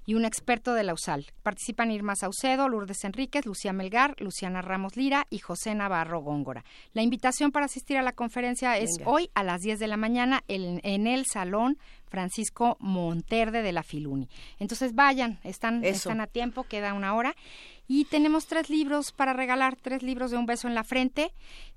[SPEAKER 29] y un experto de la USAL. Participan Irma Saucedo, Lourdes Enríquez, Lucía Melgar, Luciana Ramos Lira y José Navarro Góngora. La invitación para asistir a la conferencia es
[SPEAKER 2] Venga.
[SPEAKER 29] hoy a las 10 de la mañana en, en el Salón Francisco Monterde de la Filuni. Entonces vayan, están,
[SPEAKER 2] Eso.
[SPEAKER 29] están a tiempo, queda una hora. Y tenemos tres libros para regalar, tres libros de un beso en la frente.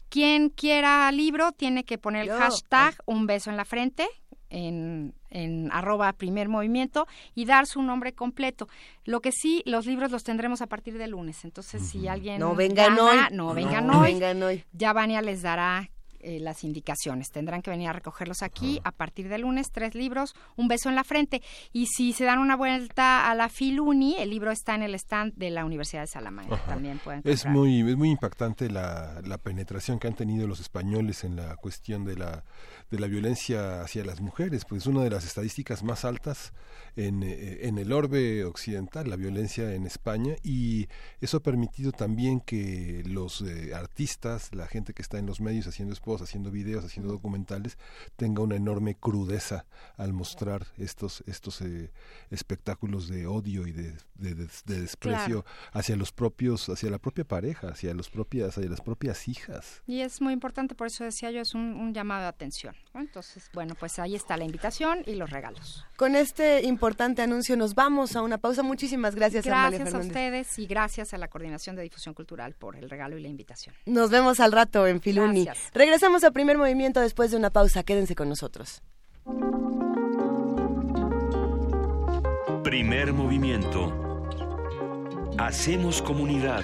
[SPEAKER 29] Quien quiera libro tiene que poner el
[SPEAKER 2] Yo.
[SPEAKER 29] hashtag un beso en la frente en, en arroba primer movimiento y dar su nombre completo. Lo que sí, los libros los tendremos a partir de lunes. Entonces, si alguien
[SPEAKER 2] No vengan
[SPEAKER 29] gana,
[SPEAKER 2] hoy.
[SPEAKER 29] no vengan
[SPEAKER 2] No
[SPEAKER 29] hoy,
[SPEAKER 2] vengan hoy.
[SPEAKER 29] ya Vania les dará eh, las indicaciones. Tendrán que venir a recogerlos aquí a partir de lunes, tres libros, un beso en la frente. Y si se dan una vuelta a la Filuni, el libro está en el stand de la Universidad de Salamanca.
[SPEAKER 3] Ajá.
[SPEAKER 29] También pueden
[SPEAKER 3] Es muy, es muy impactante la, la penetración que han tenido los españoles en la cuestión de la, de la violencia hacia las mujeres, pues es una de las estadísticas más altas en, eh, en el orbe occidental, la violencia en España, y eso ha permitido también que los eh, artistas, la gente que está en los medios haciendo spots, haciendo videos, haciendo documentales, tenga una enorme crudeza al mostrar estos, estos eh, espectáculos de odio y de, de- de- de desprecio hacia los propios, hacia la propia pareja, hacia los propias, hacia las propias hijas.
[SPEAKER 29] Y es muy importante, por eso decía yo, es un, un llamado de atención. ¿no? Entonces, bueno, pues ahí está la invitación y los regalos.
[SPEAKER 2] Con este importante anuncio nos vamos a una pausa. Muchísimas gracias, Amalia
[SPEAKER 29] Gracias a
[SPEAKER 2] Fernández.
[SPEAKER 29] ustedes y gracias a la Coordinación de Difusión Cultural por el regalo y la invitación.
[SPEAKER 2] Nos vemos al rato en Filuni.
[SPEAKER 29] Gracias.
[SPEAKER 2] Regresamos a primer movimiento después de una pausa. Quédense con nosotros.
[SPEAKER 22] Primer movimiento. Hacemos comunidad.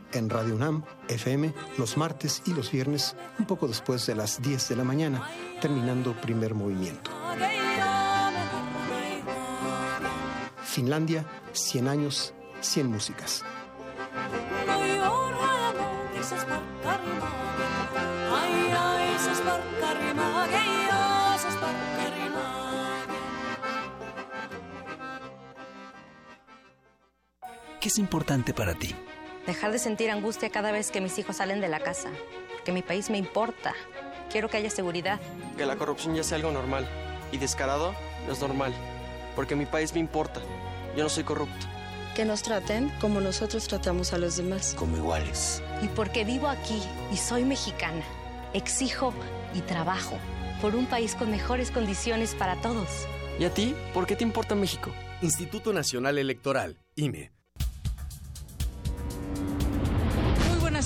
[SPEAKER 27] en Radio UNAM FM los martes y los viernes un poco después de las 10 de la mañana, terminando primer movimiento. Finlandia 100 años, 100 músicas.
[SPEAKER 30] ¿Qué es importante para ti?
[SPEAKER 28] Dejar de sentir angustia cada vez que mis hijos salen de la casa. Que mi país me importa. Quiero que haya seguridad.
[SPEAKER 31] Que la corrupción ya sea algo normal. Y descarado no es normal. Porque mi país me importa. Yo no soy corrupto.
[SPEAKER 32] Que nos traten como nosotros tratamos a los demás.
[SPEAKER 30] Como iguales.
[SPEAKER 28] Y porque vivo aquí y soy mexicana, exijo y trabajo por un país con mejores condiciones para todos.
[SPEAKER 31] ¿Y a ti? ¿Por qué te importa México?
[SPEAKER 33] Instituto Nacional Electoral, INE.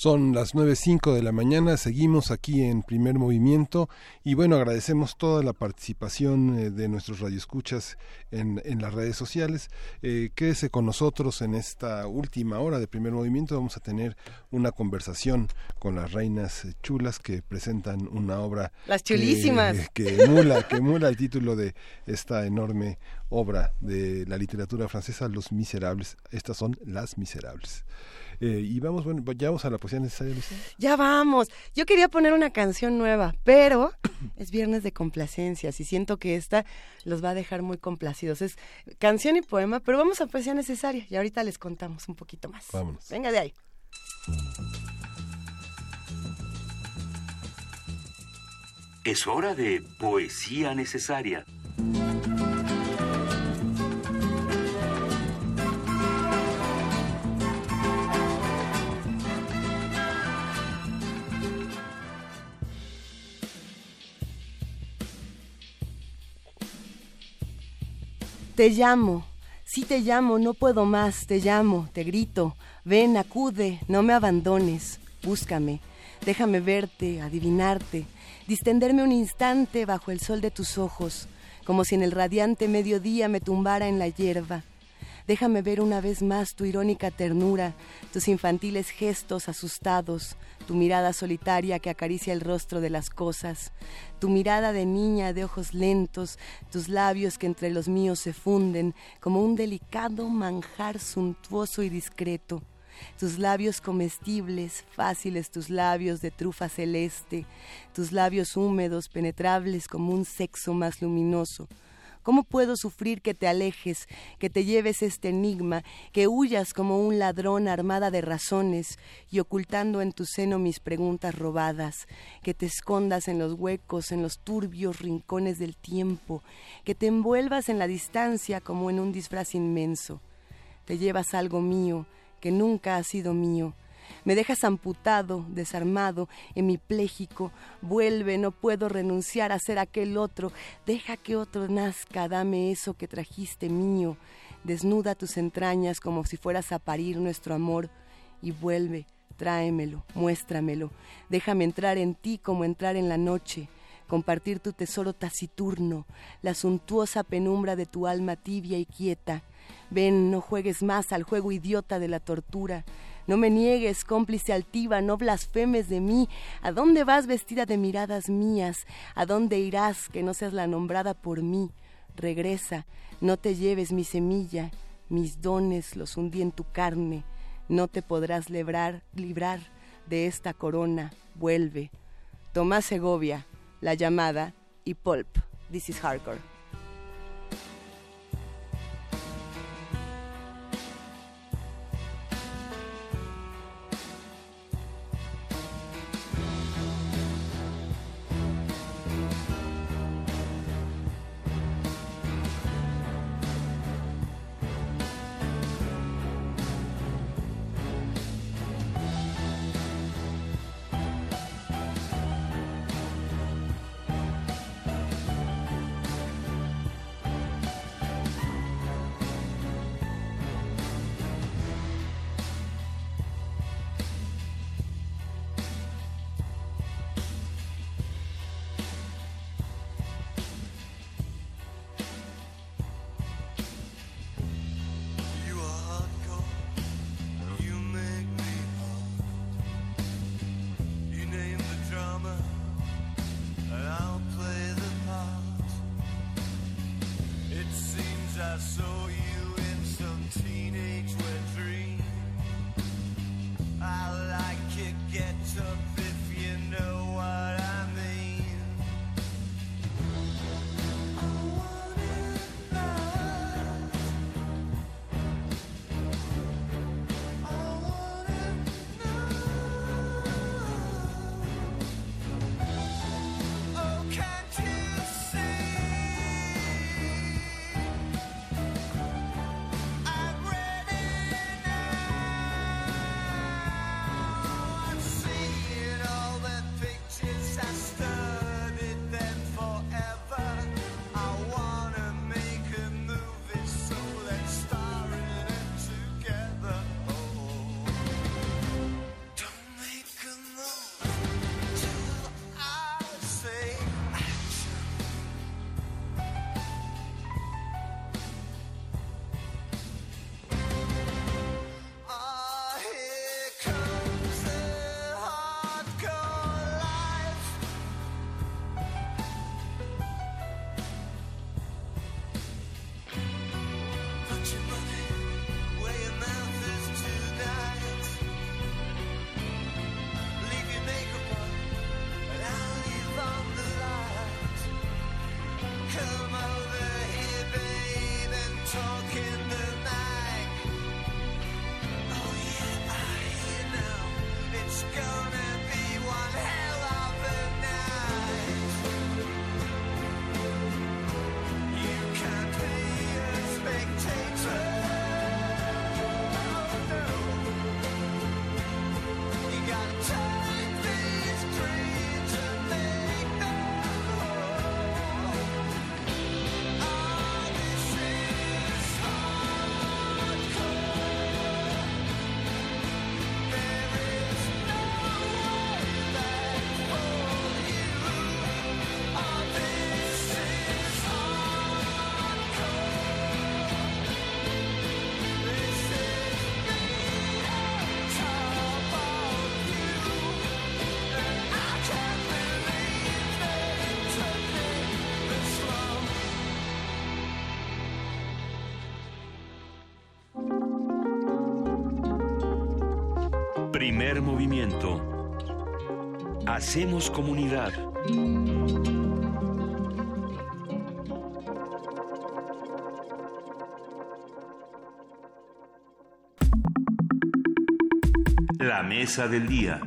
[SPEAKER 3] Son las 9.05 de la mañana, seguimos aquí en primer movimiento y bueno, agradecemos toda la participación eh, de nuestros radioescuchas en, en las redes sociales. Eh, quédese con nosotros en esta última hora de primer movimiento, vamos a tener una conversación con las reinas chulas que presentan una obra...
[SPEAKER 2] Las chulísimas.
[SPEAKER 3] Que, que, emula, que emula el título de esta enorme obra de la literatura francesa, Los Miserables. Estas son Las Miserables. Eh, y vamos, bueno, ya vamos a la poesía necesaria, Luisa.
[SPEAKER 2] Ya vamos. Yo quería poner una canción nueva, pero es viernes de complacencias y siento que esta los va a dejar muy complacidos. Es canción y poema, pero vamos a poesía necesaria y ahorita les contamos un poquito más.
[SPEAKER 3] Vámonos.
[SPEAKER 2] Venga de ahí.
[SPEAKER 22] Es hora de poesía necesaria.
[SPEAKER 2] Te llamo, sí te llamo, no puedo más, te llamo, te grito, ven, acude, no me abandones, búscame, déjame verte, adivinarte, distenderme un instante bajo el sol de tus ojos, como si en el radiante mediodía me tumbara en la hierba. Déjame ver una vez más tu irónica ternura, tus infantiles gestos asustados, tu mirada solitaria que acaricia el rostro de las cosas, tu mirada de niña de ojos lentos, tus labios que entre los míos se funden como un delicado manjar suntuoso y discreto. Tus labios comestibles, fáciles tus labios de trufa celeste, tus labios húmedos, penetrables como un sexo más luminoso ¿Cómo puedo sufrir que te alejes, que te lleves este enigma, que huyas como un ladrón armada de razones y ocultando en tu seno mis preguntas robadas, que te escondas en los huecos, en los turbios rincones del tiempo, que te envuelvas en la distancia como en un disfraz inmenso? Te llevas algo mío que nunca ha sido mío, me dejas amputado, desarmado, hemipléjico. Vuelve, no puedo renunciar a ser aquel otro. Deja que otro nazca, dame eso que trajiste mío. Desnuda tus entrañas como si fueras a parir nuestro amor y vuelve, tráemelo, muéstramelo. Déjame entrar en ti como entrar en la noche compartir tu tesoro taciturno, la suntuosa penumbra de tu alma tibia y quieta. Ven, no juegues más al juego idiota de la tortura. No me niegues, cómplice altiva, no blasfemes de mí. ¿A dónde vas vestida de miradas mías? ¿A dónde irás que no seas la nombrada por mí? Regresa, no te lleves mi semilla, mis dones los hundí en tu carne. No te podrás librar, librar de esta corona. Vuelve. Tomás Segovia, La llamada y Pulp. This is hardcore.
[SPEAKER 22] Primer movimiento. Hacemos comunidad. La mesa del día.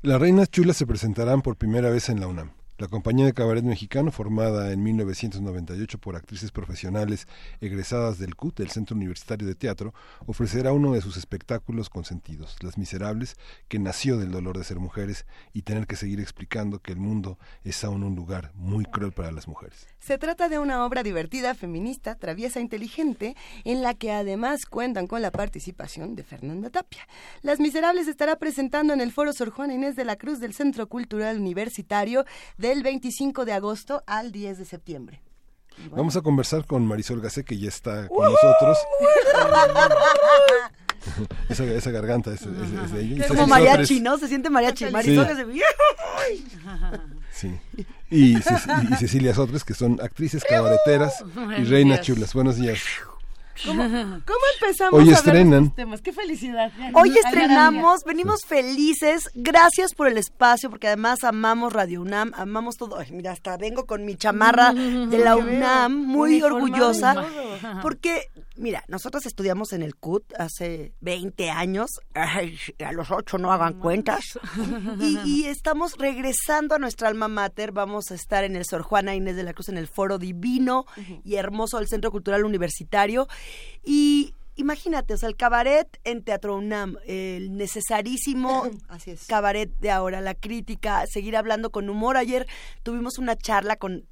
[SPEAKER 3] Las Reinas Chulas se presentarán por primera vez en la UNAM. La compañía de cabaret mexicano, formada en 1998 por actrices profesionales egresadas del CUT, el Centro Universitario de Teatro, ofrecerá uno de sus espectáculos consentidos, Las Miserables, que nació del dolor de ser mujeres y tener que seguir explicando que el mundo es aún un lugar muy cruel para las mujeres.
[SPEAKER 2] Se trata de una obra divertida, feminista, traviesa, inteligente, en la que además cuentan con la participación de Fernanda Tapia. Las Miserables estará presentando en el Foro Sor Juana Inés de la Cruz del Centro Cultural Universitario del 25 de agosto al 10 de septiembre.
[SPEAKER 3] Vamos a conversar con Marisol Gacé, que ya está con nosotros. esa, esa garganta es, es- es de ella.
[SPEAKER 2] Es como mariachi, ¿no? Se siente mariachi. Marisol
[SPEAKER 3] Sí.
[SPEAKER 2] que se-
[SPEAKER 3] Sí. Y, y Cecilia Sotres, que son actrices cabareteras y reinas chulas. Buenos días.
[SPEAKER 2] ¿Cómo, cómo empezamos
[SPEAKER 3] Hoy
[SPEAKER 2] a hablar de
[SPEAKER 3] estrenan.
[SPEAKER 2] estos temas? ¡Qué felicidad!
[SPEAKER 34] Hoy estrenamos, venimos felices, gracias por el espacio, porque además amamos Radio UNAM, amamos todo. Ay, mira, hasta vengo con mi chamarra de la UNAM, muy orgullosa, porque, mira, nosotros estudiamos en el CUT hace 20 años, Ay, a los 8 no hagan cuentas, y, y estamos regresando a nuestra alma mater, vamos a estar en el Sor Juana Inés de la Cruz, en el Foro Divino y Hermoso del Centro Cultural Universitario, y imagínate, o sea, el cabaret en Teatro UNAM, el necesarísimo
[SPEAKER 2] Así es.
[SPEAKER 34] cabaret de ahora, la crítica, seguir hablando con humor. Ayer tuvimos una charla con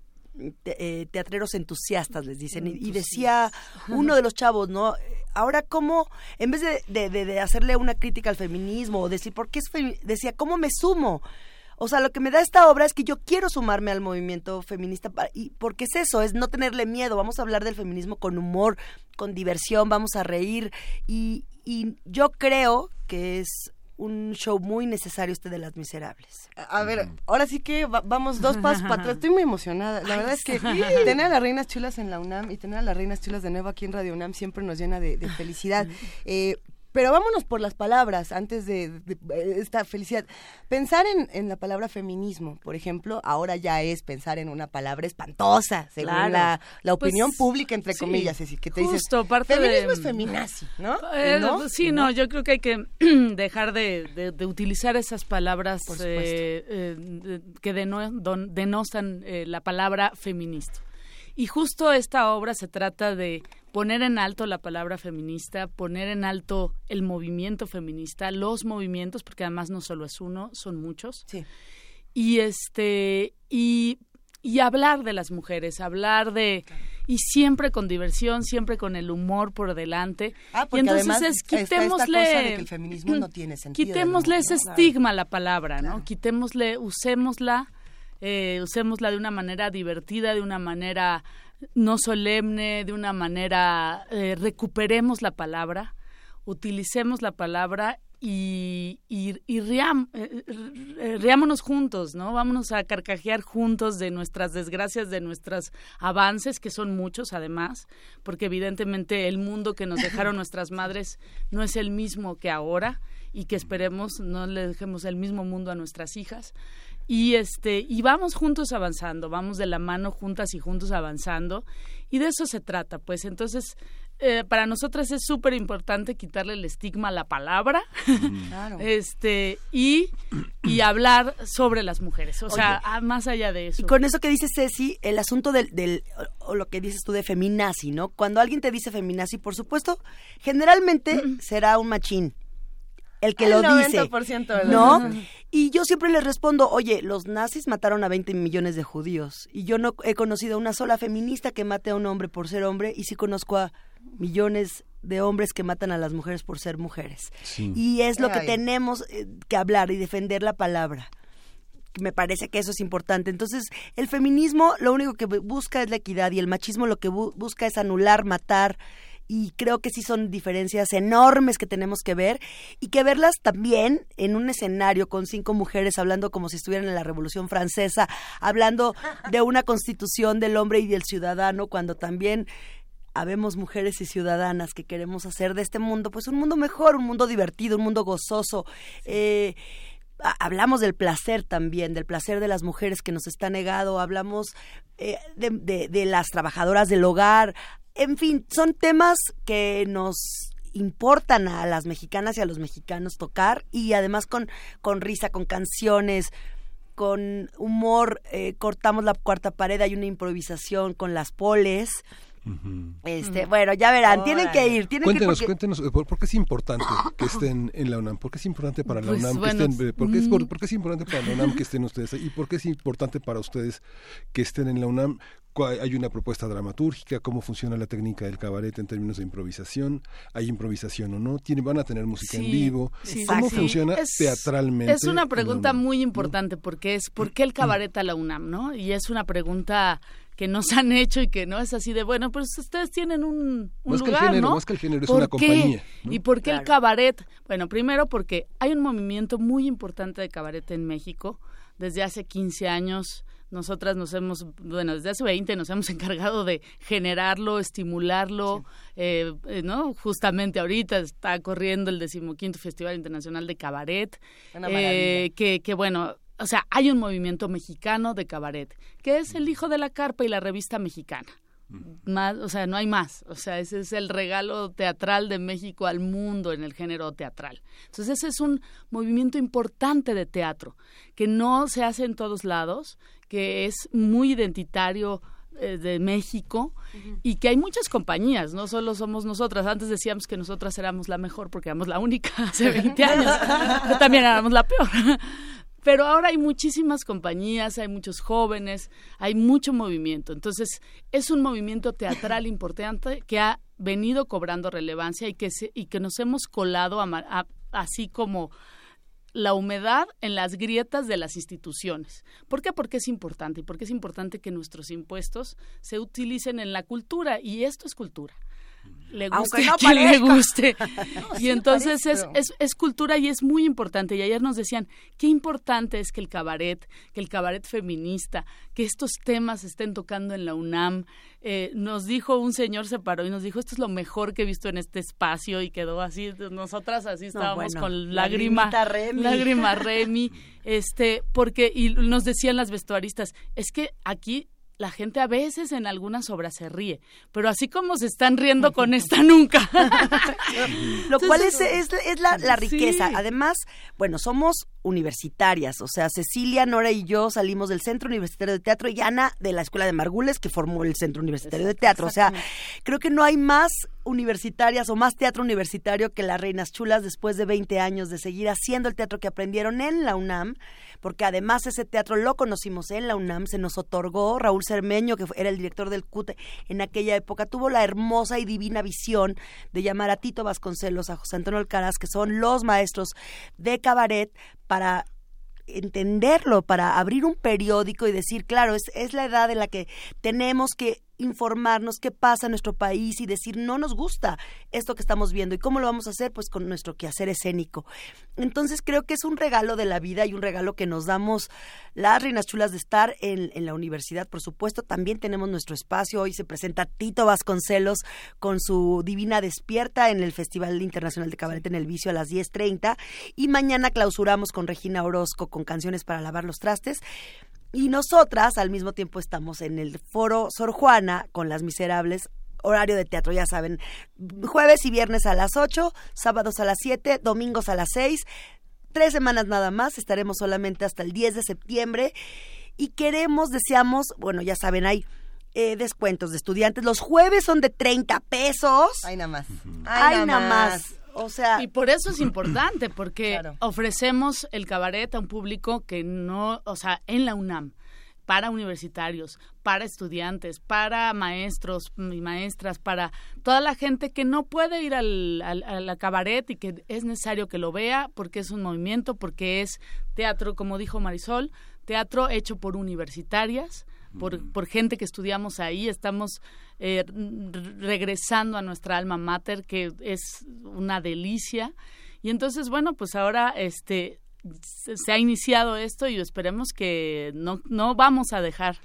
[SPEAKER 34] te- eh, teatreros entusiastas, les dicen, y, y decía uno de los chavos, ¿no? Ahora, ¿cómo, en vez de, de- de- de hacerle una crítica al feminismo o decir, ¿por qué es femi-?", Decía, ¿cómo me sumo? O sea, lo que me da esta obra es que yo quiero sumarme al movimiento feminista y porque es eso, es no tenerle miedo. Vamos a hablar del feminismo con humor, con diversión, vamos a reír y, y yo creo que es un show muy necesario este de Las Miserables.
[SPEAKER 2] A ver, ahora sí que va- vamos dos pasos para atrás. Estoy muy emocionada. La verdad es que tener a las reinas chulas en la UNAM y tener a las reinas chulas de nuevo aquí en Radio UNAM siempre nos llena de, de felicidad. Eh, pero vámonos por las palabras antes de, de- de esta felicidad. Pensar en, en la palabra feminismo, por ejemplo, ahora ya es pensar en una palabra espantosa, según
[SPEAKER 35] Claro.
[SPEAKER 2] la, la
[SPEAKER 35] Pues,
[SPEAKER 2] opinión pública, entre
[SPEAKER 35] sí,
[SPEAKER 2] comillas, es decir, que te dices,
[SPEAKER 35] justo, parte
[SPEAKER 2] feminismo
[SPEAKER 35] de-
[SPEAKER 2] es feminazi, ¿no?
[SPEAKER 35] Eh,
[SPEAKER 2] ¿No?
[SPEAKER 35] Sí, no, yo creo que hay que dejar de, de- utilizar esas palabras eh, eh, que deno- don- denostan la palabra feminista. Y justo esta obra se trata de poner en alto la palabra feminista, poner en alto el movimiento feminista, los movimientos, porque además no solo es uno, son muchos. Y este y, y hablar de las mujeres, hablar de y siempre con diversión, siempre con el humor por delante.
[SPEAKER 2] Ah,
[SPEAKER 35] y
[SPEAKER 2] porque
[SPEAKER 35] entonces
[SPEAKER 2] además
[SPEAKER 35] es
[SPEAKER 2] esta
[SPEAKER 35] quitémosle
[SPEAKER 2] cosa de que el feminismo no tiene sentido
[SPEAKER 35] Quitémosle ese estigma a la palabra, ¿no? Quitémosle, usémosla, eh, usémosla de una manera divertida, de una manera no solemne, de una manera eh, recuperemos la palabra, utilicemos la palabra y, y, y riam- eh, eh, riámonos juntos, ¿no? Vámonos a carcajear juntos de nuestras desgracias, de nuestros avances, que son muchos además, porque evidentemente el mundo que nos dejaron nuestras madres no es el mismo que ahora y que esperemos no le dejemos el mismo mundo a nuestras hijas y este y vamos juntos avanzando vamos de la mano juntas y juntos avanzando y de eso se trata pues. Entonces eh, para nosotras es súper importante quitarle el estigma a la palabra
[SPEAKER 2] Claro.
[SPEAKER 35] este y y hablar sobre las mujeres o sea
[SPEAKER 34] Oye,
[SPEAKER 35] ah, más allá de eso.
[SPEAKER 34] Y con eso que dice Ceci, el asunto del, del o lo que dices tú de feminazi, ¿no? Cuando alguien te dice feminazi, por supuesto, generalmente será un machín el que
[SPEAKER 2] El
[SPEAKER 34] lo dice,
[SPEAKER 2] 90%, ¿verdad?
[SPEAKER 34] ¿no?
[SPEAKER 2] Ujú.
[SPEAKER 34] Y yo siempre les respondo, oye, los nazis mataron a 20 millones de judíos y yo no he conocido una sola feminista que mate a un hombre por ser hombre y sí conozco a millones de hombres que matan a las mujeres por ser mujeres.
[SPEAKER 3] Sí.
[SPEAKER 34] Y es lo que
[SPEAKER 2] Ay.
[SPEAKER 34] tenemos eh, que hablar y defender la palabra me parece que eso es importante. Entonces, el feminismo lo único que bu- busca es la equidad y el machismo lo que bu- busca es anular, matar. Y creo que sí son diferencias enormes que tenemos que ver y que verlas también en un escenario con cinco mujeres hablando como si estuvieran en la Revolución Francesa, hablando de una constitución del hombre y del ciudadano, cuando también habemos mujeres y ciudadanas que queremos hacer de este mundo pues un mundo mejor, un mundo divertido, un mundo gozoso. Eh, ha- hablamos del placer también, del placer de las mujeres que nos está negado, hablamos eh, de, de- de las trabajadoras del hogar, en fin, son temas que nos importan a las mexicanas y a los mexicanos tocar y además con, con risa, con canciones, con humor, eh, cortamos la cuarta pared, hay una improvisación con las poles. Este, bueno, ya verán, tienen que ir, tienen
[SPEAKER 3] Cuéntenos,
[SPEAKER 34] que ir porque-
[SPEAKER 3] cuéntenos, eh, ¿por, por qué es importante que estén en la UNAM? ¿Por qué es importante para la
[SPEAKER 35] Pues,
[SPEAKER 3] UNAM
[SPEAKER 35] bueno,
[SPEAKER 3] que estén, eh, ¿por, qué es, por,
[SPEAKER 35] mm.
[SPEAKER 3] por qué es importante para la UNAM que estén ustedes ahí? ¿Y por qué es importante para ustedes que estén en la UNAM? ¿Cuál- ¿Hay una propuesta dramatúrgica? ¿Cómo funciona la técnica del cabaret en términos de improvisación? ¿Hay improvisación o no? ¿Tiene, ¿Van a tener música en vivo?
[SPEAKER 35] sí,
[SPEAKER 3] ¿Cómo
[SPEAKER 35] sí.
[SPEAKER 3] funciona
[SPEAKER 35] Es-
[SPEAKER 3] teatralmente?
[SPEAKER 35] Es una pregunta
[SPEAKER 3] UNAM?
[SPEAKER 35] muy importante porque es ¿por qué el cabaret a la UNAM, no? Y es una pregunta que nos han hecho y que no es así de bueno, pues ustedes tienen un, un
[SPEAKER 3] Más que el
[SPEAKER 35] lugar,
[SPEAKER 3] género,
[SPEAKER 35] ¿no?
[SPEAKER 3] más que el género, es
[SPEAKER 35] ¿Por
[SPEAKER 3] una
[SPEAKER 35] qué?
[SPEAKER 3] compañía, ¿no?
[SPEAKER 35] ¿Y por qué el cabaret? Bueno, primero porque hay un movimiento muy importante de cabaret en México desde hace 15 años. Nosotras nos hemos, bueno, desde hace 20 nos hemos encargado de generarlo, estimularlo, eh, eh, ¿no? Justamente ahorita está corriendo el decimoquinto Festival Internacional de Cabaret,
[SPEAKER 2] Una
[SPEAKER 35] eh, que, que bueno, o sea, hay un movimiento mexicano de cabaret, que es el hijo de la carpa y la revista mexicana. Más, o sea, no hay más. O sea, ese es el regalo teatral de México al mundo en el género teatral. Entonces, ese es un movimiento importante de teatro, que no se hace en todos lados, que es muy identitario eh, de México y que hay muchas compañías, no solo somos nosotras. Antes decíamos que nosotras éramos la mejor porque éramos la única hace 20 años, pero también éramos la peor. Pero ahora hay muchísimas compañías, hay muchos jóvenes, hay mucho movimiento. Entonces, es un movimiento teatral importante que ha venido cobrando relevancia y que, se- y que nos hemos colado a así como la humedad en las grietas de las instituciones. ¿Por qué? Porque es importante y porque es importante que nuestros impuestos se utilicen en la cultura y esto es cultura. Le guste
[SPEAKER 34] no
[SPEAKER 35] a quien le guste.
[SPEAKER 34] No,
[SPEAKER 35] y entonces es, es, es cultura y es muy importante. Y ayer nos decían, qué importante es que el cabaret, que el cabaret feminista, que estos temas se estén tocando en la UNAM. Eh, nos dijo, un señor se paró y nos dijo, esto es lo mejor que he visto en este espacio y quedó así, nosotras así estábamos
[SPEAKER 34] bueno,
[SPEAKER 35] con lágrima,
[SPEAKER 34] Remy.
[SPEAKER 35] lágrima Remy, este, porque, y nos decían las vestuaristas, es que aquí la gente a veces en algunas obras se ríe, pero así como se están riendo con esta nunca.
[SPEAKER 34] Lo cual es, es, es la, la
[SPEAKER 35] Sí.
[SPEAKER 34] riqueza. Además, bueno, somos universitarias, o sea, Cecilia, Nora y yo salimos del Centro Universitario de Teatro y Ana de la Escuela de Margules, que formó el Centro Universitario de Teatro. O sea, creo que no hay más universitarias o más teatro universitario que las Reinas Chulas después de 20 años de seguir haciendo el teatro que aprendieron en la UNAM, porque además ese teatro lo conocimos en la UNAM, se nos otorgó Raúl Cermeño, que era el director del CUTE en aquella época, tuvo la hermosa y divina visión de llamar a Tito Vasconcelos, a José Antonio Alcaraz, que son los maestros de cabaret, para entenderlo, para abrir un periódico y decir, claro, es, es la edad en la que tenemos que informarnos qué pasa en nuestro país y decir, no nos gusta esto que estamos viendo. ¿Y cómo lo vamos a hacer? Pues con nuestro quehacer escénico. Entonces creo que es un regalo de la vida y un regalo que nos damos las reinas chulas de estar en, la universidad, por supuesto. También tenemos nuestro espacio. Hoy se presenta Tito Vasconcelos con su Divina Despierta en el Festival Internacional de Cabaret en el Vicio a las 10.30. Y mañana clausuramos con Regina Orozco con canciones para lavar los trastes. Y nosotras al mismo tiempo estamos en el foro Sor Juana con Las Miserables, horario de teatro, ya saben, jueves y viernes a las 8, sábados a las 7, domingos a las 6, tres semanas nada más, estaremos solamente hasta el 10 de septiembre y queremos, deseamos, bueno, ya saben, hay eh, descuentos de estudiantes, los jueves son de 30 pesos.
[SPEAKER 2] Ay, nada más.
[SPEAKER 34] Ay, nada más. O sea,
[SPEAKER 35] y por eso es importante, porque ofrecemos el cabaret a un público que no, o sea, en la UNAM, para universitarios, para estudiantes, para maestros y maestras, para toda la gente que no puede ir al, al, al cabaret y que es necesario que lo vea porque es un movimiento, porque es teatro, como dijo Marisol, teatro hecho por universitarias, por, por gente que estudiamos ahí, estamos eh, regresando a nuestra alma mater, que es una delicia. Y entonces, bueno, pues ahora este se, se ha iniciado esto y esperemos que no, no vamos a dejar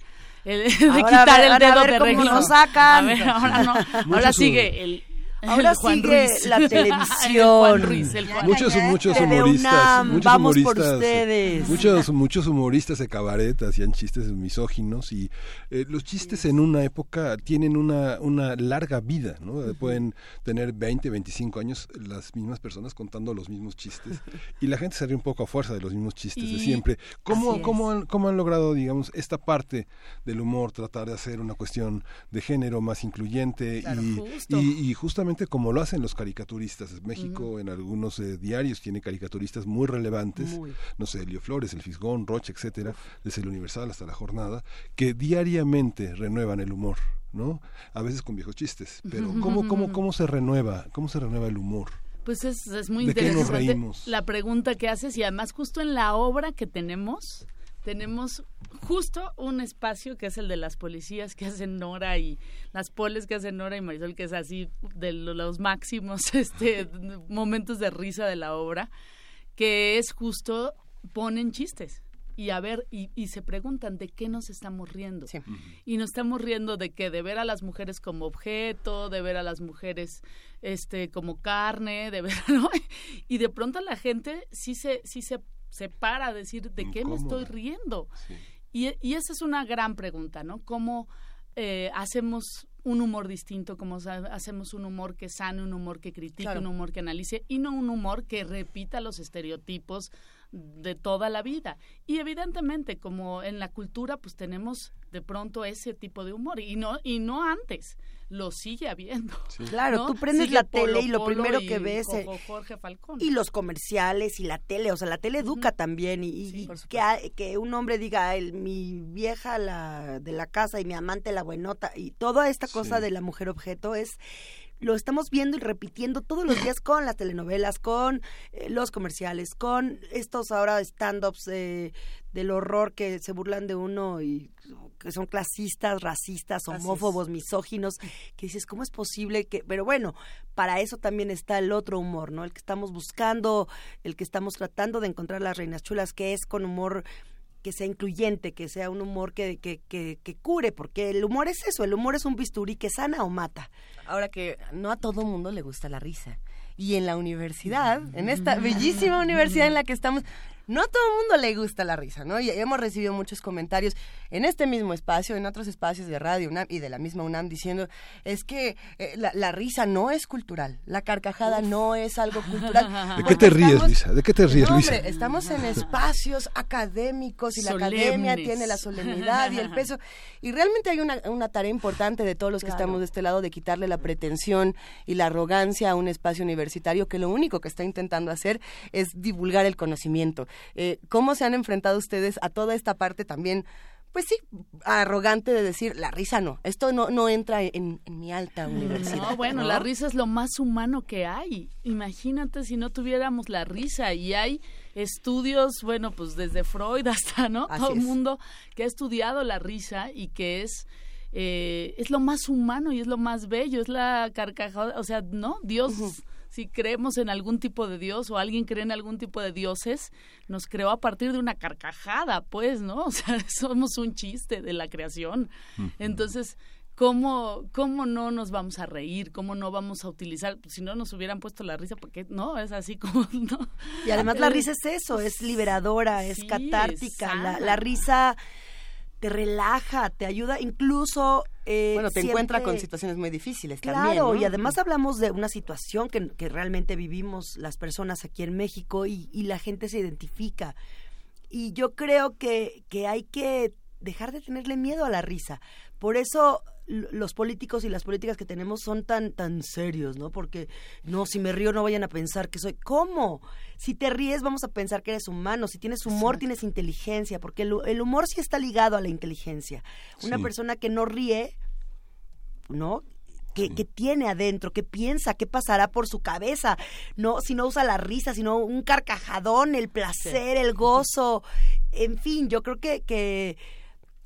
[SPEAKER 35] el, de
[SPEAKER 34] Ahora
[SPEAKER 35] quitar
[SPEAKER 34] a ver-
[SPEAKER 35] el
[SPEAKER 34] van a
[SPEAKER 35] dedo
[SPEAKER 34] ver
[SPEAKER 35] de
[SPEAKER 34] cómo nos sacan.
[SPEAKER 35] A ver, ahora no, ahora sigue el
[SPEAKER 34] Ahora
[SPEAKER 35] Juan
[SPEAKER 34] sigue
[SPEAKER 35] Ruiz.
[SPEAKER 34] la
[SPEAKER 35] El
[SPEAKER 34] televisión.
[SPEAKER 35] Juan Ruiz,
[SPEAKER 3] muchos muchos humoristas muchos
[SPEAKER 34] vamos por
[SPEAKER 3] humoristas
[SPEAKER 34] ustedes.
[SPEAKER 3] muchos muchos humoristas de cabaret hacían chistes misóginos y eh, los chistes en una época tienen una una larga vida no pueden tener 20 25 años las mismas personas contando los mismos chistes y la gente se ríe un poco a fuerza de los mismos chistes de siempre cómo cómo han, cómo han logrado digamos esta parte del humor tratar de hacer una cuestión de género más incluyente
[SPEAKER 35] Claro,
[SPEAKER 3] y,
[SPEAKER 35] justo.
[SPEAKER 3] y y justamente como lo hacen los caricaturistas. México en algunos eh, diarios tiene caricaturistas muy relevantes,
[SPEAKER 34] Muy.
[SPEAKER 3] no sé, Elio Flores, El Fisgón, Roche, etcétera, desde el Universal hasta la jornada, que diariamente renuevan el humor. ¿no? A veces con viejos chistes, pero ¿cómo, cómo, cómo se renueva? ¿Cómo se renueva el humor?
[SPEAKER 35] Pues es, es muy
[SPEAKER 3] ¿De qué nos
[SPEAKER 35] interesante
[SPEAKER 3] reímos?
[SPEAKER 35] la pregunta que haces y además justo en la obra que tenemos tenemos justo un espacio que es el de las policías que hacen Nora y las poles que hacen Nora y Marisol que es así de lo- los máximos este momentos de risa de la obra que es justo ponen chistes y a ver y, y se preguntan de qué nos estamos riendo. Y nos estamos riendo de que de ver a las mujeres como objeto de ver a las mujeres este como carne de ver ¿no? y de pronto la gente sí se sí se, se para a decir de qué me estoy riendo y, y esa es una gran pregunta no cómo eh, hacemos un humor distinto, cómo hacemos un humor que sane, un humor que critique,
[SPEAKER 34] Claro.
[SPEAKER 35] un humor que analice y no un humor que repita los estereotipos de toda la vida. Y evidentemente, como en la cultura, pues tenemos de pronto ese tipo de humor y no y no antes, lo sigue habiendo.
[SPEAKER 34] Claro,
[SPEAKER 35] ¿no?
[SPEAKER 34] tú prendes
[SPEAKER 35] Sigue
[SPEAKER 34] la
[SPEAKER 35] Polo
[SPEAKER 34] tele y lo
[SPEAKER 35] Polo
[SPEAKER 34] primero
[SPEAKER 35] y
[SPEAKER 34] que ves
[SPEAKER 35] Jojo Jorge Falcón.
[SPEAKER 34] y los comerciales y la tele, o sea, la tele educa también y, y que, a- que un hombre diga, el, mi vieja la de la casa y mi amante la buenota y toda esta cosa
[SPEAKER 3] Sí.
[SPEAKER 34] de la mujer objeto es lo estamos viendo y repitiendo todos los días con las telenovelas, con eh, los comerciales, con estos ahora stand-ups eh, del horror que se burlan de uno y que son clasistas, racistas, homófobos, misóginos, que dices, ¿cómo es posible que...? Pero bueno, para eso también está el otro humor, ¿no? El que estamos buscando, el que estamos tratando de encontrar las reinas chulas, que es con humor que sea incluyente, que sea un humor que, que, que, que cure, porque el humor es eso, el humor es un bisturí que sana o mata.
[SPEAKER 2] Ahora que no a todo mundo le gusta la risa. Y en la universidad, en esta bellísima universidad en la que estamos, no a todo el mundo le gusta la risa, ¿no? Y hemos recibido muchos comentarios en este mismo espacio, en otros espacios de Radio UNAM y de la misma UNAM diciendo, es que eh, la, la risa no es cultural, la carcajada no es algo cultural.
[SPEAKER 3] ¿De qué te ríes,
[SPEAKER 2] estamos-
[SPEAKER 3] Luisa? ¿De qué te ríes,
[SPEAKER 2] No,
[SPEAKER 3] Luisa?
[SPEAKER 2] hombre, estamos en espacios académicos y la academia tiene la solemnidad y el peso. Y realmente hay una, una tarea importante de todos los que
[SPEAKER 34] Claro.
[SPEAKER 2] estamos de este lado de quitarle la pretensión y la arrogancia a un espacio universitario que lo único que está intentando hacer es divulgar el conocimiento. Eh, ¿Cómo se han enfrentado ustedes a toda esta parte también? Pues sí, arrogante de decir, la risa no, esto no, no entra en, en mi alta universidad.
[SPEAKER 35] No, bueno,
[SPEAKER 2] ¿no?
[SPEAKER 35] la risa es lo más humano que hay. Imagínate si no tuviéramos la risa. Y hay estudios, bueno, pues desde Freud hasta, ¿no?
[SPEAKER 2] Así
[SPEAKER 35] Todo el mundo que ha estudiado la risa y que es... eh, es lo más humano y es lo más bello, es la carcajada, o sea, ¿no? Dios, si creemos en algún tipo de Dios o alguien cree en algún tipo de dioses, nos creó a partir de una carcajada, pues, ¿no? O sea, somos un chiste de la creación. Entonces, ¿cómo, ¿cómo no nos vamos a reír? ¿Cómo no vamos a utilizar? Si no nos hubieran puesto la risa, porque no, es así como, ¿no?
[SPEAKER 34] Y además la risa es eso, es liberadora, es
[SPEAKER 35] Sí,
[SPEAKER 34] catártica. La risa te relaja, te ayuda incluso... eh,
[SPEAKER 2] Bueno, te encuentra con situaciones muy difíciles
[SPEAKER 34] Claro,
[SPEAKER 2] también. ¿no?
[SPEAKER 34] y además hablamos de una situación que, que realmente vivimos las personas aquí en México y, y la gente se identifica. Y yo creo que, que hay que dejar de tenerle miedo a la risa. Por eso los políticos y las políticas que tenemos son tan tan serios, ¿no? Porque no, si me río no vayan a pensar que soy ¿cómo? Si te ríes vamos a pensar que eres humano, si tienes humor tienes inteligencia, porque el, hu- el humor sí está ligado a la inteligencia. Una
[SPEAKER 36] Sí.
[SPEAKER 34] persona que no ríe, ¿no? Que, que tiene adentro, que piensa, qué pasará por su cabeza, no, si no usa la risa, sino un carcajadón, el placer, el gozo, en fin, yo creo que, que,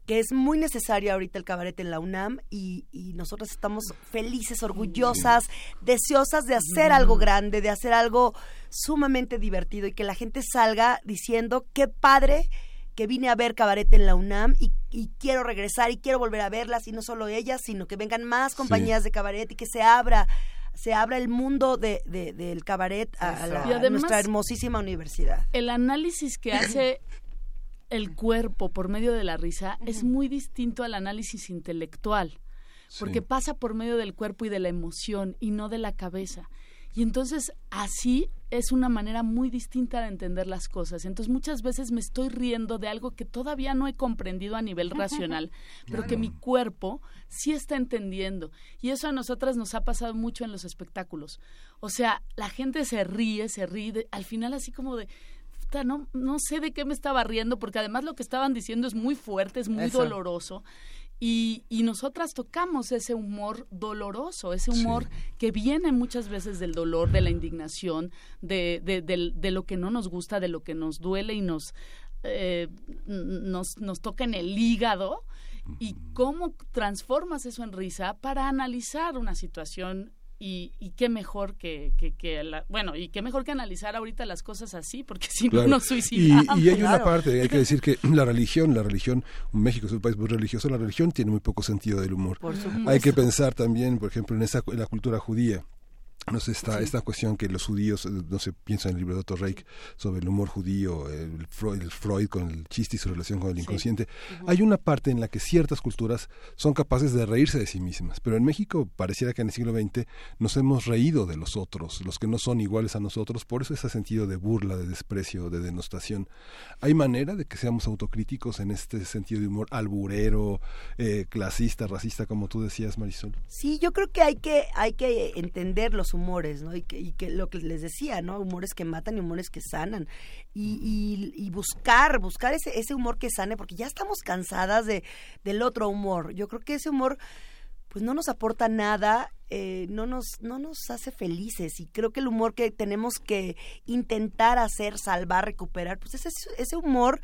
[SPEAKER 34] que es muy necesario ahorita el cabaret en la UNAM y, y nosotros estamos felices, orgullosas, deseosas de hacer algo grande, de hacer algo sumamente divertido y que la gente salga diciendo qué padre que vine a ver cabaret en la UNAM y, y quiero regresar y quiero volver a verlas y no solo ellas, sino que vengan más compañías de cabaret y que se abra se abra el mundo de, de- del cabaret a, la-
[SPEAKER 35] Y
[SPEAKER 34] a nuestra hermosísima universidad.
[SPEAKER 35] el análisis que hace el cuerpo por medio de la risa es muy distinto al análisis intelectual, porque
[SPEAKER 36] Sí.
[SPEAKER 35] pasa por medio del cuerpo y de la emoción y no de la cabeza. Y entonces así es una manera muy distinta de entender las cosas. Entonces muchas veces me estoy riendo de algo que todavía no he comprendido a nivel racional, pero que mi cuerpo sí está entendiendo. Y eso a nosotras nos ha pasado mucho en los espectáculos. O sea, la gente se ríe, se ríe, de- al final así como de... "Puta, No, no sé de qué me estaba riendo, porque además lo que estaban diciendo es muy fuerte, es muy
[SPEAKER 36] Eso.
[SPEAKER 35] doloroso. Y, y nosotras tocamos ese humor doloroso, ese humor que viene muchas veces del dolor, de la indignación, de, de, del- de lo que no nos gusta, de lo que nos duele y nos, eh, nos, nos toca en el hígado. Y cómo transformas eso en risa para analizar una situación y, y qué mejor que, que, que la- bueno, y qué mejor que analizar ahorita las cosas así, porque si
[SPEAKER 3] Claro.
[SPEAKER 35] no nos
[SPEAKER 3] y,
[SPEAKER 35] suicidamos.
[SPEAKER 3] y hay una parte, hay que decir que la religión, la religión, México es un país muy religioso, la religión tiene muy poco sentido del humor.
[SPEAKER 34] Por supuesto.
[SPEAKER 3] Hay que pensar también, por ejemplo, en esa en la cultura judía. No sé, esta, esta cuestión que los judíos, eh, no sé, piensa en el libro de Otto Reich sobre el humor judío, el Freud, el Freud con el chiste y su relación con el inconsciente. Hay una parte en la que ciertas culturas son capaces de reírse de sí mismas, pero en México pareciera que en el siglo XX nos hemos reído de los otros, los que no son iguales a nosotros, por eso ese sentido de burla, de desprecio, de denostación. ¿Hay manera de que seamos autocríticos en este sentido de humor alburero, eh, clasista, racista, como tú decías, Marisol?
[SPEAKER 34] Sí, yo creo que hay que hay que entender los humores, ¿no? Y que, y que lo que les decía, ¿no? Humores que matan y humores que sanan. Y, y- y buscar, buscar ese, ese humor que sane, porque ya estamos cansadas de, del otro humor. Yo creo que ese humor pues no nos aporta nada, eh, no, nos, no nos hace felices. Y creo que el humor que tenemos que intentar hacer, salvar, recuperar, pues ese, ese humor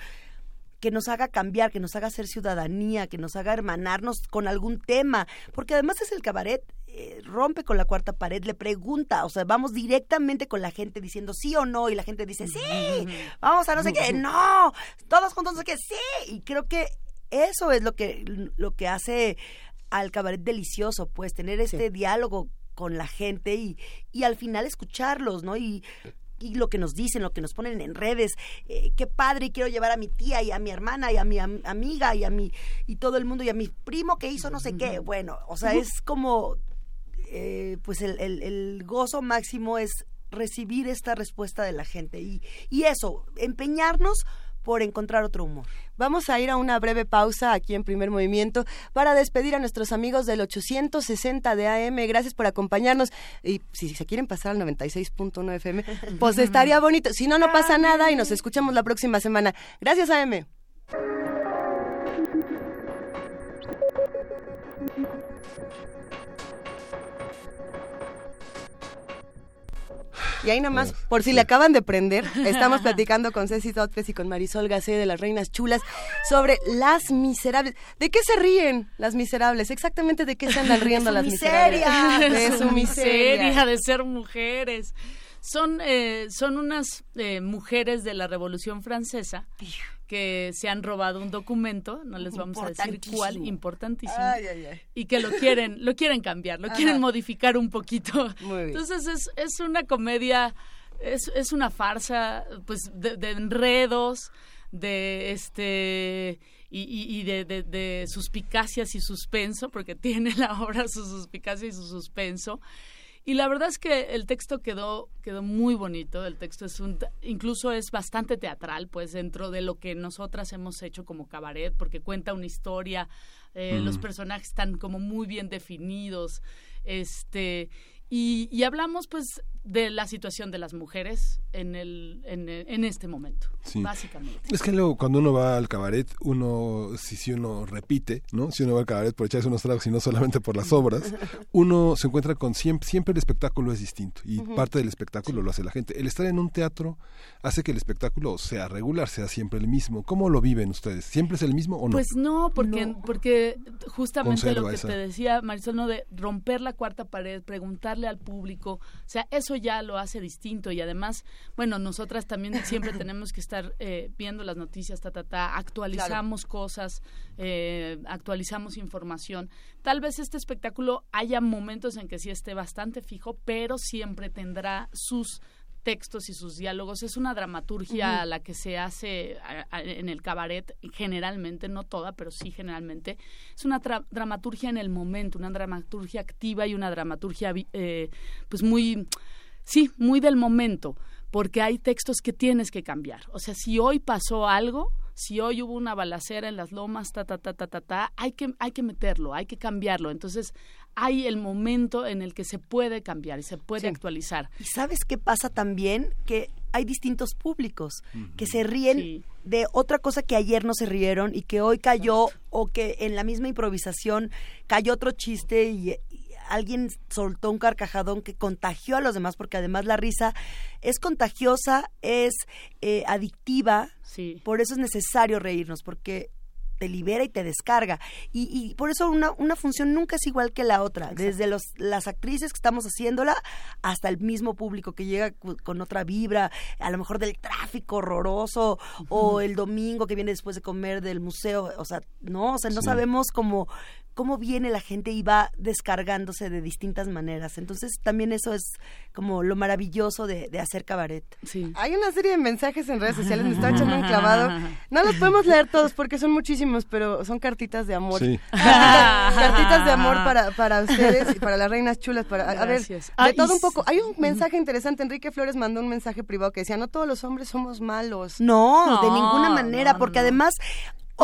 [SPEAKER 34] que nos haga cambiar, que nos haga ser ciudadanía, que nos haga hermanarnos con algún tema, porque además es el cabaret, eh, rompe con la cuarta pared, le pregunta, o sea, vamos directamente con la gente diciendo sí o no, y la gente dice sí, vamos a no sé qué, no, todos juntos no sé qué, sí, y creo que eso es lo que, lo que hace al cabaret delicioso, pues tener este diálogo con la gente y, y al final escucharlos, ¿no? Y y lo que nos dicen, lo que nos ponen en redes, eh, qué padre, y quiero llevar a mi tía y a mi hermana y a mi am- amiga y a mi y todo el mundo y a mi primo que hizo no sé qué. Bueno, o sea, es como eh, pues el, gozo máximo es recibir esta respuesta de la gente y, y eso, empeñarnos por encontrar otro humor.
[SPEAKER 2] Vamos a ir a una breve pausa aquí en Primer Movimiento para despedir a nuestros amigos del 860 de AM. Gracias por acompañarnos. Y si se quieren pasar al 96.1 FM, pues estaría bonito. Si no, no pasa nada y nos escuchamos la próxima semana. Gracias, AM. Y ahí nada más, por si le acaban de prender, estamos platicando con Ceci Totpes y con Marisol Gacé de las Reinas Chulas sobre las miserables. ¿De qué se ríen las miserables? Exactamente de qué se andan riendo
[SPEAKER 35] su
[SPEAKER 2] las
[SPEAKER 35] miseria.
[SPEAKER 2] miserables. De su miseria.
[SPEAKER 35] de ser mujeres. Son, eh, son unas eh, mujeres de la Revolución Francesa que se han robado un documento, no les vamos a decir cuál,
[SPEAKER 2] Importantísimo.
[SPEAKER 35] importantísimo,
[SPEAKER 2] Ay, ay, ay.
[SPEAKER 35] y que lo quieren, lo quieren cambiar, lo
[SPEAKER 2] Ajá.
[SPEAKER 35] quieren modificar un poquito.
[SPEAKER 2] Muy bien.
[SPEAKER 35] Entonces es, es una comedia, es, es una farsa, pues, de, de enredos, de este y de, de- de suspicacias y suspenso, porque tiene la obra su suspicacia y su suspenso. Y la verdad es que el texto quedó quedó muy bonito. El texto es un incluso es bastante teatral, pues dentro de lo que nosotras hemos hecho como cabaret, porque cuenta una historia. eh,
[SPEAKER 36] Mm.
[SPEAKER 35] Los personajes están como muy bien definidos. Este y, y hablamos pues de la situación de las mujeres en el en, el- en este momento,
[SPEAKER 3] Sí.
[SPEAKER 35] básicamente.
[SPEAKER 3] Es que luego cuando uno va al cabaret, uno, si, si uno repite, ¿no? Si uno va al cabaret por echarse unos tragos y no solamente por las obras, uno se encuentra con siempre, siempre el espectáculo es distinto y parte del espectáculo lo hace la gente. El estar en un teatro hace que el espectáculo sea regular, sea siempre el mismo. ¿Cómo lo viven ustedes? ¿Siempre es el mismo o no?
[SPEAKER 35] Pues no, porque, porque justamente lo que
[SPEAKER 3] esa-
[SPEAKER 35] te decía Marisol, ¿no? de romper la cuarta pared, preguntarle al público, o sea, eso ya lo hace distinto y además, bueno, nosotras también siempre tenemos que estar eh, viendo las noticias, ta, ta, ta, actualizamos cosas, eh, actualizamos información. Tal vez este espectáculo haya momentos en que sí esté bastante fijo, pero siempre tendrá sus textos y sus diálogos. Es una dramaturgia la que se hace a- a- en el cabaret, generalmente, no toda, pero sí generalmente. Es una dramaturgia en el momento, una dramaturgia activa y una dramaturgia, eh, pues muy, sí, muy del momento, porque hay textos que tienes que cambiar. O sea, si hoy pasó algo, si hoy hubo una balacera en las lomas, ta, ta, ta, ta, ta, ta, hay que, hay que meterlo, hay que cambiarlo. Entonces, hay el momento en el que se puede cambiar y se puede
[SPEAKER 34] Sí.
[SPEAKER 35] actualizar.
[SPEAKER 34] ¿Y sabes qué pasa también? Que hay distintos públicos que se ríen de otra cosa que ayer no se rieron y que hoy cayó o que en la misma improvisación cayó otro chiste y alguien soltó un carcajadón que contagió a los demás porque además la risa es contagiosa, es eh, adictiva, por eso es necesario reírnos porque te libera y te descarga. Y, y por eso una, una función nunca es igual que la otra. Desde los, las actrices que estamos haciéndola hasta el mismo público que llega con otra vibra, a lo mejor del tráfico horroroso o el domingo que viene después de comer del museo. O sea, no, o sea, no
[SPEAKER 2] Sí.
[SPEAKER 34] sabemos cómo cómo viene la gente y va descargándose de distintas maneras. Entonces también eso es como lo maravilloso de, de hacer cabaret.
[SPEAKER 2] Hay una serie de mensajes en redes sociales, me está echando un clavado. No los podemos leer todos porque son muchísimos, pero son cartitas de amor.
[SPEAKER 3] Sí.
[SPEAKER 2] Cartitas, cartitas de amor para, para ustedes y para las reinas chulas. Para, a- a ver,
[SPEAKER 35] Gracias.
[SPEAKER 2] de
[SPEAKER 35] Ah,
[SPEAKER 2] todo un poco. Hay un mensaje interesante. Enrique Flores mandó un mensaje privado que decía, no todos los hombres somos malos.
[SPEAKER 34] No, de ninguna manera, porque además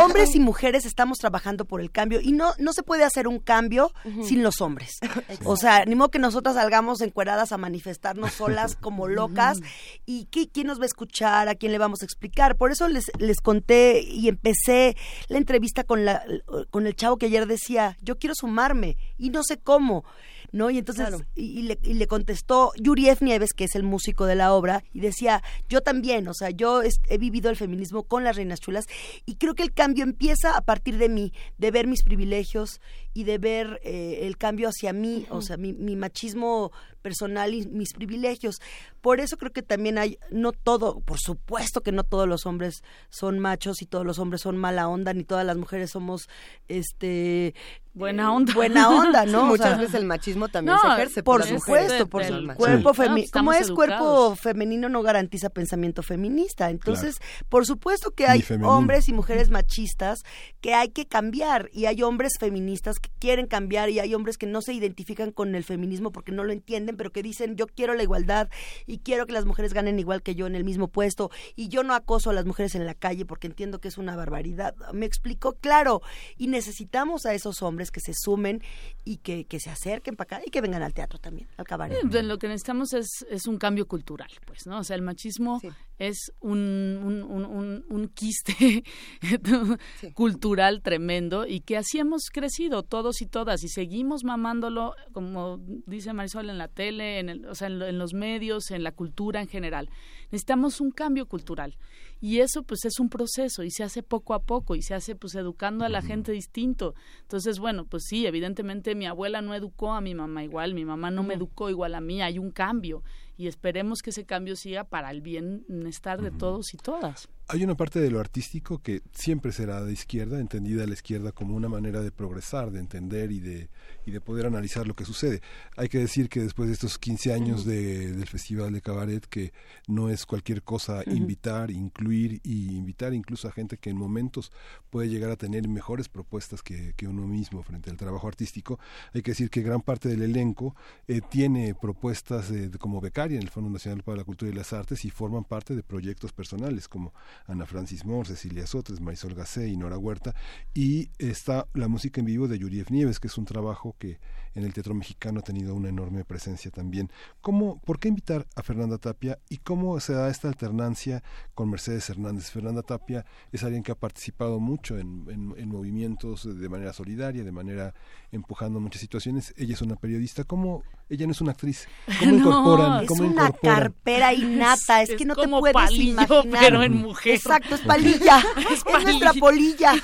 [SPEAKER 34] hombres y mujeres estamos trabajando por el cambio y no, no se puede hacer un cambio sin los hombres. O sea, ni modo que nosotras salgamos encueradas a manifestarnos solas como locas y ¿qué- quién nos va a escuchar, a quién le vamos a explicar. Por eso les, les conté y empecé la entrevista con, la, con el chavo que ayer decía, yo quiero sumarme y no sé cómo. ¿No? Y entonces,
[SPEAKER 2] Claro.
[SPEAKER 34] y, y le, y le contestó Yuri F. Nieves, que es el músico de la obra, y decía, yo también, o sea, yo he vivido el feminismo con las reinas chulas, y creo que el cambio empieza a partir de mí, de ver mis privilegios y de ver eh, el cambio hacia mí, o sea, mi, mi machismo personal y mis privilegios. Por eso creo que también hay, no todo, por supuesto que no todos los hombres son machos y todos los hombres son mala onda, ni todas las mujeres somos, este...
[SPEAKER 35] Buena onda.
[SPEAKER 34] Buena onda, ¿no?
[SPEAKER 2] Sí,
[SPEAKER 34] O
[SPEAKER 2] muchas
[SPEAKER 34] sea,
[SPEAKER 2] veces el machismo también
[SPEAKER 34] No,
[SPEAKER 2] se ejerce
[SPEAKER 34] por
[SPEAKER 2] las
[SPEAKER 34] supuesto, por
[SPEAKER 2] machismo.
[SPEAKER 34] cuerpo
[SPEAKER 35] No,
[SPEAKER 34] femenino. ¿Cómo
[SPEAKER 35] estamos
[SPEAKER 34] es cuerpo femenino no garantiza pensamiento feminista? Entonces, por supuesto que hay hombres y mujeres machistas que hay que cambiar y hay hombres feministas que quieren cambiar y hay hombres que no se identifican con el feminismo porque no lo entienden, pero que dicen yo quiero la igualdad y quiero que las mujeres ganen igual que yo en el mismo puesto y yo no acoso a las mujeres en la calle porque entiendo que es una barbaridad. Me explicó claro y necesitamos a esos hombres que se sumen y que, que se acerquen para acá y que vengan al teatro también, al cabaret.
[SPEAKER 35] Eh, Lo que necesitamos es, es un cambio cultural, pues, ¿no? O sea, el machismo es un, un, un, un- un quiste cultural tremendo y que así hemos crecido todos y todas y seguimos mamándolo, como dice Marisol, en la tele, en, el- o sea, en, lo- en los medios, en la cultura en general. Necesitamos un cambio cultural y eso pues es un proceso y se hace poco a poco y se hace pues educando a la gente distinto. Entonces, bueno, pues sí, evidentemente mi abuela no educó a mi mamá igual, mi mamá no me educó igual a mí, hay un cambio y esperemos que ese cambio siga para el bienestar de todos y todas.
[SPEAKER 3] Hay una parte de lo artístico que siempre será de izquierda, entendida la izquierda como una manera de progresar, de entender y de, y de poder analizar lo que sucede. Hay que decir que después de estos 15 años de- del Festival de Cabaret, que no es cualquier cosa invitar, incluir y invitar incluso a gente que en momentos puede llegar a tener mejores propuestas que, que uno mismo frente al trabajo artístico, hay que decir que gran parte del elenco eh, tiene propuestas de- como becaria en el Fondo Nacional para la Cultura y las Artes y forman parte de proyectos personales como Ana Francis Moore, Cecilia Sotres, Marisol Gacé y Nora Huerta. Y está la música en vivo de Yuriev Nieves, que es un trabajo que en el teatro mexicano ha tenido una enorme presencia también. ¿Cómo, ¿Por qué invitar a Fernanda Tapia y cómo se da esta alternancia con Mercedes Hernández? Fernanda Tapia es alguien que ha participado mucho en, en- en movimientos de manera solidaria, de manera empujando muchas situaciones. Ella es una periodista. ¿Cómo? Ella no es una actriz. ¿Cómo
[SPEAKER 34] No,
[SPEAKER 3] incorporan?
[SPEAKER 34] es
[SPEAKER 3] ¿Cómo
[SPEAKER 34] una
[SPEAKER 3] incorporan?
[SPEAKER 34] carpera innata, es,
[SPEAKER 35] Es
[SPEAKER 34] que no te
[SPEAKER 35] como
[SPEAKER 34] puedes
[SPEAKER 35] palillo,
[SPEAKER 34] imaginar.
[SPEAKER 35] pero en mujer.
[SPEAKER 34] Exacto, es palilla, es, nuestra polilla.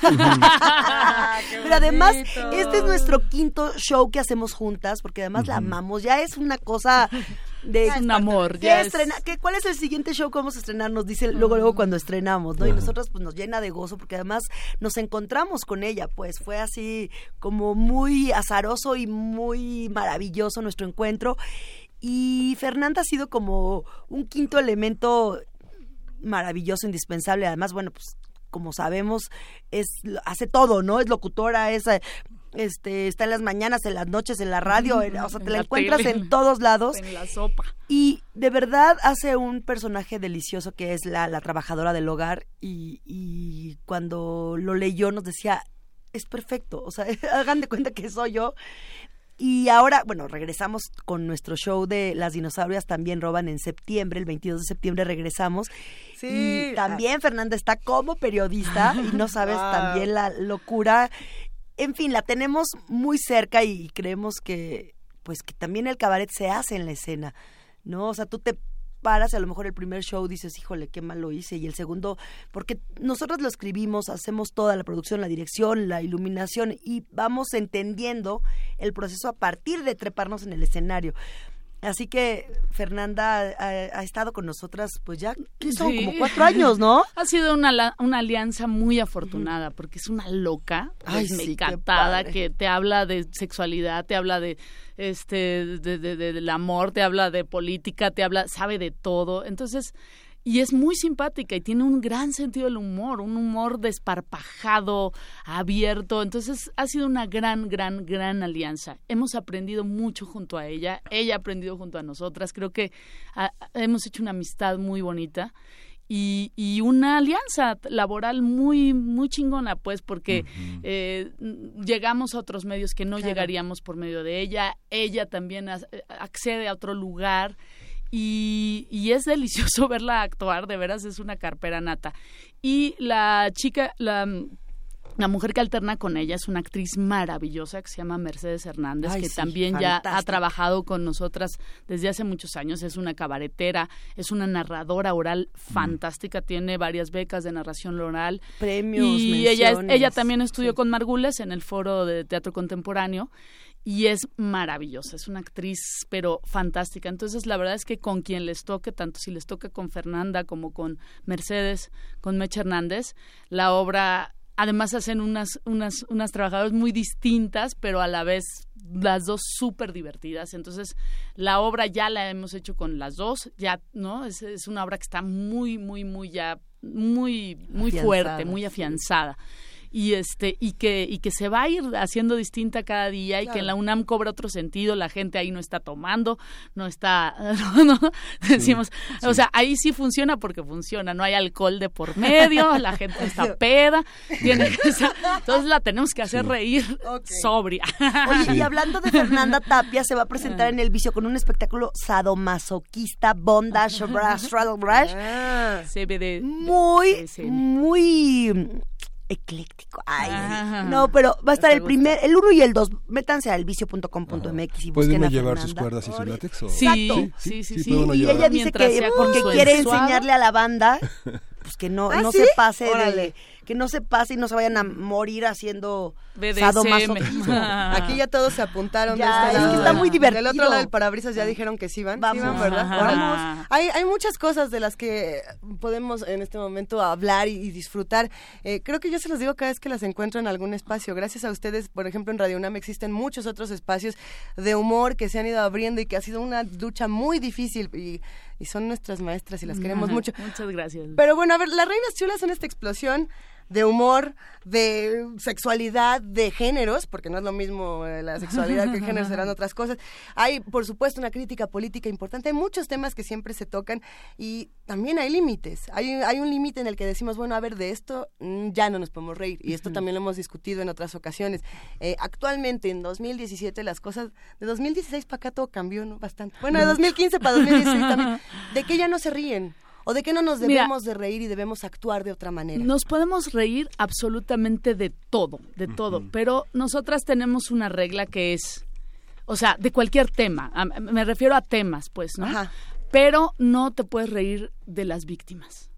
[SPEAKER 34] pero además, este es nuestro quinto show que hacemos juntas, porque además la amamos, ya es una cosa de
[SPEAKER 35] Es un amor,
[SPEAKER 34] ¿Qué
[SPEAKER 35] ya es-
[SPEAKER 34] estrena- qué- ¿Cuál es el siguiente show que vamos a estrenar? Nos dice luego, luego cuando estrenamos, ¿no? Y nosotros pues nos llena de gozo porque además nos encontramos con ella, pues fue así como muy azaroso y muy maravilloso nuestro encuentro. Y Fernanda ha sido como un quinto elemento maravilloso, indispensable. Además, bueno, pues como sabemos, es hace todo, ¿no? Es locutora, es eh, este está en las mañanas, en las noches, en la radio, en- o sea, te
[SPEAKER 35] En
[SPEAKER 34] la
[SPEAKER 35] la
[SPEAKER 34] encuentras
[SPEAKER 35] tele.
[SPEAKER 34] en todos lados.
[SPEAKER 35] En la sopa.
[SPEAKER 34] Y de verdad hace un personaje delicioso que es la, la trabajadora del hogar y, y cuando lo leyó nos decía, es perfecto, o sea, hagan de cuenta que soy yo. Y ahora, bueno, regresamos con nuestro show de Las dinosaurias también roban en septiembre, el 22 de septiembre regresamos.
[SPEAKER 2] Sí.
[SPEAKER 34] Y también Fernanda está como periodista y no sabes
[SPEAKER 2] Wow.
[SPEAKER 34] también la locura. En fin, la tenemos muy cerca y creemos que pues que también el cabaret se hace en la escena, ¿no? O sea, tú te paras y a lo mejor el primer show dices, híjole, qué mal lo hice, y el segundo, porque nosotros lo escribimos, hacemos toda la producción, la dirección, la iluminación, y vamos entendiendo el proceso a partir de treparnos en el escenario. Así que Fernanda ha, ha estado con nosotras, pues ya ¿qué son
[SPEAKER 35] Sí.
[SPEAKER 34] como cuatro años, ¿no?
[SPEAKER 35] Ha sido una, una alianza muy afortunada porque es una loca,
[SPEAKER 34] Ay,
[SPEAKER 35] desmecatada,
[SPEAKER 34] padre.
[SPEAKER 35] que te habla de sexualidad, te habla de este de, de- de- del amor, te habla de política, te habla, sabe de todo. Entonces, y es muy simpática y tiene un gran sentido del humor, un humor desparpajado, abierto. Entonces, ha sido una gran, gran, gran alianza. Hemos aprendido mucho junto a ella, ella ha aprendido junto a nosotras. Creo que ah, hemos hecho una amistad muy bonita. y, y una alianza laboral muy muy chingona pues porque eh, llegamos a otros medios que no
[SPEAKER 2] Claro.
[SPEAKER 35] llegaríamos por medio de ella ella también eh, accede a otro lugar y, y es delicioso verla actuar, de veras es una carpera nata. Y la chica, la, la mujer que alterna con ella es una actriz maravillosa que se llama Mercedes Hernández,
[SPEAKER 34] Ay,
[SPEAKER 35] que
[SPEAKER 34] sí,
[SPEAKER 35] también ya ha trabajado con nosotras desde hace muchos años, es una cabaretera, es una narradora oral fantástica, tiene varias becas de narración oral.
[SPEAKER 34] Premios,
[SPEAKER 35] Y ella,
[SPEAKER 34] menciones.
[SPEAKER 35] ella también estudió con Margules en el foro de teatro contemporáneo y es maravillosa, es una actriz pero fantástica. Entonces la verdad es que con quien les toque, tanto si les toca con Fernanda como con Mercedes, con Mecha Hernández, la obra además hacen unas unas unas trabajadoras muy distintas, pero a la vez las dos súper divertidas. Entonces la obra ya la hemos hecho con las dos, ya no es, es una obra que está muy muy muy ya muy muy
[SPEAKER 34] Afianzada,
[SPEAKER 35] fuerte, muy
[SPEAKER 34] sí.
[SPEAKER 35] Y este y que y que se va a ir haciendo distinta cada día y que en la UNAM cobra otro sentido la gente ahí no está tomando no está no, no, decimos o sea ahí sí funciona porque funciona no hay alcohol de por medio la gente está peda tiene entonces la tenemos que hacer reír sobria.
[SPEAKER 34] Oye, y hablando de Fernanda Tapia, se va a presentar en el vicio con un espectáculo sadomasoquista, bondage, brush, straddle brush.
[SPEAKER 35] CBD
[SPEAKER 34] Muy, muy ecléctico. Ay,
[SPEAKER 35] Ah.
[SPEAKER 34] no, pero va a estar el primer, el 1 y el 2. Métanse al vicio.com.mx y
[SPEAKER 3] ¿Puede
[SPEAKER 34] busquen
[SPEAKER 3] uno
[SPEAKER 34] a
[SPEAKER 3] llevar sus
[SPEAKER 34] Fernanda.
[SPEAKER 3] cuerdas y su látex? o-
[SPEAKER 35] Sí, sí, sí, sí.
[SPEAKER 3] uno
[SPEAKER 34] Y
[SPEAKER 3] llevar.
[SPEAKER 34] ella dice
[SPEAKER 35] Mientras
[SPEAKER 34] que porque quiere enseñarle a la banda pues que no,
[SPEAKER 2] ¿Ah,
[SPEAKER 34] no
[SPEAKER 2] sí?
[SPEAKER 34] se pase de,
[SPEAKER 2] Órale.
[SPEAKER 34] Que no se pase y no se vayan a morir haciendo
[SPEAKER 35] BDSM.
[SPEAKER 34] sadomasoquismo.
[SPEAKER 2] Aquí ya todos se apuntaron.
[SPEAKER 34] Ya,
[SPEAKER 2] de este
[SPEAKER 34] es
[SPEAKER 2] lado
[SPEAKER 34] que está
[SPEAKER 2] del-
[SPEAKER 34] muy divertido.
[SPEAKER 2] Del otro lado del parabrisas ya dijeron que sí van.
[SPEAKER 34] Vamos.
[SPEAKER 2] Sí van, ¿verdad? Vamos. Hay, hay muchas cosas de las que podemos en este momento hablar y, y disfrutar. Eh, creo que yo se los digo cada vez que las encuentro en algún espacio. Gracias a ustedes, por ejemplo, en Radio UNAM existen muchos otros espacios de humor que se han ido abriendo y que ha sido una lucha muy difícil y, y son nuestras maestras y las queremos mucho.
[SPEAKER 35] muchas gracias
[SPEAKER 2] Pero bueno, a ver, las reinas chulas son esta explosión de humor, de sexualidad, de géneros, porque no es lo mismo eh, la sexualidad que el género, serán otras cosas. Hay, por supuesto, una crítica política importante. Hay muchos temas que siempre se tocan y también hay límites. Hay, hay un límite en el que decimos, bueno, a ver, de esto mm, ya no nos podemos reír. Y esto también lo hemos discutido en otras ocasiones. Eh, actualmente, en 2017, las cosas, de 2016 para acá todo cambió ¿no? bastante. Bueno, de 2015 para 2016 también. ¿De qué ya no se ríen? ¿O de qué no nos
[SPEAKER 35] Mira,
[SPEAKER 2] debemos de reír y debemos actuar de otra manera?
[SPEAKER 35] Nos podemos reír absolutamente de todo, de todo, pero nosotras tenemos una regla que es, o sea, de cualquier tema, a- me refiero a temas, pues, ¿no? Pero no te puedes reír de las víctimas.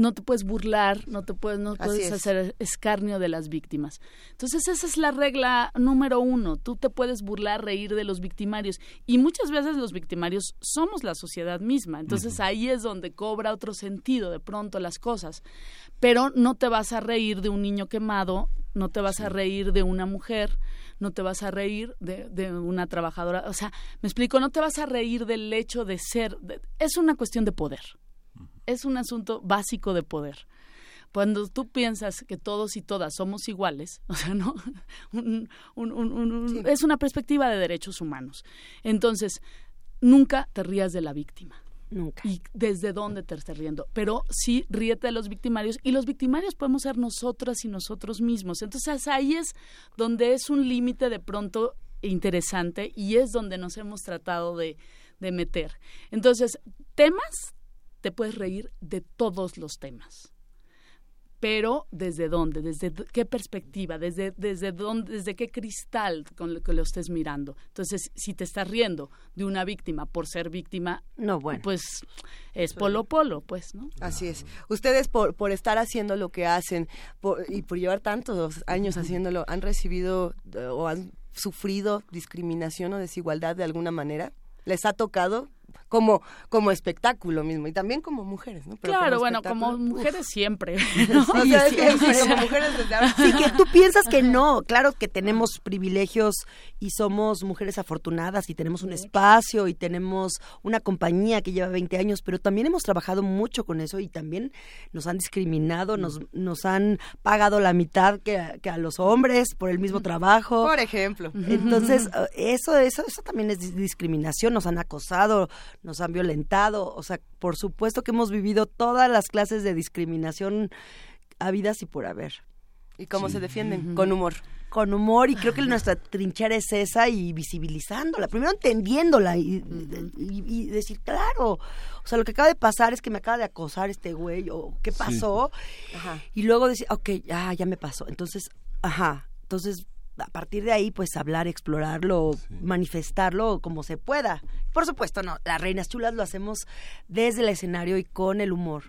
[SPEAKER 35] No te puedes burlar, no te puedes, no puedes
[SPEAKER 2] es.
[SPEAKER 35] hacer escarnio de las víctimas. Entonces esa es la regla número uno. Tú te puedes burlar, reír de los victimarios. Y muchas veces los victimarios somos la sociedad misma. Entonces ahí es donde cobra otro sentido de pronto las cosas. Pero no te vas a reír de un niño quemado, no te vas a reír de una mujer, no te vas a reír de, de una trabajadora. O sea, me explico, no te vas a reír del hecho de ser. de- es una cuestión de poder. Es un asunto básico de poder. Cuando tú piensas que todos y todas somos iguales, o sea, ¿no? Un- un- un- un- un- Es una perspectiva de derechos humanos. Entonces, nunca te rías de la víctima.
[SPEAKER 34] Nunca.
[SPEAKER 35] ¿Y desde dónde te estás riendo? Pero sí ríete de los victimarios y los victimarios podemos ser nosotras y nosotros mismos. Entonces ahí es donde es un límite de pronto interesante y es donde nos hemos tratado de, de meter. Entonces, temas, te puedes reír de todos los temas. Pero ¿desde dónde? ¿Desde qué perspectiva? ¿Desde, desde, dónde, ¿Desde qué cristal con lo que lo estés mirando? Entonces, si te estás riendo de una víctima por ser víctima,
[SPEAKER 34] no, bueno.
[SPEAKER 35] pues es polo polo, pues, ¿no?
[SPEAKER 2] Así es. Ustedes por, por estar haciendo lo que hacen por- y por llevar tantos años haciéndolo, ¿han recibido eh, o han sufrido discriminación o desigualdad de alguna manera? ¿Les ha tocado? Como, como espectáculo mismo y también como mujeres, ¿no? Pero
[SPEAKER 35] claro, bueno, como
[SPEAKER 2] uf.
[SPEAKER 35] mujeres siempre.
[SPEAKER 2] O sea, es que
[SPEAKER 35] siempre.
[SPEAKER 2] sí, como mujeres desde.
[SPEAKER 34] Sí, que tú piensas que no. Claro que tenemos privilegios y somos mujeres afortunadas y tenemos un espacio y tenemos una compañía que lleva 20 años, pero también hemos trabajado mucho con eso y también nos han discriminado, nos, nos han pagado la mitad que, a- que a los hombres por el mismo trabajo.
[SPEAKER 2] Por ejemplo.
[SPEAKER 34] Entonces, eso, eso, eso también es dis- discriminación, nos han acosado, nos han violentado, o sea, por supuesto que hemos vivido todas las clases de discriminación habidas y por haber.
[SPEAKER 2] ¿Y cómo se defienden? Con humor.
[SPEAKER 34] Con humor, y creo que nuestra trinchera es esa y visibilizándola, primero entendiéndola y, y- y decir, claro, o sea, lo que acaba de pasar es que me acaba de acosar este güey, o qué pasó, y luego decir, ok, ya, ya me pasó. Entonces, ajá, entonces a partir de ahí, pues hablar, explorarlo, manifestarlo como se pueda. Por supuesto, no, las reinas chulas lo hacemos desde el escenario y con el humor.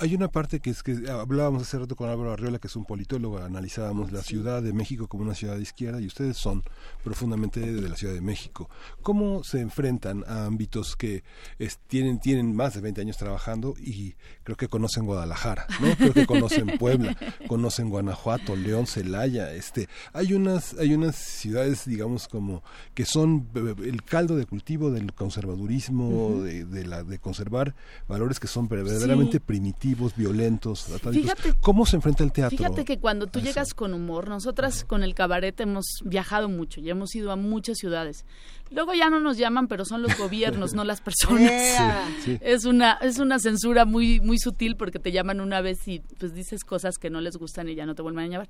[SPEAKER 3] Hay una parte que es que hablábamos hace rato con Álvaro Arriola, que es un politólogo, analizábamos la Ciudad de México como una ciudad de izquierda y ustedes son profundamente de la Ciudad de México. ¿Cómo se enfrentan a ámbitos que es- tienen, tienen más de 20 años trabajando y creo que conocen Guadalajara, ¿no? creo que conocen Puebla, conocen Guanajuato, León, Celaya, este, hay unas, hay unas ciudades, digamos, como que son eh, el caldo de cultivo del conservadurismo, de, de la, de conservar valores que son verdaderamente primitivos, violentos.
[SPEAKER 35] Fíjate-
[SPEAKER 3] ¿Cómo se enfrenta el teatro?
[SPEAKER 35] Fíjate que cuando tú
[SPEAKER 3] eso?
[SPEAKER 35] llegas con humor, nosotras con el cabaret hemos viajado mucho y hemos ido a muchas ciudades. Luego ya no nos llaman, pero son los gobiernos, no las personas.
[SPEAKER 3] Sí, sí.
[SPEAKER 35] Es una es una censura muy muy sutil porque te llaman una vez y pues dices cosas que no les gustan y ya no te vuelven a llamar.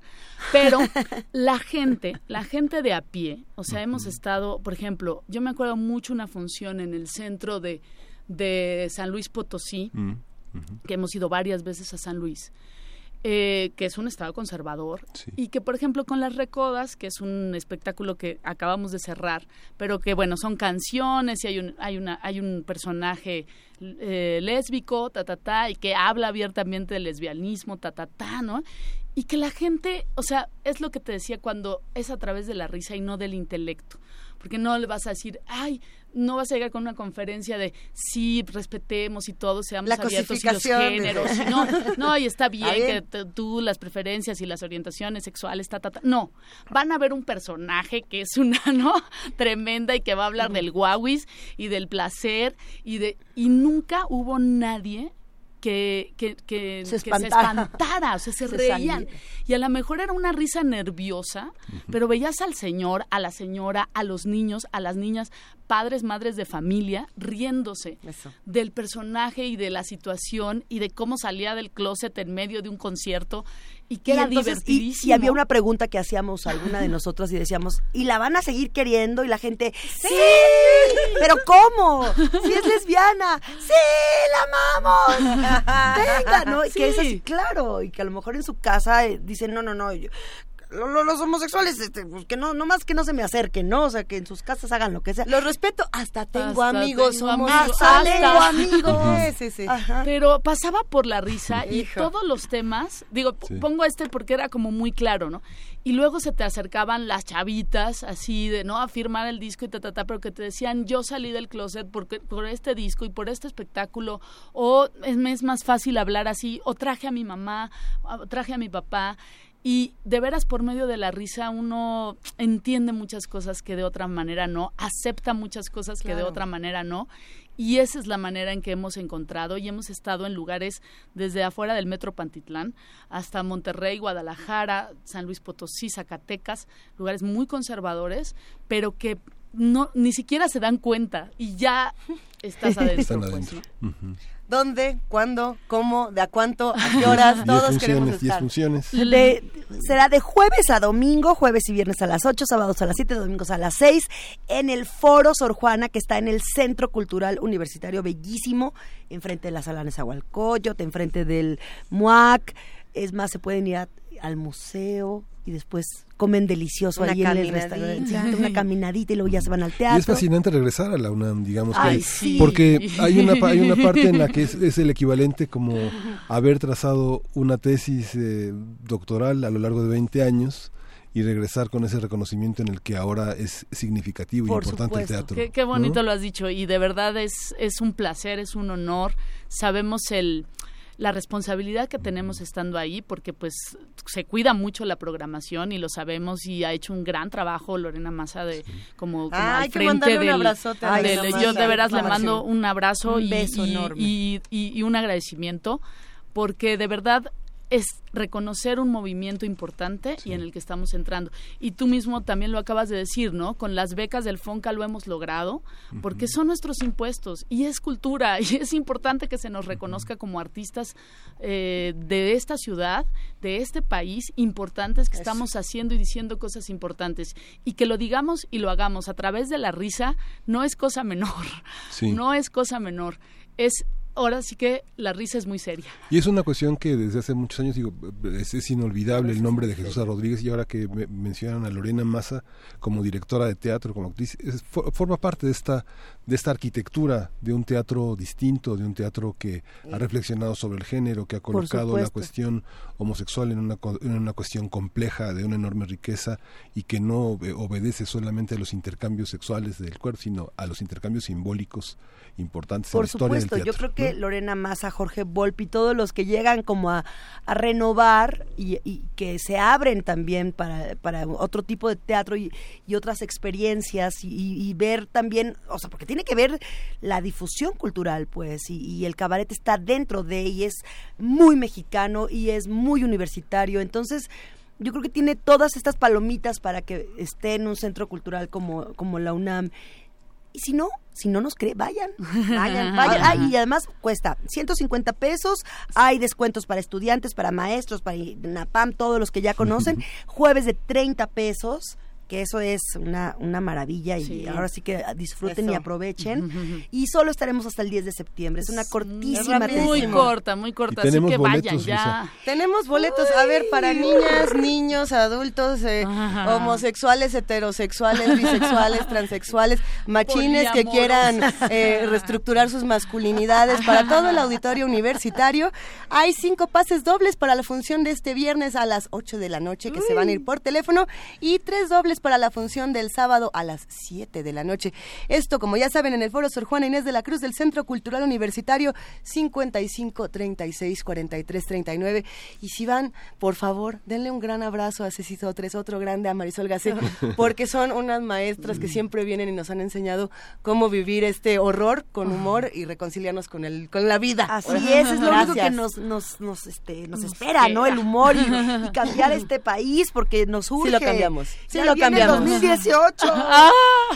[SPEAKER 35] Pero la gente, la gente de a pie, o sea, hemos estado, por ejemplo, yo me acuerdo mucho una función en el centro de de San Luis Potosí Que hemos ido varias veces a San Luis, eh, que es un estado conservador, y que, por ejemplo, con Las Recodas, que es un espectáculo que acabamos de cerrar, pero que, bueno, son canciones y hay un, hay una, hay un personaje eh, lésbico, ta, ta, ta, y que habla abiertamente del lesbianismo, ta, ta, ta, ¿no? Y que la gente, o sea, es lo que te decía cuando es a través de la risa y no del intelecto. Porque no le vas a decir, ay, no vas a llegar con una conferencia de sí, respetemos y todos seamos
[SPEAKER 2] La
[SPEAKER 35] abiertos y los géneros. y no, no, y está bien,
[SPEAKER 2] bien.
[SPEAKER 35] que tú, las preferencias y las orientaciones sexuales, ta, ta, ta. No, van a ver un personaje que es una, ¿no? Tremenda y que va a hablar del guauis y del placer y de... Y nunca hubo nadie que, que, que,
[SPEAKER 34] Se
[SPEAKER 35] que se
[SPEAKER 34] espantara.
[SPEAKER 35] o sea, se,
[SPEAKER 34] Se
[SPEAKER 35] reían. Y a lo mejor era una risa nerviosa, pero veías al señor, a la señora, a los niños, a las niñas, padres, madres de familia, riéndose del personaje y de la situación y de cómo salía del closet en medio de un concierto y que
[SPEAKER 34] Y
[SPEAKER 35] era
[SPEAKER 34] entonces, y-
[SPEAKER 35] divertidísimo.
[SPEAKER 34] Y, había una pregunta que hacíamos alguna de nosotras y decíamos, ¿y la van a seguir queriendo? Y la gente, ¡Sí! ¿Pero cómo? Si es lesbiana, ¡Sí! ¡La amamos! Venga, ¿no? Que es así, claro. Y que a lo mejor en su casa eh, dicen, no, no, no, yo- los homosexuales, este, pues que no, no más que no se me acerquen, ¿no? O sea, que en sus casas hagan lo que sea.
[SPEAKER 2] Los respeto, hasta tengo
[SPEAKER 35] Hasta
[SPEAKER 2] amigos
[SPEAKER 35] tengo
[SPEAKER 2] homosexuales.
[SPEAKER 35] amigos.
[SPEAKER 2] Hasta tengo
[SPEAKER 35] Hasta.
[SPEAKER 2] amigos. Sí, sí.
[SPEAKER 35] Pero pasaba por la risa y
[SPEAKER 2] Hijo.
[SPEAKER 35] todos los temas, digo,
[SPEAKER 2] Sí.
[SPEAKER 35] pongo este porque era como muy claro, ¿no? Y luego se te acercaban las chavitas así de, ¿no? A firmar el disco y ta, ta, ta, pero que te decían, yo salí del closet porque, por este disco y por este espectáculo, o es, me es más fácil hablar así, o traje a mi mamá, o traje a mi papá. Y de veras, por medio de la risa, uno entiende muchas cosas que de otra manera no, acepta muchas cosas que de otra manera no. Y esa es la manera en que hemos encontrado y hemos estado en lugares desde afuera del Metro Pantitlán hasta Monterrey, Guadalajara, San Luis Potosí, Zacatecas, lugares muy conservadores, pero que no ni siquiera se dan cuenta y ya estás adentro.
[SPEAKER 3] Están
[SPEAKER 35] pues,
[SPEAKER 3] adentro.
[SPEAKER 2] ¿Dónde? ¿Cuándo? ¿Cómo? ¿De a cuánto? ¿A qué horas?
[SPEAKER 3] Diez
[SPEAKER 2] Todos queremos
[SPEAKER 3] funciones, diez
[SPEAKER 2] estar.
[SPEAKER 3] funciones.
[SPEAKER 34] De- será de jueves a domingo, jueves y viernes a las 8, sábados a las 7, domingos a las 6, en el Foro Sor Juana, que está en el Centro Cultural Universitario Bellísimo, enfrente de la Sala Nezahualcóyotl, enfrente del MUAC. Es más, se pueden ir a- al museo y después comen delicioso
[SPEAKER 2] Una
[SPEAKER 34] ahí en el restaurante. Una caminadita y luego ya se van al
[SPEAKER 3] Y
[SPEAKER 34] teatro.
[SPEAKER 3] es fascinante regresar a la UNAM, digamos, que
[SPEAKER 34] Ay, sí.
[SPEAKER 3] porque hay una, hay una parte en la que es, es el equivalente como haber trazado una tesis eh, doctoral a lo largo de 20 años y regresar con ese reconocimiento en el que ahora es significativo y
[SPEAKER 35] Por
[SPEAKER 3] importante el teatro.
[SPEAKER 35] Qué, qué bonito
[SPEAKER 3] ¿no?
[SPEAKER 35] lo has dicho y de verdad es, es un placer, es un honor. Sabemos el la responsabilidad que tenemos estando ahí porque pues se cuida mucho la programación y lo sabemos y ha hecho un gran trabajo Lorena Massa de como, como
[SPEAKER 2] Ah,
[SPEAKER 35] al
[SPEAKER 2] hay que
[SPEAKER 35] frente
[SPEAKER 2] mandarle un
[SPEAKER 35] del,
[SPEAKER 2] abrazote a
[SPEAKER 35] del-
[SPEAKER 2] Lorena
[SPEAKER 35] yo de veras le mando un abrazo
[SPEAKER 2] Un
[SPEAKER 35] y,
[SPEAKER 2] beso
[SPEAKER 35] y-
[SPEAKER 2] enorme.
[SPEAKER 35] y- y- y un agradecimiento porque de verdad es reconocer un movimiento importante y en el que estamos entrando. Y tú mismo también lo acabas de decir, ¿no? Con las becas del FONCA lo hemos logrado, porque son nuestros impuestos y es cultura y es importante que se nos reconozca como artistas eh, de esta ciudad, de este país, importantes que estamos haciendo y diciendo cosas importantes. Y que lo digamos y lo hagamos a través de la risa no es cosa menor,
[SPEAKER 3] Sí.
[SPEAKER 35] no es cosa menor. Es ahora sí que la risa es muy seria.
[SPEAKER 3] Y es una cuestión que desde hace muchos años, digo, es, es inolvidable el nombre de Jesús. Rodríguez y ahora que me- mencionan a Lorena Massa como directora de teatro, como actriz, es- for- forma parte de esta, de esta arquitectura de un teatro distinto, de un teatro que ha reflexionado sobre el género, que ha colocado la cuestión homosexual en una, en una cuestión compleja, de una enorme riqueza y que no obe- obedece solamente a los intercambios sexuales del cuerpo, sino a los intercambios simbólicos importantes en
[SPEAKER 34] Por
[SPEAKER 3] historia
[SPEAKER 34] supuesto, yo creo que Lorena Massa, Jorge Volpi, todos los que llegan como a, a renovar y, y que se abren también para, para otro tipo de teatro y, y otras experiencias y, y ver también, o sea, porque tiene que ver la difusión cultural, pues, y, y el cabaret está dentro de y es muy mexicano y es muy universitario, entonces yo creo que tiene todas estas palomitas para que esté en un centro cultural como, como la UNAM. Y si no, si no nos cree, vayan, vayan, vayan. Ah, y además cuesta 150 pesos, hay descuentos para estudiantes, para maestros, para NAPAM, todos los que ya conocen. Jueves de 30 pesos, que eso es una, una maravilla y
[SPEAKER 35] Sí.
[SPEAKER 34] ahora sí que disfruten y aprovechen. Y solo estaremos hasta el 10 de septiembre, es una cortísima
[SPEAKER 35] Muy
[SPEAKER 34] temporada.
[SPEAKER 35] corta, muy corta,
[SPEAKER 3] Y
[SPEAKER 35] así
[SPEAKER 3] tenemos
[SPEAKER 35] que
[SPEAKER 3] boletos,
[SPEAKER 35] vayan ya.
[SPEAKER 3] Luisa.
[SPEAKER 2] Tenemos boletos, a ver, para niñas, niños, adultos, eh, homosexuales, heterosexuales, bisexuales, transexuales, machines que quieran eh, reestructurar sus masculinidades. Para todo el auditorio universitario, hay cinco pases dobles para la función de este viernes a las 8 de la noche, que se van a ir por teléfono, y tres dobles para la función del sábado a las 7 de la noche. Esto, como ya saben, en el Foro Sor Juana Inés de la Cruz del Centro Cultural Universitario 55 36 43 39. Y si van, por favor, denle un gran abrazo a Ceci Sotres, otro grande a Marisol Gacé, porque son unas maestras que siempre vienen y nos han enseñado cómo vivir este horror con humor y reconciliarnos con el con la vida.
[SPEAKER 34] Así es, es lo único que nos, nos, nos, este, nos espera, ¿no? El humor y, y cambiar este país porque nos urge.
[SPEAKER 2] Sí lo cambiamos. Sí lo
[SPEAKER 34] viene
[SPEAKER 2] cambiamos.
[SPEAKER 34] 2018.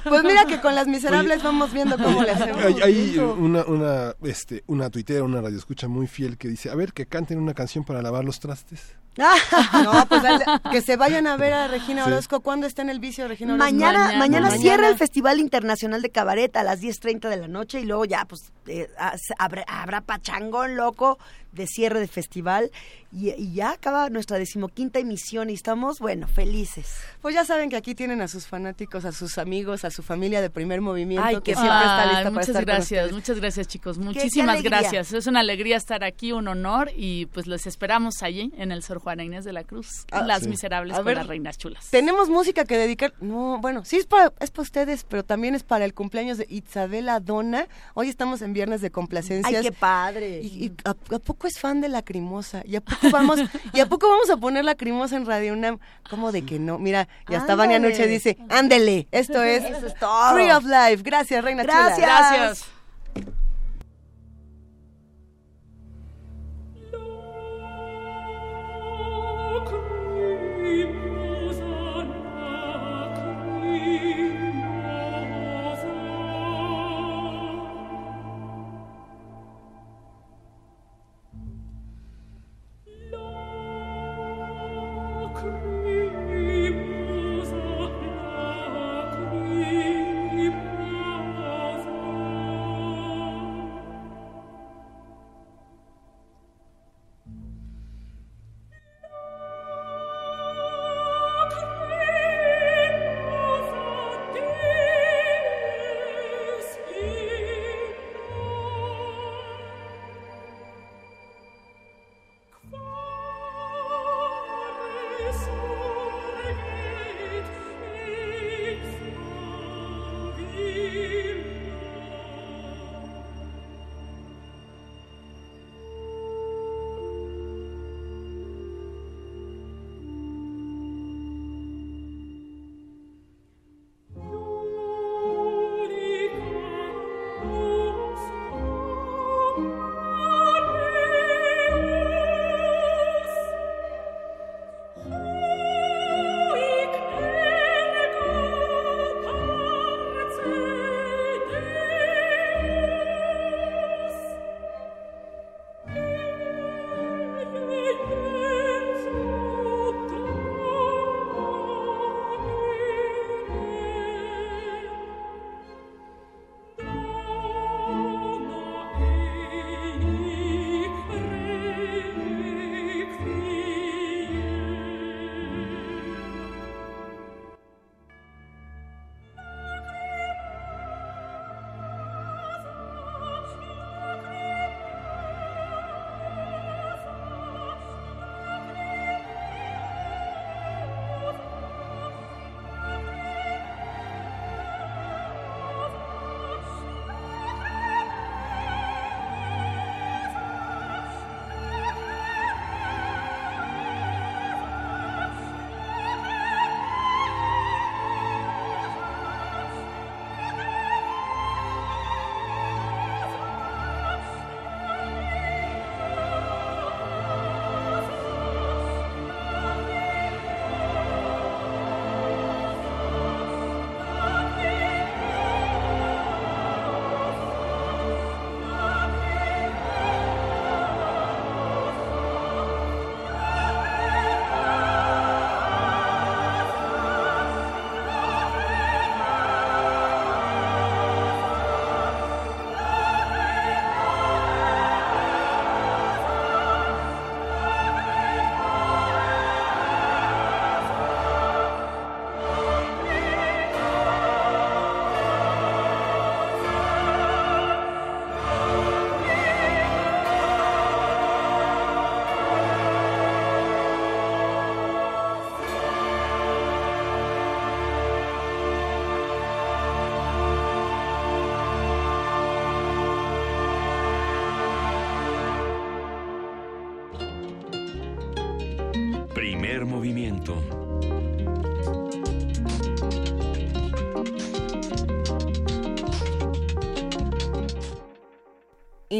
[SPEAKER 2] Pues mira que con las miserables vamos viendo cómo le hacemos.
[SPEAKER 3] Hay, hay una, una, este, una tuitera, una radioescucha muy fiel que dice, a ver, que canten una canción para lavar los trastes.
[SPEAKER 2] No, pues dale, que se vayan a ver a Regina
[SPEAKER 3] Sí.
[SPEAKER 2] Orozco. ¿Cuándo está en el vicio Regina Orozco?
[SPEAKER 34] Mañana, mañana, cierra
[SPEAKER 2] Mañana.
[SPEAKER 34] el Festival Internacional de Cabaret a las 10.30 de la noche y luego ya, pues, eh, ah, habrá, habrá pachangón loco de cierre de festival y, y ya acaba nuestra decimoquinta emisión y estamos, bueno, felices.
[SPEAKER 2] Pues ya saben que aquí tienen a sus fanáticos, a sus amigos, a su familia de primer movimiento,
[SPEAKER 34] Ay,
[SPEAKER 2] que siempre está lista para
[SPEAKER 35] muchas
[SPEAKER 2] estar
[SPEAKER 35] gracias, muchas gracias chicos, muchísimas gracias. Es una alegría estar aquí, un honor y pues les esperamos allí en el Sor Juana Inés de la Cruz,
[SPEAKER 2] Ah,
[SPEAKER 35] Las
[SPEAKER 2] sí.
[SPEAKER 35] Miserables
[SPEAKER 2] A
[SPEAKER 35] con
[SPEAKER 2] ver,
[SPEAKER 35] las Reinas Chulas.
[SPEAKER 2] Tenemos música que dedicar. No, bueno, sí es para, es para ustedes, pero también es para el cumpleaños de Isabela Dona. Hoy estamos en viernes de complacencias.
[SPEAKER 34] Ay, qué padre.
[SPEAKER 2] Y, y a, a poco es fan de Lacrimosa? ¿Y a poco vamos, y a poco vamos a poner Lacrimosa en Radio UNAM? ¿Cómo de que no? Mira, y hasta Vania. Noche dice, ándele, esto es
[SPEAKER 34] Eso es todo.
[SPEAKER 2] Tree of Life. Gracias, Reina Chula.
[SPEAKER 34] Gracias.
[SPEAKER 35] Gracias.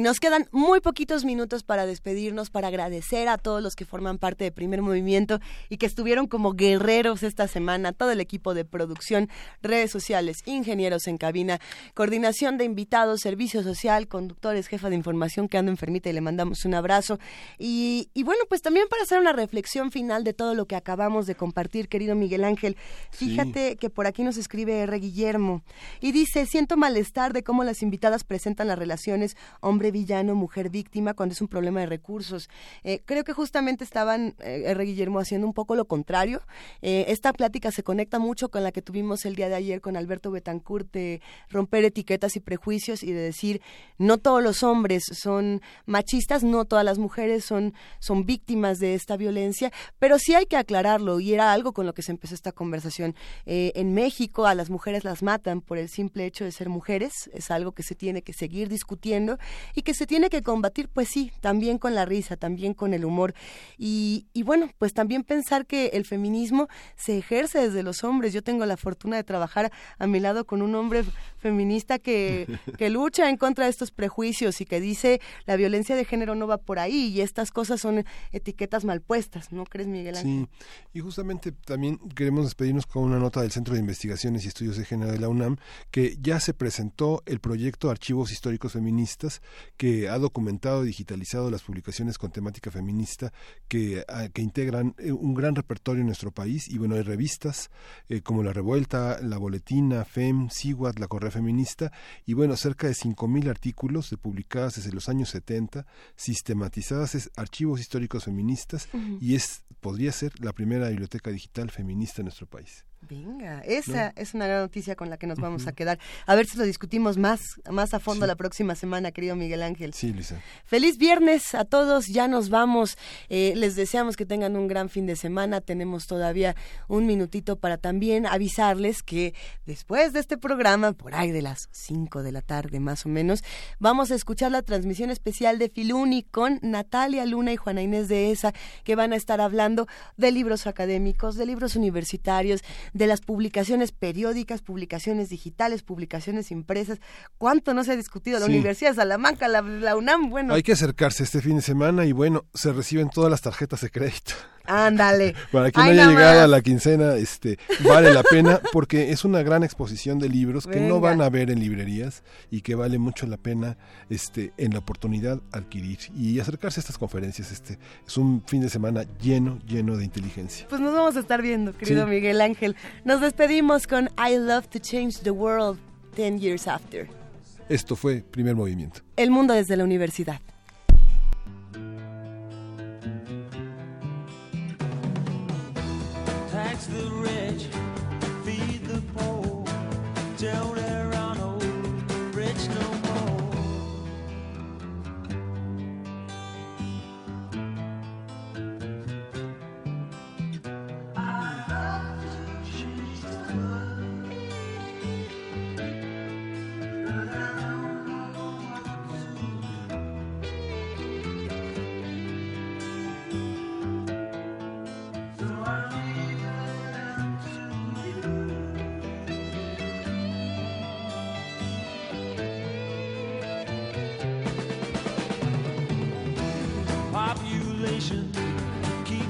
[SPEAKER 2] Nos quedan muy poquitos minutos para despedirnos, para agradecer a todos los que forman parte de Primer Movimiento y que estuvieron como guerreros esta semana, todo el equipo de producción, redes sociales, ingenieros en cabina, coordinación de invitados, servicio social, conductores, jefa de información que anda enfermita y le mandamos un abrazo. Y, y bueno, pues también para hacer una reflexión final de todo lo que acabamos de compartir, querido Miguel Ángel, fíjate que por aquí nos escribe R. Guillermo y dice, siento malestar de cómo las invitadas presentan las relaciones hombre villano, mujer víctima, cuando es un problema de recursos. Eh, creo que justamente estaban, eh, R. Guillermo, haciendo un poco lo contrario. Eh, esta plática se conecta mucho con la que tuvimos el día de ayer con Alberto Betancourt de romper etiquetas y prejuicios y de decir, no todos los hombres son machistas, no todas las mujeres son, son víctimas de esta violencia, pero sí hay que aclararlo y era algo con lo que se empezó esta conversación. En México a las mujeres las matan por el simple hecho de ser mujeres, es algo que se tiene que seguir discutiendo y que se tiene que combatir, pues sí, también con la risa, también con el humor. Y, y bueno, pues también pensar que el feminismo se ejerce desde los hombres. Yo tengo la fortuna de trabajar a mi lado con un hombre feminista que, que lucha en contra de estos prejuicios y que dice la violencia de género no va por ahí y estas cosas son etiquetas mal puestas, ¿no crees, Miguel Ángel?
[SPEAKER 3] Sí, y justamente también queremos despedirnos con una nota del Centro de Investigaciones y Estudios de Género de la UNAM, que ya se presentó el proyecto Archivos Históricos Feministas, que ha documentado y digitalizado las publicaciones con temática feminista que, ah, que integran eh, un gran repertorio en nuestro país. Y bueno, hay revistas eh, como La Revuelta, La Boletina, FEM, SIGUAT, La Correa Feminista, y bueno, cerca de 5.000 artículos de publicadas desde los años 70, sistematizadas es archivos históricos feministas, y es podría ser la primera biblioteca digital feminista en nuestro país.
[SPEAKER 2] Venga, esa es una gran noticia con la que nos vamos a quedar. A ver si lo discutimos más, más a fondo la próxima semana, querido Miguel Ángel.
[SPEAKER 3] Sí, Lisa.
[SPEAKER 2] Feliz viernes a todos, ya nos vamos. Eh, les deseamos que tengan un gran fin de semana. Tenemos todavía un minutito para también avisarles que después de este programa, por ahí de las 5 de la tarde más o menos, vamos a escuchar la transmisión especial de Filuni con Natalia Luna y Juana Inés de Esa, que van a estar hablando de libros académicos, de libros universitarios, de las publicaciones periódicas, publicaciones digitales, publicaciones impresas. ¿Cuánto no se ha discutido? La
[SPEAKER 3] Sí.
[SPEAKER 2] Universidad de Salamanca, la, la UNAM, bueno.
[SPEAKER 3] Hay que acercarse este fin de semana y bueno, se reciben todas las tarjetas de crédito.
[SPEAKER 2] Ándale.
[SPEAKER 3] Para quien
[SPEAKER 2] Ay,
[SPEAKER 3] no haya llegado
[SPEAKER 2] más.
[SPEAKER 3] a la quincena, este, vale la pena porque es una gran exposición de libros que no van a ver en librerías y que vale mucho la pena este, en la oportunidad adquirir y acercarse a estas conferencias. Este, es un fin de semana lleno, lleno de inteligencia.
[SPEAKER 2] Pues nos vamos a estar viendo, querido
[SPEAKER 3] Sí.
[SPEAKER 2] Miguel Ángel. Nos despedimos con I Love to Change the World 10 Years After.
[SPEAKER 3] Esto fue Primer Movimiento.
[SPEAKER 2] El mundo desde la universidad.
[SPEAKER 21] Tax the rich, feed the poor. Tell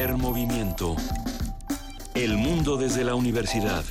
[SPEAKER 22] Primer movimiento. El mundo desde la universidad.